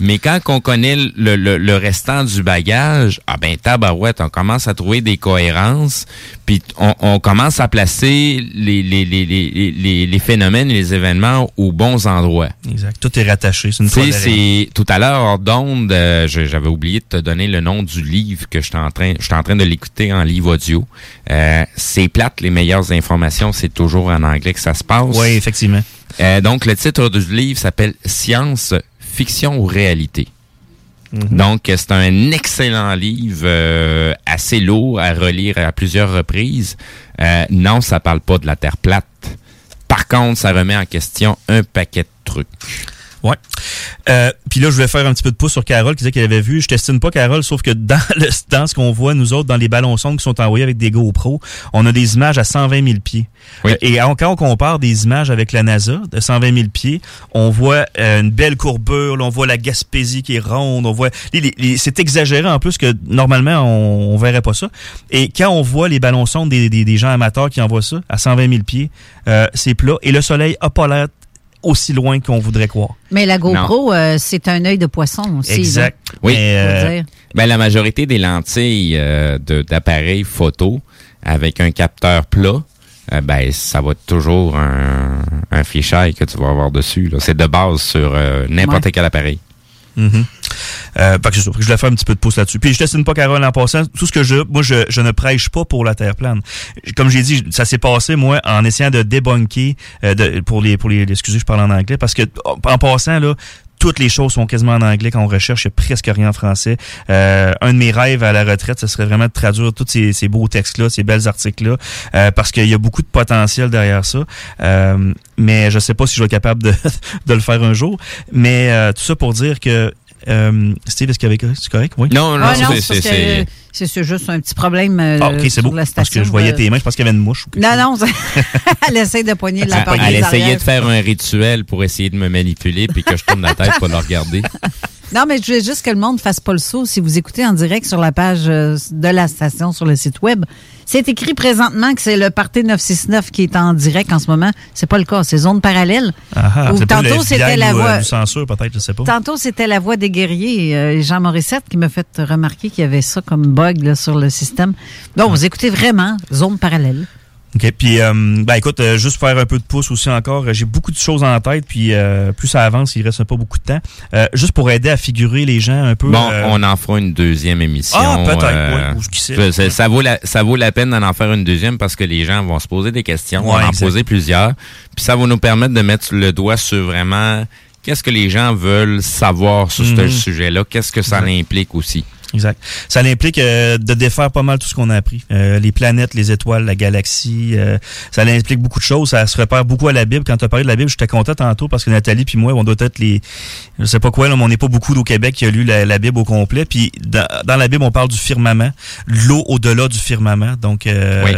Mais quand on connaît le, le- le restant du bagage, ah ben tabarouette, on commence à trouver des cohérences, puis on, on commence à placer les, les, les, les, les, les phénomènes et les événements aux bons endroits.
Exact. Tout est rattaché. C'est une
c'est tout à l'heure hors d'onde, euh, je- j'avais oublié de te donner le nom du livre que j'étais en train, j'étais en train de l'écouter en livre audio. Euh, c'est plate, les meilleures informations, c'est toujours en anglais que ça se passe.
Oui, effectivement.
Euh, donc le titre du livre s'appelle Science, fiction ou réalité. Donc, euh, c'est un excellent livre, euh, assez lourd à relire à plusieurs reprises. Euh, non, ça parle pas de la Terre plate. Par contre, ça remet en question un paquet de trucs.
Ouais. Euh, Puis là, je voulais faire un petit peu de pouce sur Carole qui disait qu'elle avait vu. Je t'estime pas Carole, sauf que dans, le, dans ce qu'on voit, nous autres, dans les ballons sondes qui sont envoyés avec des GoPro, on a des images à 120 000 pieds. Euh, et on- quand on compare des images avec la NASA de 120 000 pieds, on voit euh, une belle courbure, là, on voit la Gaspésie qui est ronde, on voit... c'est exagéré en plus que normalement, on, on verrait pas ça. Et quand on voit les ballons sondes des, des, des gens amateurs qui envoient ça à 120 000 pieds, euh, c'est plat. Et le soleil a pas l'air aussi loin qu'on voudrait croire.
Mais la GoPro, euh, c'est un œil de poisson aussi.
Exact.
là.
Oui. Euh,
dire.
ben, la majorité des lentilles euh, de- d'appareils photo avec un capteur plat, euh, ben, ça va être toujours un, un fichier que tu vas avoir dessus. C'est de base sur euh, n'importe
Ouais.
quel appareil.
Mhm. Euh, fait que que je voulais faire un petit peu de pouce là-dessus. Puis je t'estime pas, Carole, en passant. Tout ce que je, moi, je, je ne prêche pas pour la Terre plane. Comme j'ai dit, ça s'est passé, moi, en essayant de débunker, euh, de, pour les, pour les, excusez, je parle en anglais, parce que, en passant, là, toutes les choses sont quasiment en anglais. Quand on recherche, il n'y a presque rien en français. Euh, un de mes rêves à la retraite, ce serait vraiment de traduire tous ces, ces beaux textes-là, ces belles articles-là, euh, parce qu'il y a beaucoup de potentiel derrière ça. Euh, mais je sais pas si je vais être capable de, de le faire un jour. Mais euh, tout ça pour dire que euh, Steve, est-ce qu'il y avait c'est correct? Oui.
Non,
Ah non, c'est que c'est juste un petit problème euh,
Ah, ok, c'est
sur
beau.
la
Parce que je voyais tes mains, je pense qu'il y avait une mouche.
Non, non, elle essaie de poigner la
Elle, essayait de faire un rituel pour essayer de me manipuler puis que je tourne la tête pour le regarder.
Non, mais je veux juste que le monde fasse pas le saut. Si vous écoutez en direct sur la page euh, de la station sur le site web, c'est écrit présentement que c'est le Parti 969 qui est en direct en ce moment. C'est pas le cas, c'est zone parallèle.
Ah, ah, pas
tantôt, c'était la
euh,
voix.
du censure, peut-être, je sais pas.
Tantôt, c'était la voix des guerriers, euh, Jean Morissette, qui m'a fait remarquer qu'il y avait ça comme bug là, sur le système. Donc, vous écoutez vraiment zone parallèle.
OK. Puis, euh, ben écoute, euh, juste faire un peu de pouce aussi encore. euh, J'ai beaucoup de choses en tête, puis euh, plus ça avance, il reste pas beaucoup de temps. Euh, juste pour aider à figurer les gens un peu.
Bon,
euh,
on en fera une deuxième émission.
Ah, peut-être,
euh,
oui, ou qui sait.
ça, ça vaut la, ça vaut la peine d'en en faire une deuxième parce que les gens vont se poser des questions,
Ouais,
vont en
exact.
poser plusieurs. Puis ça va nous permettre de mettre le doigt sur vraiment qu'est-ce que les gens veulent savoir sur ce
Mhm.
sujet-là, qu'est-ce que ça implique aussi.
Exact. Ça implique euh, de défaire pas mal tout ce qu'on a appris. Euh, les planètes, les étoiles, la galaxie. euh, ça implique beaucoup de choses. Ça se repère beaucoup à la Bible. Quand tu as parlé de la Bible, j'étais content tantôt parce que Nathalie puis moi, on doit être les... Je sais pas quoi, là, mais on n'est pas beaucoup au Québec qui a lu la, la Bible au complet. Puis dans, dans la Bible, on parle du firmament. L'eau au-delà du firmament. Donc
Oui.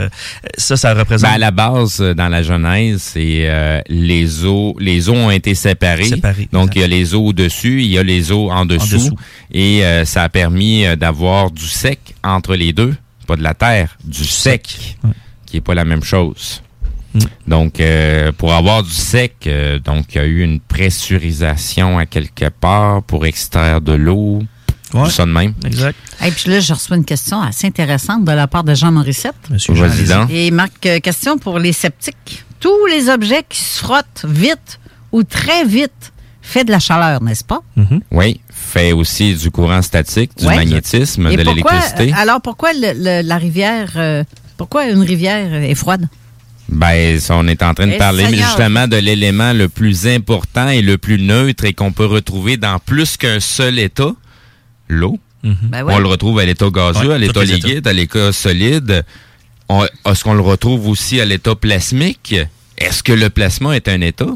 ça, ça représente...
Ben, à la base, dans la Genèse, c'est les eaux. Les eaux ont été séparées.
Séparées,
Donc il y a les eaux au-dessus, il y a les eaux en dessous,
dessous.
et ça a permis euh, d'avoir du sec entre les deux, pas de la terre, du sec, qui qui est pas la même chose. Donc, euh, pour avoir du sec, euh, donc il y a eu une pressurisation à quelque part pour extraire de l'eau.
Ouais.
Ça de même.
Exact.
Et puis là, je reçois une question assez intéressante de la part de Jean Morissette.
Monsieur
Jean, donc.
Et Marc, euh, question pour les sceptiques. Tous les objets qui se frottent vite ou très vite fait de la chaleur, n'est-ce pas?
Oui, fait aussi du courant statique, du
Ouais.
magnétisme,
Et
de l'électricité.
euh, alors, pourquoi le- le- la rivière, euh, pourquoi une rivière est froide?
Ben, on est en train de
Eh,
parler justement de l'élément le plus important et le plus neutre et qu'on peut retrouver dans plus qu'un seul état, l'eau.
Ben ouais.
On le retrouve à l'état gazeux,
Ouais,
à l'état liquide, à l'état solide. Est-ce qu'on le retrouve aussi à l'état plasmique? Est-ce que le plasma est un état?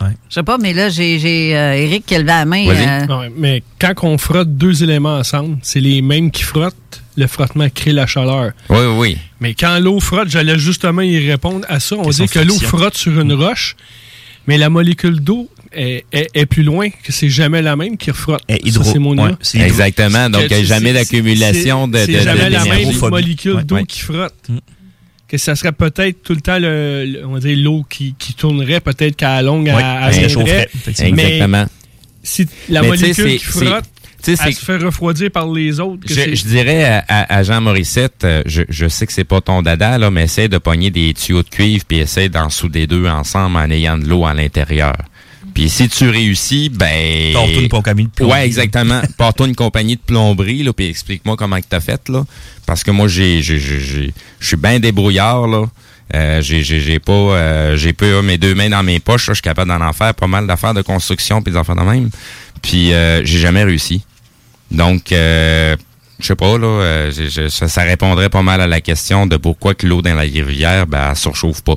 Je sais pas, mais là, j'ai j'ai, euh, Eric qui a levé la main. euh,
Ouais, mais quand on frotte deux éléments ensemble, c'est les mêmes qui frottent, le frottement crée la chaleur.
Oui, oui.
Mais quand l'eau frotte, j'allais justement y répondre à ça. On dit que l'eau frotte sur une roche, mais la molécule d'eau est, est- est plus loin, que c'est jamais la même qui frotte.
hydro-
Ça, c'est mon
ouais, c'est Exactement. Donc, jamais d'accumulation de- de- de-
jamais la même molécule
Ouais,
d'eau
ouais.
qui frotte. Que ça serait peut-être tout le temps le, le- on va dire l'eau qui, qui tournerait, peut-être qu'à la longue,
Ouais,
elle- elle
chaufferait, effectivement.
Mais
Exactement.
Si la
Mais
molécule qui frotte,
tu sais,
elle se fait refroidir par les autres. que
Je, je dirais à, à- à Jean Morissette, euh, je, je sais que c'est pas ton dada, là, mais essaie de pogner des tuyaux de cuivre puis essaie d'en souder deux ensemble en ayant de l'eau à l'intérieur. Puis si tu réussis, ben...
Porte-toi une compagnie de plomberie,
Ouais, exactement. Porte-toi une compagnie de plomberie, là, puis explique-moi comment que t'as fait, là. Parce que moi, j'ai, j'ai, j'ai- j'ai- je suis bien débrouillard, là. Euh, j'ai, j'ai, j'ai pas, euh, j'ai pas mes deux mains dans mes poches, là. Je suis capable d'en en faire pas mal d'affaires de construction puis des affaires de même. Puis euh, j'ai jamais réussi. Donc, euh, je sais pas, là, euh, ça répondrait pas mal à la question de pourquoi que l'eau dans la rivière, ben, elle surchauffe pas.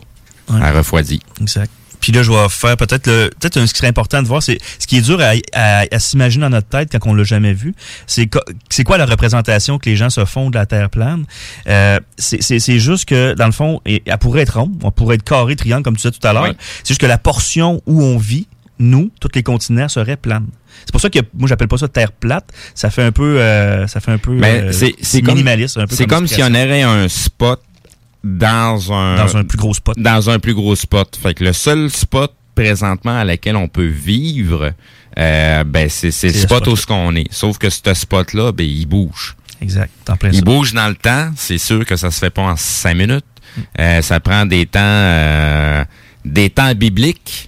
Elle refroidit.
Exact. Puis là, je vais faire peut-être le peut-être ce qui serait important de voir, c'est ce qui est dur à, à- à s'imaginer dans notre tête quand on l'a jamais vu. C'est c'est quoi la représentation que les gens se font de la Terre plane? Euh, C'est juste que dans le fond, elle pourrait être ronde, on pourrait être carré, triangle comme tu disais tout à l'heure.
Oui.
C'est juste que la portion où on vit, nous, tous les continents seraient planes. C'est pour ça que moi j'appelle pas ça terre plate. Ça fait un peu, euh, ça fait un peu euh,
c'est comme
minimaliste. un
C'est comme si on aurait un spot dans un
Dans un plus gros spot.
Dans un plus gros spot. Fait que le seul spot présentement à laquelle on peut vivre, euh, ben c'est c'est spot
spot
où ce qu'on est. Sauf que ce spot là, ben il bouge.
Exact.
Il
ça.
bouge dans le temps. C'est sûr que ça se fait pas en cinq minutes.
Mm.
Euh, ça prend des temps euh, des temps bibliques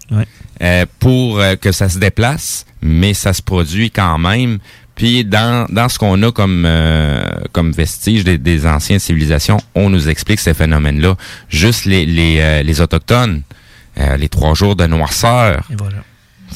euh, pour euh, que ça se déplace, mais ça se produit quand même. Puis dans, dans ce qu'on a comme euh, comme vestige des, anciennes civilisations, on nous explique ces phénomènes-là. Juste les les, euh, les autochtones, euh, les trois jours de noirceur.
Et voilà.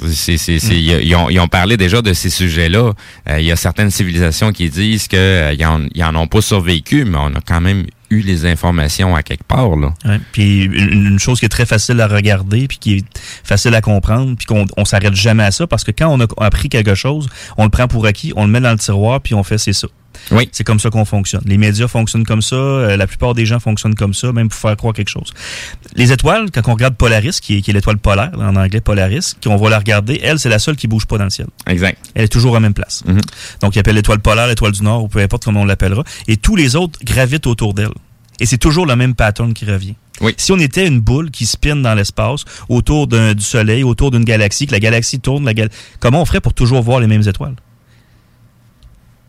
Ils, ont, ont parlé déjà de ces sujets-là. Euh, il y a certaines civilisations qui disent que euh, ils, en, ils en ont pas survécu, mais on a quand même eu les informations à quelque part. Là.
Puis une, une chose qui est très facile à regarder, puis qui est facile à comprendre, puis qu'on on s'arrête jamais à ça, parce que quand on a appris quelque chose, on le prend pour acquis, on le met dans le tiroir, puis on fait c'est ça.
Oui.
C'est comme ça qu'on fonctionne. Les médias fonctionnent comme ça, euh, la plupart des gens fonctionnent comme ça, même pour faire croire quelque chose. Les étoiles, quand on regarde Polaris, qui est, qui est l'étoile polaire, en anglais Polaris, qu'on va la regarder, elle, c'est la seule qui bouge pas dans le ciel.
Exact.
Elle est toujours à la même place. Donc, il appelle l'étoile polaire, l'étoile du Nord, ou peu importe comment on l'appellera. Et tous les autres gravitent autour d'elle. Et c'est toujours le même pattern qui revient. Si on était une boule qui spinne dans l'espace, autour du Soleil, autour d'une galaxie, que la galaxie tourne, la gal- comment on ferait pour toujours voir les mêmes étoiles?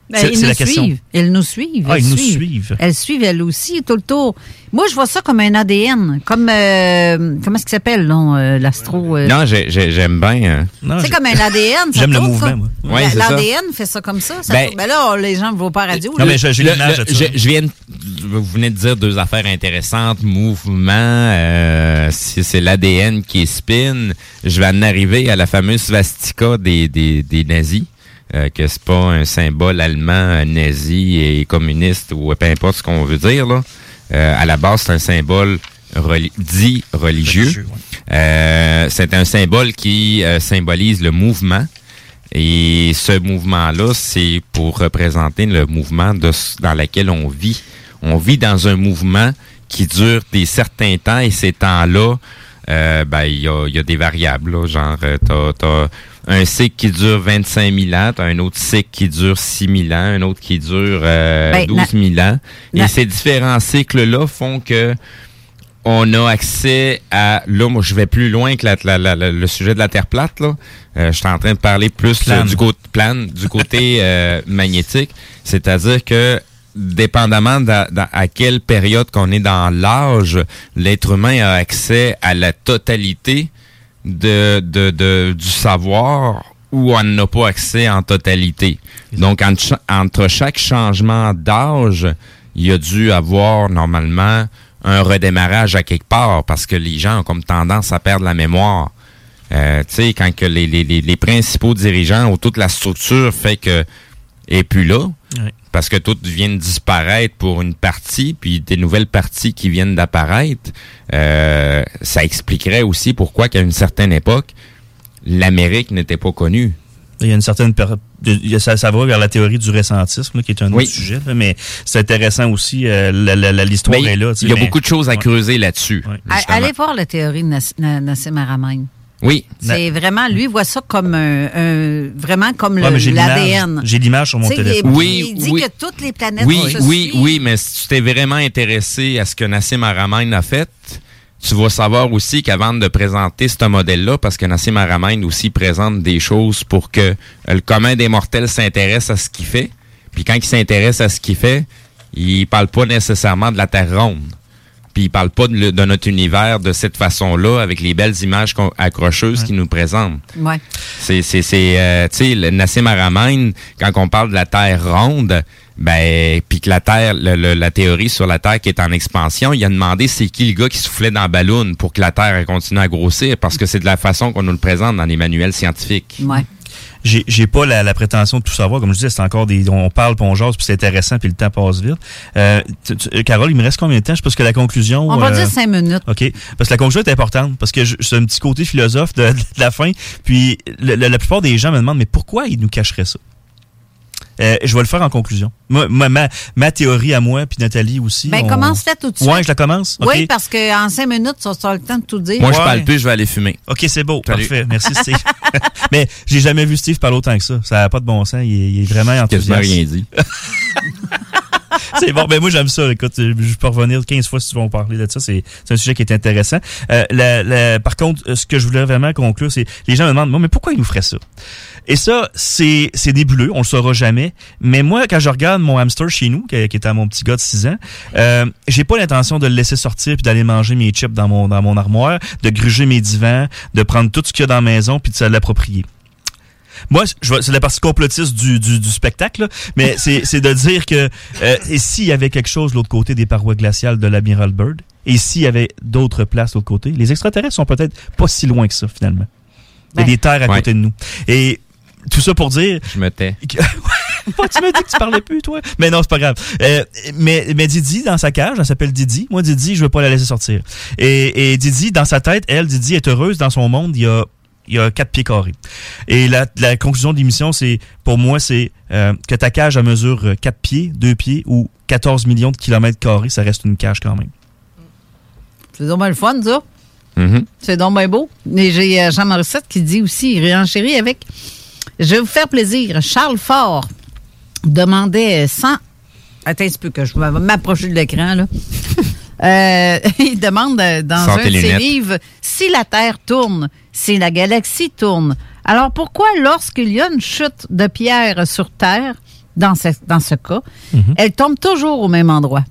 Ben,
C'est-
ils nous
la question.
suivent. Elles nous suivent.
Ah,
elles
ils nous suivent.
Elles suivent, elles aussi, tout le tour. Moi, je vois ça comme un ADN. Comme, euh, comment est-ce qu'il s'appelle, non, euh, l'astro? euh,
Non, j'ai- j'ai- j'aime bien. euh,
c'est comme un ADN. ça
J'aime le mouvement, moi. Ouais.
L'ADN fait ça comme ça. ça
Ben-
ben là, les gens ne vont pas à radio.
Le-
là.
le- le- je, je viens de- vous venez de dire deux affaires intéressantes. Mouvement, euh, si c'est l'ADN qui est spin. Je vais en arriver à la fameuse svastika des, des, des nazis. Euh, que c'est pas un symbole allemand nazi et communiste ou peu importe ce qu'on veut dire là. Euh, à la base, c'est un symbole reli- dit religieux. Euh, c'est un symbole qui euh, symbolise le mouvement. Et ce mouvement-là, c'est pour représenter le mouvement de, dans lequel on vit. On vit dans un mouvement qui dure des certains temps et ces temps-là, euh, ben, il y a, y a des variables. Là, genre, t'as un cycle qui dure 25 000 ans, t'as un autre cycle qui dure 6 000 ans, un autre qui dure euh,
Ben,
12 000 ans. Et
na-
ces différents cycles-là font que on a accès à... Là, moi, je vais plus loin que la- la- la- la- le sujet de la Terre plate. Là. Euh, je suis en train de parler plus euh, du, côté plane, du côté euh, magnétique. C'est-à-dire que dépendamment à quelle période qu'on est dans l'âge, l'être humain a accès à la totalité de, de, de- du savoir ou on n'a pas accès en totalité. Donc, entre, entre chaque changement d'âge, il y a dû avoir normalement un redémarrage à quelque part parce que les gens ont comme tendance à perdre la mémoire. Euh, tu sais, quand que les, les, les, principaux dirigeants ou toute la structure fait que est plus là. Parce que tout vient de disparaître pour une partie, puis des nouvelles parties qui viennent d'apparaître, euh, ça expliquerait aussi pourquoi qu'à une certaine époque, l'Amérique n'était pas connue.
Il y a une certaine ça, ça va vers la théorie du récentisme là, qui est un
Oui.
autre sujet, là, mais c'est intéressant aussi. euh, L'histoire est là. tu sais,
il y a
mais-
beaucoup de choses à
Ouais.
creuser là-dessus.
Allez voir la théorie de Nas- Na- Nassim Haramein.
Oui.
C'est vraiment, lui, voit ça comme un, un- vraiment comme
Ouais,
l'ADN.
J'ai l'image sur mon téléphone.
il-
Oui,
Il dit
oui.
que toutes les planètes
Oui,
se
oui,
suivent.
oui, mais si tu t'es vraiment intéressé à ce que Nassim Haramein a fait, tu vas savoir aussi qu'avant de présenter ce modèle-là, parce que Nassim Haramein aussi présente des choses pour que euh, le commun des mortels s'intéresse à ce qu'il fait. Puis quand il s'intéresse à ce qu'il fait, il parle pas nécessairement de la Terre ronde. Puis il parle pas de, notre univers de cette façon-là, avec les belles images accrocheuses qu'il nous présente.
Ouais.
C'est, c'est, c'est, euh, tu sais, Nassim Haramein, quand on parle de la Terre ronde, ben, puis que la Terre, le- le- la théorie sur la Terre qui est en expansion, il a demandé c'est qui le gars qui soufflait dans la ballon pour que la Terre continue à grossir, parce que c'est de la façon qu'on nous le présente dans les manuels scientifiques.
Ouais.
J'ai j'ai pas la, la prétention de tout savoir. Comme je disais, c'est encore des. On parle, puis on jase, puis c'est intéressant, puis le temps passe vite. Euh, tu- tu- Carole, il me reste combien de temps? Je pense que la conclusion.
On va
euh,
dire cinq minutes.
OK. Parce que la conclusion est importante. Parce que je- c'est un petit côté philosophe de, de la fin. Puis le- le- la plupart des gens me demandent, mais pourquoi ils nous cacheraient ça? Euh, je vais le faire en conclusion. Ma, ma, ma théorie à moi, puis Nathalie aussi.
Ben,
on-
commence-la tout de suite.
Ouais, je la commence?
Oui, parce qu'en cinq minutes, ça sera le temps de tout dire.
Moi, je parle plus, je vais aller fumer.
OK, c'est beau.
Salut.
Parfait. Merci, Steve. mais j'ai jamais vu Steve parler autant que ça. Ça n'a pas de bon sens. Il est, il est vraiment
Quasiment
enthousiaste.
rien dit.
c'est bon, ben moi j'aime ça. Écoute, je peux revenir 15 fois si tu veux en parler de ça. C'est c'est un sujet qui est intéressant. Euh, la- la- par contre, euh, ce que je voulais vraiment conclure, c'est les gens me demandent, Bon, mais pourquoi ils nous feraient ça? Et ça, c'est c'est nébuleux, on le saura jamais. Mais moi, quand je regarde mon hamster chez nous, qui, qui est à mon petit gars de 6 ans, euh, j'ai pas l'intention de le laisser sortir puis d'aller manger mes chips dans mon dans mon armoire, de gruger mes divans, de prendre tout ce qu'il y a dans la maison puis de se l'approprier. Moi, c'est la partie complotiste du, du, du spectacle, là, mais c'est c'est de dire que euh, et s'il y avait quelque chose de l'autre côté des parois glaciales de l'Admiral Bird, et s'il y avait d'autres places de l'autre côté, les extraterrestres sont peut-être pas si loin que ça, finalement. Il y a
Ben.
des terres à
Ouais.
côté de nous. Et tout ça pour dire...
Je me tais.
tu m'as dit que tu parlais plus, toi. Mais non, c'est pas grave. Euh, mais, mais Didi, dans sa cage, elle s'appelle Didi. Moi, Didi, je veux pas la laisser sortir. Et, et Didi, dans sa tête, elle, Didi est heureuse dans son monde. Il y a, il y a quatre pieds carrés. Et la, la conclusion de l'émission, c'est, pour moi, c'est euh, que ta cage, elle mesure euh, quatre pieds, deux pieds ou 14 millions de kilomètres carrés, ça reste une cage quand même.
C'est donc bien le fun, ça.
Mhm.
C'est donc bien beau. Mais j'ai Jean Morissette qui dit aussi, il réenchérit avec. Je vais vous faire plaisir. Charles Fort demandait 100. Attends un petit peu que je vais m'approcher de l'écran, là. Euh, il demande euh, dans un de ses livres si la Terre tourne, si la galaxie tourne. Alors pourquoi, lorsqu'il y a une chute de pierre sur Terre, dans ce, dans ce cas, elle tombe toujours au même endroit?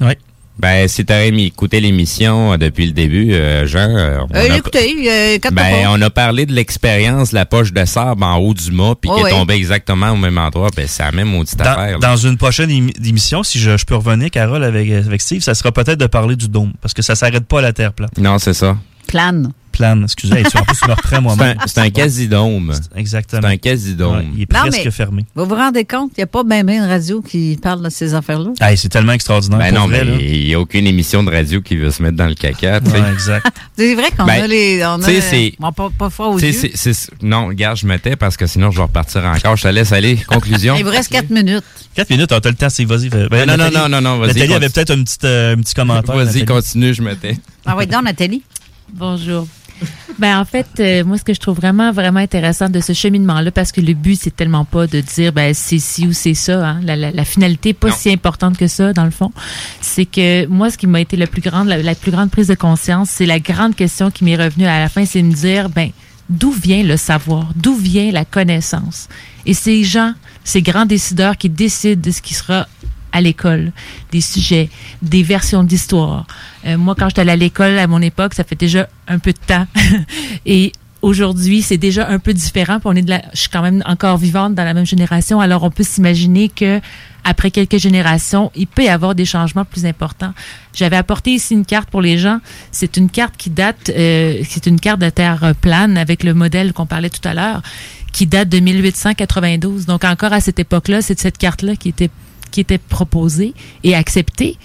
Oui.
Ben, si t'avais écouté l'émission euh, depuis le début, euh, Jean, euh, on,
Euh,
a,
écoutez, euh, quand
ben, on a parlé de l'expérience de la poche de sable en haut du mât, puis
Oh,
qui est tombée exactement au même endroit. Ben, c'est la même maudite
Dans,
affaire. là.
dans une prochaine émi- émission, si je, je peux revenir, Carole, avec, avec Steve, ça sera peut-être de parler du dôme, parce que ça s'arrête pas à la Terre plate.
Non, c'est ça.
plane.
Plane, excusez, hey, tu, en plus, tu me reprends
C'est
moi-même.
un, c'est un quasidôme.
Exactement.
C'est un quasidôme.
Ouais, il est
Non,
presque
mais-
fermé.
Vous vous rendez compte, il n'y a pas bien bien de radio qui parle de ces affaires-là?
C'est tellement extraordinaire.
Ben
pour
non,
vrai,
mais il n'y a aucune émission de radio qui veut se mettre dans le caca.
Ouais, exact.
C'est vrai qu'on
Ben,
a les. On a, on pas, pas froid aux
non, regarde, je me tais parce que sinon je vais repartir encore. Je te laisse aller. Conclusion.
Il vous reste quatre minutes.
4 minutes, on a le temps, c'est vas-y. Ben,
Non, non, non, non, non, vas-y,
Nathalie avait peut-être un petit, euh, un petit commentaire.
Vas-y, continue, je me tais.
Ah oui, donc, Nathalie.
Bonjour. Ben en fait, euh, moi ce que je trouve vraiment vraiment intéressant de ce cheminement-là, parce que le but c'est tellement pas de dire ben c'est ci ou c'est ça. Hein. La, la, la finalité pas si importante que ça dans le fond. C'est que moi ce qui m'a été la plus grande la, la plus grande prise de conscience, c'est la grande question qui m'est revenue à la fin, c'est de me dire ben d'où vient le savoir, d'où vient la connaissance? Et ces gens, ces grands décideurs qui décident de ce qui sera à l'école, des sujets, des versions d'histoire. Euh, moi, quand j'étais allée à l'école à mon époque, ça fait déjà un peu de temps. Et aujourd'hui, c'est déjà un peu différent. On est je suis quand même encore vivante dans la même génération. Alors, on peut s'imaginer que après quelques générations, il peut y avoir des changements plus importants. J'avais apporté ici une carte pour les gens. C'est une carte qui date, euh, c'est une carte de terre plane avec le modèle qu'on parlait tout à l'heure, qui date de 1892. Donc encore à cette époque-là, c'est cette carte-là qui était qui était proposée et acceptée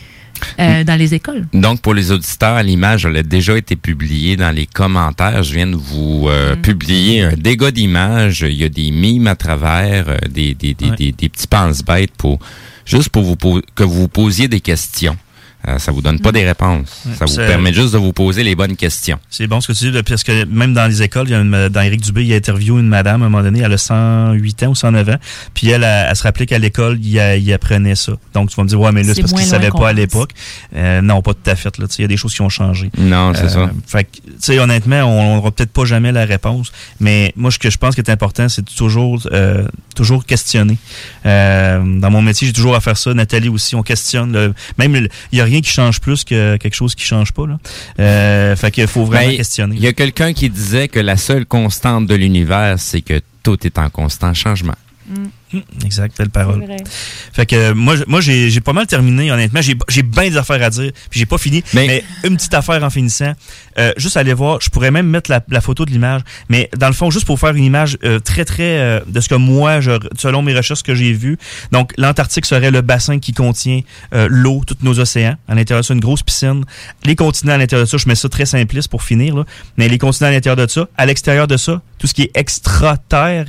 euh, dans les écoles.
Donc, pour les auditeurs, l'image elle a déjà été publiée dans les commentaires. Je viens de vous euh, publier un dégât d'image. Il y a des mimes à travers, euh, des, des, des, des, des petits pense-bêtes pour juste pour vous que vous posiez des questions. Euh, ça vous donne pas des réponses. Ça vous permet juste de vous poser les bonnes questions.
C'est bon ce que tu dis, parce que même dans les écoles, il y a une- dans Éric Dubé, il a interviewé une madame à un moment donné, elle a 108 ans ou 109 ans, puis elle, elle, elle se rappelait qu'à l'école, il, il apprenait ça. Donc, tu vas me dire, ouais, mais là, c'est parce qu'il
loin
savait pas à l'époque. Euh, non, pas tout à fait. Là, Tu sais, il y a des choses qui ont changé.
Non, c'est ça.
Fait que, tu sais, honnêtement, on n'aura peut-être pas jamais la réponse, mais moi, ce que je pense qui est important, c'est toujours, euh, toujours questionner. Euh, dans mon métier, j'ai toujours à faire ça. Nathalie aussi, on questionne. le- même, il y a rien qui change plus que quelque chose qui change pas. Là. Euh, fait qu'il faut vraiment
Ben,
questionner.
Il y a quelqu'un qui disait que la seule constante de l'univers, c'est que tout est en constant changement.
Exact, belle parole. Fait que moi, moi j'ai j'ai pas mal terminé, honnêtement. J'ai j'ai bien des affaires à dire, puis j'ai pas fini. Mais, une petite affaire en finissant. Euh, juste aller voir, je pourrais même mettre la, la photo de l'image, mais dans le fond, juste pour faire une image euh, très, très euh, de ce que moi, je, selon mes recherches que j'ai vues. Donc, l'Antarctique serait le bassin qui contient euh, l'eau, tous nos océans. À l'intérieur de ça, une grosse piscine. Les continents à l'intérieur de ça, je mets ça très simpliste pour finir, là. Mais les continents à l'intérieur de ça, à l'extérieur de ça, tout ce qui est extra-terre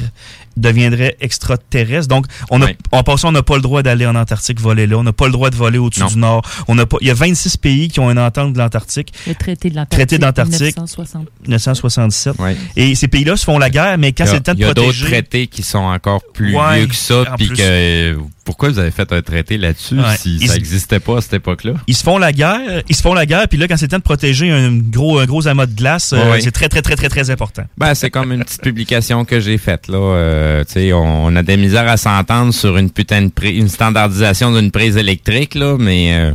deviendrait extraterrestre. Donc, on a, en passant, on n'a pas le droit d'aller en Antarctique voler là. On n'a pas le droit de voler au-dessus du Nord. On n'a pas, il y a 26 pays qui ont une entente de l'Antarctique.
Le traité de l'Antarctique.
Traité d'Antarctique.
1960.
1967. Et ces pays-là se font la guerre, mais quand c'est le temps de
Il y a d'autres
protéger.
traités qui sont encore plus
Ouais,
vieux que ça, puis
plus.
que pourquoi vous avez fait un traité là-dessus
Ouais.
si
Ils-
ça n'existait pas à cette époque-là?
Ils se font la guerre, ils se font la guerre, puis là, quand c'est temps de protéger un gros, un gros amas de glace, euh, c'est très, très, très, très, très important.
Ben, c'est comme une petite publication que j'ai faite, là. Euh, tu sais, on, on a des misères à s'entendre sur une putain de prise, une standardisation d'une prise électrique, là, mais, euh,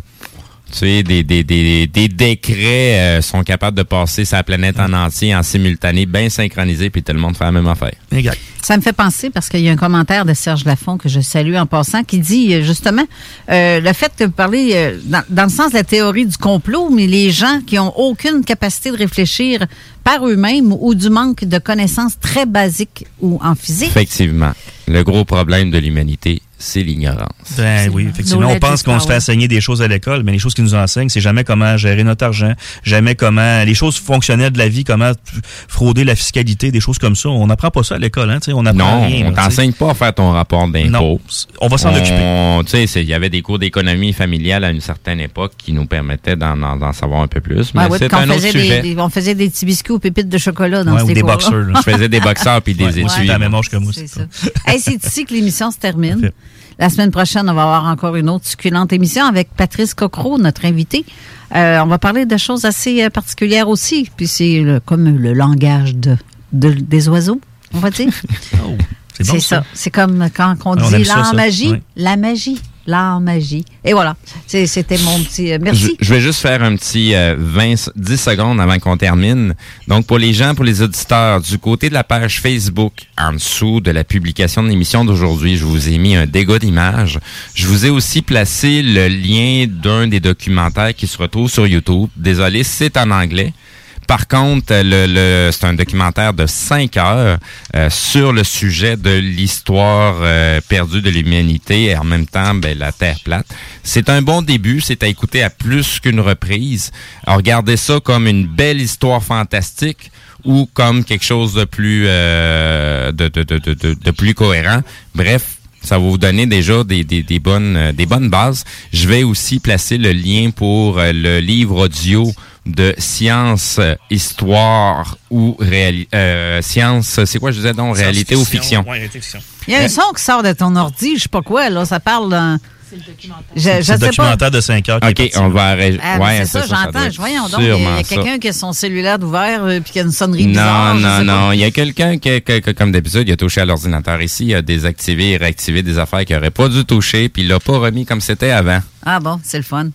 tu sais, des, des, des, des décrets euh, sont capables de passer sa planète en entier, en simultané, bien synchronisé, puis tout le monde fait la même affaire.
Exact.
Ça me fait penser, parce qu'il y a un commentaire de Serge Lafont que je salue en passant, qui dit euh, justement euh, le fait que vous parlez euh, dans, dans le sens de la théorie du complot, mais les gens qui ont aucune capacité de réfléchir par eux-mêmes ou du manque de connaissances très basiques ou en physique.
Effectivement. Le gros problème de l'humanité, c'est l'ignorance.
Ben oui, effectivement. On pense qu'on se fait enseigner des choses à l'école, mais les choses qu'ils nous enseignent, c'est jamais comment gérer notre argent, jamais comment les choses fonctionnelles de la vie, comment frauder la fiscalité, des choses comme ça. On n'apprend pas ça à l'école, hein, tu sais, on apprend
Non,
rien.
on t'enseigne pas à faire ton rapport d'impôt.
On va s'en occuper.
Tu sais, c'est- il y avait des cours d'économie familiale à une certaine époque qui nous permettaient d'en, d'en- d'en savoir un peu plus. Mais
Ouais,
c'est un autre
faisait
sujet.
des, des- on faisait des petits biscuits aux pépites de chocolat dans
Ouais, ou
ces
des
cours-là.
boxeurs.
Je faisais des boxeurs puis des étuis.
t'as la même âge que moi.
C'est c'est ici que l'émission se termine. La semaine prochaine, on va avoir encore une autre succulente émission avec Patrice Cocro, notre invité. Euh, on va parler de choses assez euh, particulières aussi. Puis c'est comme le langage de, de- des oiseaux, on va dire.
c'est bon,
ça.
ça.
C'est comme quand on
On
dit
ça.
magie, la magie, l'en magie. Et voilà. C'était mon petit. euh,
Je,
merci.
je vais juste faire un petit euh, 20, 10 secondes avant qu'on termine. Donc, pour les gens, pour les auditeurs, du côté de la page Facebook, en dessous de la publication de l'émission d'aujourd'hui, je vous ai mis un dégât d'image. Je vous ai aussi placé le lien d'un des documentaires qui se retrouve sur YouTube. Désolé, c'est en anglais. Par contre, c'est un documentaire de 5 heures euh, sur le sujet de l'histoire euh, perdue de l'humanité et en même temps ben, la Terre plate. C'est un bon début, c'est à écouter à plus qu'une reprise. Regardez ça comme une belle histoire fantastique ou comme quelque chose de plus euh, de plus cohérent. Bref, Ça va vous donner déjà des, des, des bonnes euh, des bonnes bases. Je vais aussi placer le lien pour euh, le livre audio de science, euh, histoire ou réalité. science, c'est quoi je disais donc réalité ou fiction.
Ouais, réalité fiction.
Il y a un son qui sort de ton ordi, je sais pas quoi, là. Ça parle d'un. Je, je
C'est
sais
le
pas.
documentaire de 5 heures. qui est
Ok, on va arrêter.
Ah,
ouais,
c'est ça, j'entends.
être
Voyons donc, il y a- il y
sûrement
a
ça.
quelqu'un qui a son cellulaire ouvert euh, puis qui a une sonnerie bizarre.
Non,
je
non,
pas.
non. Il y a quelqu'un qui, qui- qui, comme d'habitude, il a touché à l'ordinateur ici, il a désactivé et réactivé des affaires qu'il n'aurait pas dû toucher, puis il l'a pas remis comme c'était avant.
Ah bon, c'est le fun.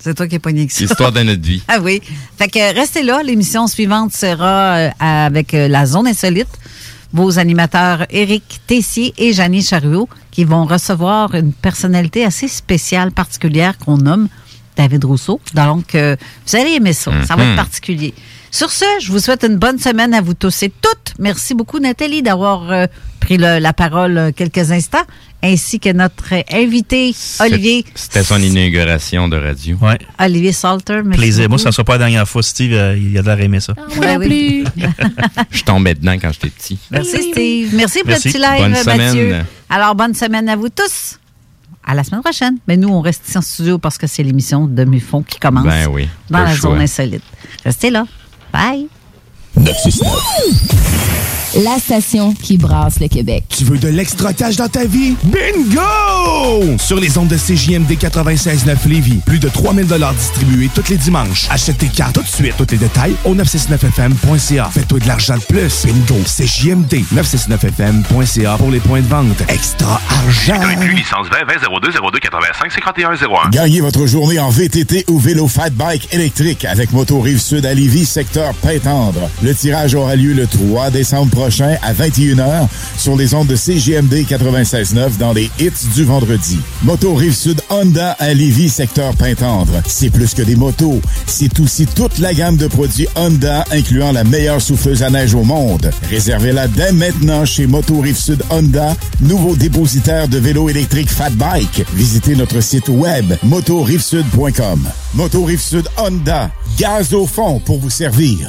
C'est toi qui es pogné que ça.
Histoire de notre vie.
Ah oui. Fait que restez là. L'émission suivante sera euh, avec euh, la zone insolite. Vos animateurs Éric Tessier et Janie Chariot qui vont recevoir une personnalité assez spéciale, particulière qu'on nomme David Rousseau. Donc, euh, vous allez aimer ça. Ça va
Mhm.
être particulier. Sur ce, je vous souhaite une bonne semaine à vous tous et toutes. Merci beaucoup, Nathalie, d'avoir euh, pris le- la parole euh, quelques instants, ainsi que notre invité, Olivier,
C'était son inauguration de radio.
Ouais.
Olivier Salter. Merci
Plaisir. Moi, ça ne sera pas la dernière fois, Steve. euh, il a l'air aimé ça.
Ben oui.
Je tombais dedans quand j'étais petit.
Merci, Steve. Merci pour
Merci.
le petit live,
Bonne
Mathieu.
semaine.
Alors, bonne semaine à vous tous. À la semaine prochaine. Mais nous, on reste ici en studio parce que c'est l'émission de Mufon qui commence
Ben oui,
dans la
choix.
zone insolite. Restez là. Bye.
La station qui brasse le Québec.
Tu veux de l'extra cash dans ta vie? Bingo! Sur les ondes de CJMD 96.9 Lévis, plus de 3000 distribués tous les dimanches. Achète tes cartes tout de suite. Tous les détails au 969FM.ca. Fais-toi de l'argent de plus. Bingo! CJMD 969FM.ca pour les points de vente. Extra argent!
licence 20 20 02 02 85 51 01.
Gagnez votre journée en VTT ou vélo fat bike électrique avec Moto Rive Sud à Lévis, secteur Pintendre. Le tirage aura lieu le 3 décembre prochain à 21h sur les ondes de CGMD 96.9 dans les hits du vendredi. Moto Rive Sud Honda à Lévis, secteur Pintendre. C'est plus que des motos, c'est aussi toute la gamme de produits Honda incluant la meilleure souffleuse à neige au monde. Réservez-la dès maintenant chez Moto Rive Sud Honda, nouveau dépositaire de vélos électriques Fat Bike. Visitez notre site web motorivesud.com. Moto Rive Sud Honda, gaz au fond pour vous servir.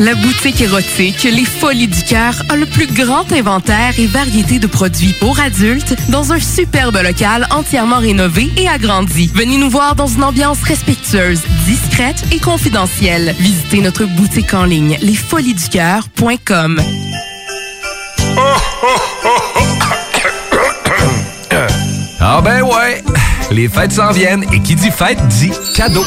La boutique érotique Les Folies du Cœur a le plus grand inventaire et variété de produits pour adultes dans un superbe local entièrement rénové et agrandi. Venez nous voir dans une ambiance respectueuse, discrète et confidentielle. Visitez notre boutique en ligne lesfoliesducoeur.com.
Ah ben ouais, les fêtes s'en viennent et qui dit fête dit cadeau.